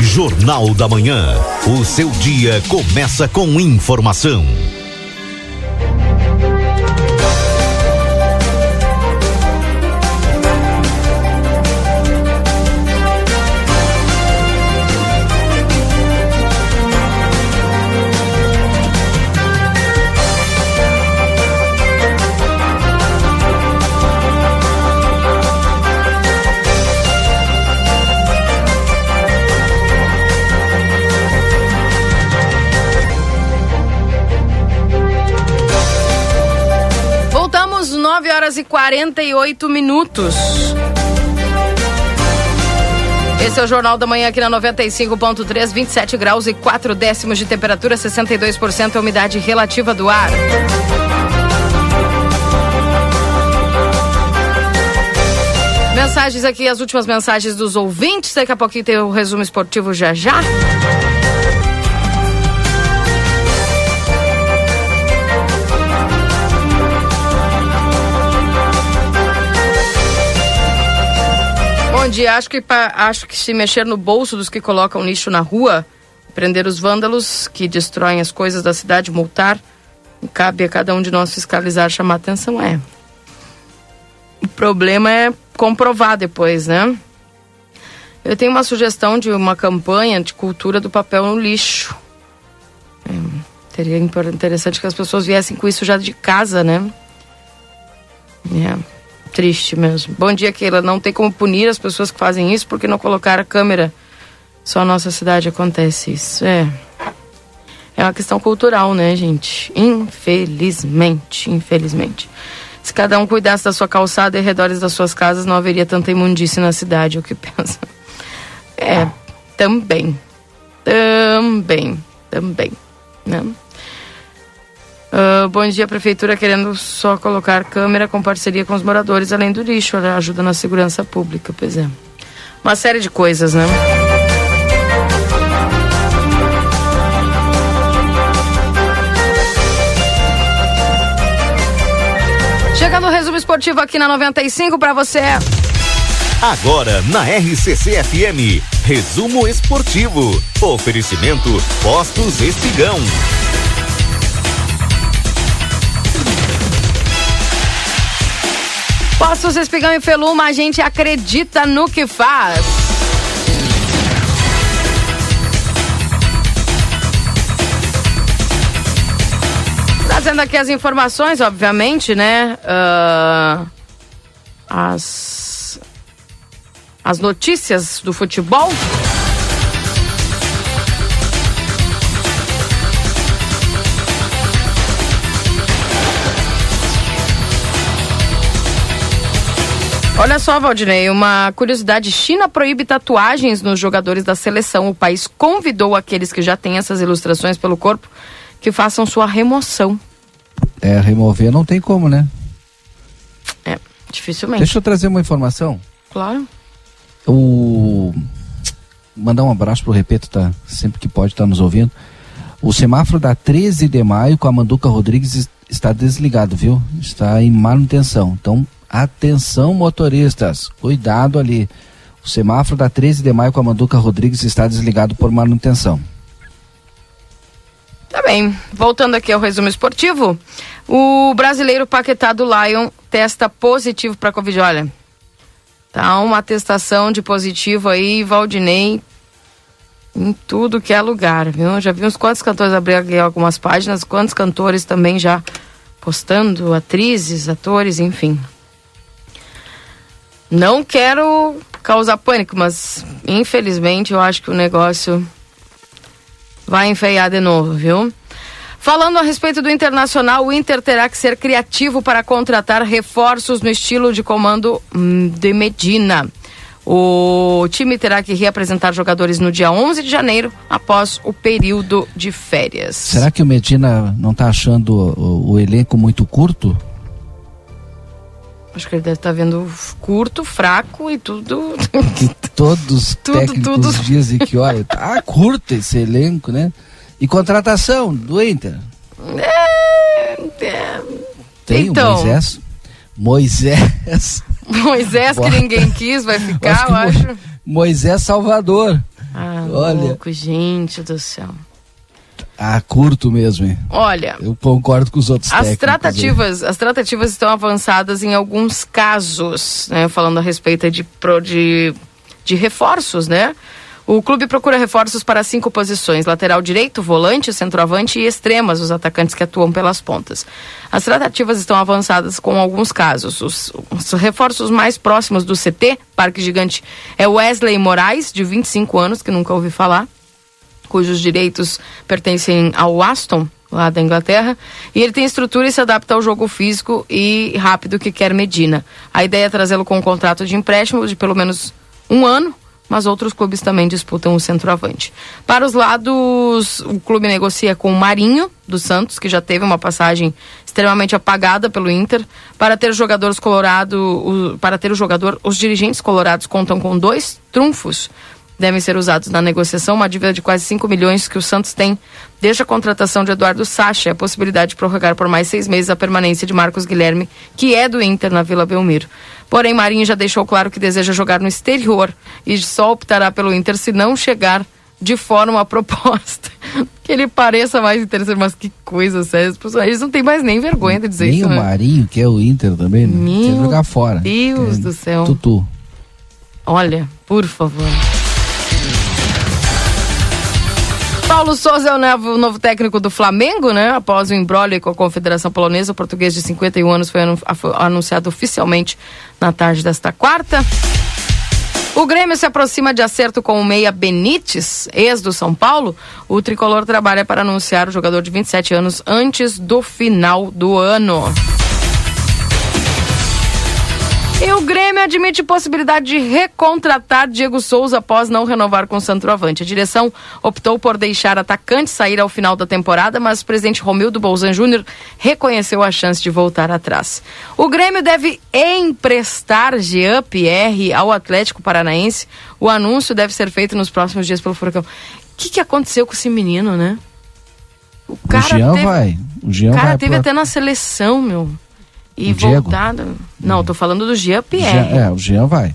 Jornal da Manhã. O seu dia começa com informação. Horas e 48 minutos. Esse é o Jornal da Manhã aqui na 95.3, 27 graus e 4 décimos de temperatura, 62% a umidade relativa do ar. Mensagens aqui, as últimas mensagens dos ouvintes. Daqui a pouquinho tem o resumo esportivo já já. Dia, acho que, acho que se mexer no bolso dos que colocam lixo na rua, prender os vândalos que destroem as coisas da cidade, multar, cabe a cada um de nós fiscalizar, chamar atenção, é. O problema é comprovar depois, né? Eu tenho uma sugestão de uma campanha de cultura do papel no lixo. É, teria impor- interessante que as pessoas viessem com isso já de casa, né? É, triste mesmo. Bom dia, Keila. Não tem como punir as pessoas que fazem isso porque não colocaram a câmera. Só na nossa cidade acontece isso. É. É uma questão cultural, né, gente? Infelizmente, infelizmente. Se cada um cuidasse da sua calçada e redores das suas casas, não haveria tanta imundice na cidade, é o que pensa. É, também. Também. Também. Né? Ah, bom dia, prefeitura querendo só colocar câmera com parceria com os moradores, além do lixo, ajuda na segurança pública, pois é. Uma série de coisas, né? Chega no resumo esportivo aqui na 95 para você. Agora na RCC FM, resumo esportivo. Oferecimento Postos Espigão. Postos Espigão e Feluma, a gente acredita no que faz. Trazendo aqui as informações, obviamente, né? Ah, as, as notícias do futebol. Olha só, Valdinei, uma curiosidade: China proíbe tatuagens nos jogadores da seleção. O país convidou aqueles que já têm essas ilustrações pelo corpo que façam sua remoção. É, remover não tem como, né? É, dificilmente. Deixa eu trazer uma informação. Claro. O mandar um abraço pro Repeto, tá? Sempre que pode estar tá nos ouvindo. O semáforo da 13 de maio com a Manduca Rodrigues está desligado, viu? Está em manutenção. Então, atenção motoristas, cuidado ali. O semáforo da 13 de maio com a Manduca Rodrigues está desligado por manutenção. Tá bem. Voltando aqui ao resumo esportivo, o brasileiro Paquetá do Lion testa positivo para Covid. Olha, tá uma atestação de positivo aí, Valdinei, em tudo que é lugar, viu? Já vi uns quantos cantores abrir aqui algumas páginas, quantos cantores também já postando, atrizes, atores, enfim. Não quero causar pânico, mas infelizmente eu acho que o negócio vai enfeiar de novo, viu? Falando a respeito do Internacional, o Inter terá que ser criativo para contratar reforços no estilo de comando hum, de Medina. O time terá que reapresentar jogadores no dia 11 de janeiro, após o período de férias. Será que o Medina não está achando o, o, elenco muito curto? Acho que ele deve estar vendo curto, fraco e tudo. Que todos [LAUGHS] os técnicos tudo. dizem que, olha, tá curto esse elenco, né? E contratação do Inter? É, é. Tem então, o Moisés. Moisés. Moisés que ninguém quis, vai [LAUGHS] ficar, eu acho. Moisés Salvador. Ah, Olha. louco, gente do céu. Ah, curto mesmo, hein? Olha. Eu concordo com os outros as tratativas, aí. As tratativas estão avançadas em alguns casos, né? Falando a respeito de, de, de reforços, né? O clube procura reforços para cinco posições: lateral direito, volante, centroavante e extremas, os atacantes que atuam pelas pontas. As tratativas estão avançadas com alguns casos. Os, os reforços mais próximos do CT, Parque Gigante, é Wesley Moraes, de 25 anos, que nunca ouvi falar, cujos direitos pertencem ao Aston, lá da Inglaterra, e ele tem estrutura e se adapta ao jogo físico e rápido que quer Medina. A ideia é trazê-lo com um contrato de empréstimo de pelo menos um ano mas outros clubes também disputam o centroavante. Para os lados, o clube negocia com o Marinho do Santos, que já teve uma passagem extremamente apagada pelo Inter. Para ter jogadores colorado, o, para ter o jogador, os dirigentes colorados contam com dois trunfos devem ser usados na negociação, uma dívida de quase 5 milhões que o Santos tem desde a contratação de Eduardo Sacha e a possibilidade de prorrogar por mais seis meses a permanência de Marcos Guilherme, que é do Inter na Vila Belmiro. Porém, Marinho já deixou claro que deseja jogar no exterior e só optará pelo Inter se não chegar de forma a [LAUGHS] proposta. que ele pareça mais interessante, mas que coisa, sério. Eles não têm mais nem vergonha de dizer nem isso. Nem o né? Marinho, que é o Inter também, né? Meu Quer jogar fora. Deus do céu. Tutu. Olha, por favor. Paulo Souza é o novo, técnico do Flamengo, né? Após o embrolho com a Confederação Polonesa, o português de 51 anos foi anunciado oficialmente na tarde desta quarta. O Grêmio se aproxima de acerto com o meia Benítez, ex do São Paulo. O tricolor trabalha para anunciar o jogador de 27 anos antes do final do ano. E o Grêmio admite possibilidade de recontratar Diego Souza após não renovar com o centroavante. A direção optou por deixar atacante sair ao final da temporada, mas o presidente Romildo Bolzan Júnior reconheceu a chance de voltar atrás. O Grêmio deve emprestar Jean Pierre ao Atlético Paranaense. O anúncio deve ser feito nos próximos dias pelo Furacão. O que, que aconteceu com esse menino, né? O cara o Jean teve, vai. O Jean cara vai teve até na seleção, meu. E voltado. Não, tô falando do Jean Pierre. Jean, é, o Jean vai.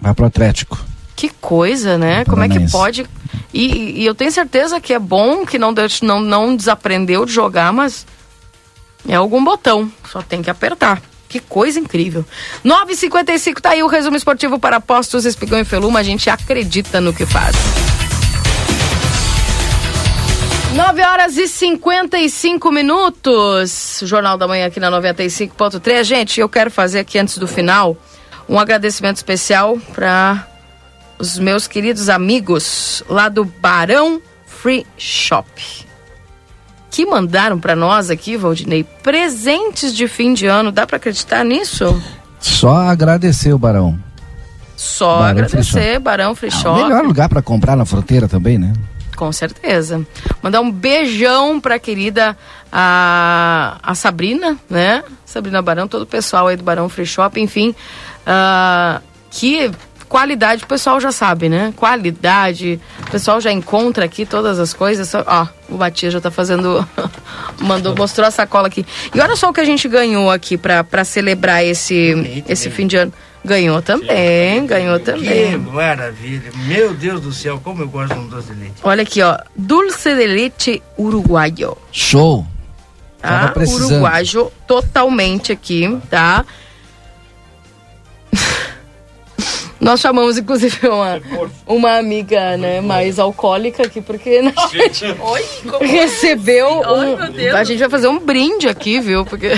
Vai pro Atlético. Que coisa, né? Como é que pode. E, e, eu tenho certeza que é bom que não, não, não desaprendeu de jogar, mas é algum botão. Só tem que apertar. Que coisa incrível. 9h55 tá aí o resumo esportivo para Postos Espigão e Feluma. A gente acredita no que faz. 9 horas e 55 minutos. Jornal da Manhã aqui na 95.3. Gente, eu quero fazer aqui antes do final um agradecimento especial para os meus queridos amigos lá do Barão Free Shop. Que mandaram para nós aqui, Valdinei, presentes de fim de ano. Dá para acreditar nisso? Só agradecer o Barão. Só Barão agradecer, Free Barão Free Shop. Ah, o melhor lugar para comprar na fronteira também, né? Com certeza. Mandar um beijão pra querida a, a Sabrina, né? Sabrina Barão, todo o pessoal aí do Barão Free Shop, enfim. Uh, que qualidade, o pessoal já sabe, né? Qualidade, o pessoal já encontra aqui todas as coisas. Ó, o Matias já tá fazendo. [LAUGHS] mandou, mostrou a sacola aqui. E olha só o que a gente ganhou aqui pra, pra celebrar esse, esse fim de ano. Ganhou também, ganhou Que também. maravilha. Meu Deus do céu, como eu gosto de um doce de leite. Olha aqui, ó. Dulce de leite uruguaio. Show. Tava Tá? precisando. Uruguaio totalmente aqui, tá? Nós chamamos, inclusive, uma, uma amiga, né, mais alcoólica aqui, porque né, Oi, recebeu Ai, um... meu Deus. A gente vai fazer um brinde aqui, viu? Porque...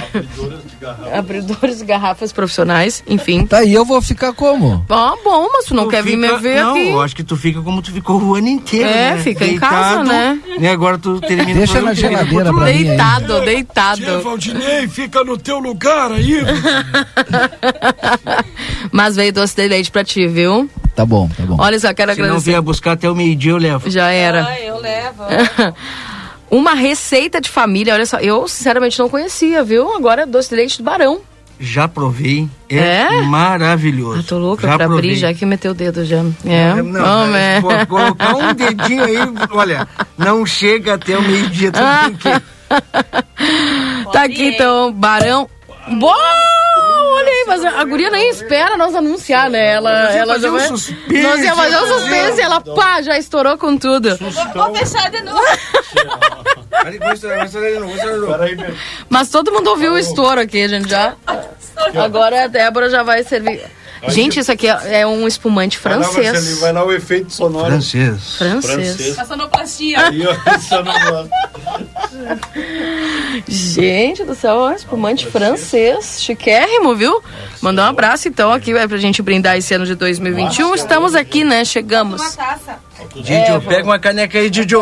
Abridores de garrafas profissionais, enfim. Tá, e eu vou ficar como? Ah, bom, mas tu não Tu quer vir me fica- ver não, aqui? eu acho que tu fica como tu ficou o ano inteiro. É, né? fica em casa, né? E agora tu termina Deixa na fica geladeira pra mim aí. Deitado, deitado. Tia Valdinei, fica no teu lugar aí. [LAUGHS] Mas veio doce de leite pra ti, viu? Tá bom, tá bom. Olha só, quero Se não agradecer. vier buscar até o meio-dia, eu levo. Já era. Ah, eu levo. [LAUGHS] Uma receita de família, olha só, eu sinceramente não conhecia, viu? Agora é doce de leite do Barão. Já provei. É, É? maravilhoso. Ah, tô louca já pra provei. abrir, já que meteu o dedo já. É. Não, Vamos, né, é. vou colocar um dedinho aí, [LAUGHS] olha, não chega até o meio-dia, Ah. que... [LAUGHS] Tá aqui então, Barão. Boa! Olha aí, mas a guria nem espera nós anunciar, né? Ela, ela já um vai. suspense, nós ia fazer um suspense ela, pá, já estourou com tudo. Vou fechar de novo. Mas todo mundo ouviu o estouro aqui, gente, já. Agora a Débora já vai servir. Gente, isso aqui é é um espumante francês. Vai lá o efeito sonoro. Francês. Francês. A sonoplastia. Aí, ó, [LAUGHS] sonoro. Gente do céu, ó, espumante francês, chiquérrimo, viu? Mandar um abraço então aqui vai pra gente brindar esse ano de 2021. Estamos aqui, né? Chegamos. Uma taça. Didi, pega uma caneca aí, Didi.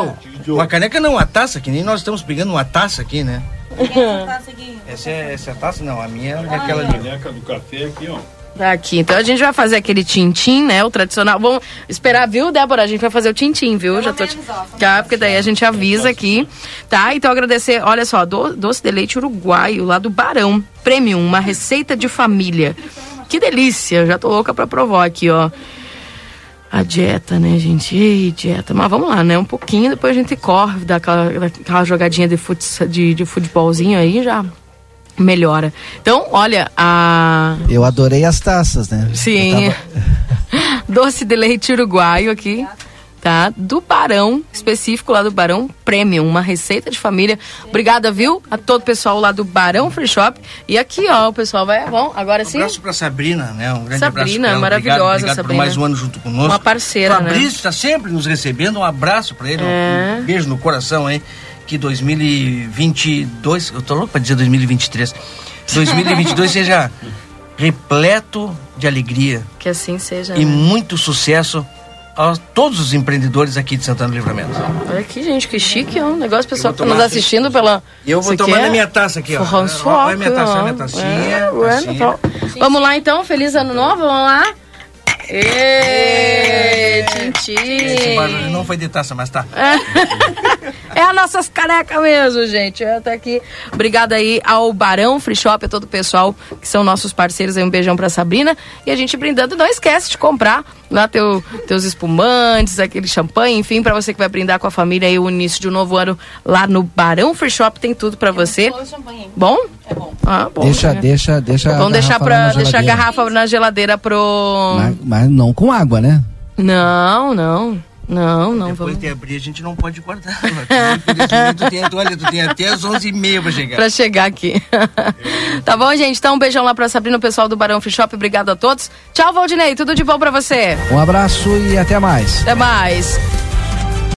Uma caneca não, uma taça, que nem nós estamos pegando uma taça aqui, né? Essa taça aqui. Essa é, essa é a taça? Não, a minha é aquela ali. Caneca do café aqui, ó. Tá aqui. Então a gente vai fazer aquele tintim, né? O tradicional. Vamos esperar, viu, Débora? A gente vai fazer o tintim, viu? Já tô. te- Tá, porque daí a gente avisa aqui. Tá? Então agradecer, olha só, do- doce de leite uruguaio lá do Barão. Premium, uma receita de família. Que delícia! Já tô louca pra provar aqui, ó. A dieta, né, gente? Ei, dieta. Mas vamos lá, né? Um pouquinho, depois a gente corre, dá aquela, aquela jogadinha de, futs, de, de futebolzinho aí já melhora. Então, olha, a. Eu adorei as taças, né? Sim. [LAUGHS] Doce de leite uruguaio aqui, tá? Do Barão, específico lá do Barão Premium, uma receita de família. Obrigada, viu? A todo o pessoal lá do Barão Free Shop. E aqui, ó, o pessoal vai. Vamos, agora Um sim. abraço pra Sabrina, né? Um grande abraço Sabrina, ela. maravilhosa, obrigado, obrigado Sabrina. por mais um ano junto conosco. Uma parceira, né? Fabrício está sempre nos recebendo. Um abraço pra ele. É. Um beijo no coração aí. Que 2022, eu tô louco pra dizer 2023. 2022 [LAUGHS] seja repleto de alegria Que assim seja. e né? muito sucesso a todos os empreendedores aqui de Santana do Livramento. Olha aqui, gente, que chique, ó. Um negócio, pessoal que tá nos assistindo pela. Eu vou Isso aqui tomar é na minha taça aqui, ó. Olha a minha taça, ó. minha tacinha, É, bueno, tacinha. então. Vamos lá então, feliz ano novo, vamos lá. Ê, Esse Tintim. barulho não foi de taça, mas tá. É as nossas canecas mesmo, gente. É, tá aqui. Obrigada aí ao Barão Free Shop, a todo o pessoal que são nossos parceiros. Aí um beijão pra Sabrina. E a gente brindando. Não esquece de comprar lá teu, teus espumantes, aquele champanhe, enfim, pra você que vai brindar com a família aí o início de um novo ano lá no Barão Free Shop. Tem tudo pra você. Bom? É bom. Ah, bom. Deixa, né? deixa, deixa. a Vamos deixar, na deixar a garrafa na geladeira pro. Mas, mas não com água, né? Não, não. Não, não. Depois Vamos... de abrir, a gente não pode guardar. [LAUGHS] Infelizmente, tu tem, olha, tu tem até as 11h30 pra chegar. Pra chegar aqui. [LAUGHS] tá bom, gente? Então, um beijão lá pra Sabrina, o pessoal do Barão Free Shop. Obrigado a todos. Tchau, Valdinei. Tudo de bom pra você. Um abraço e até mais. Até mais.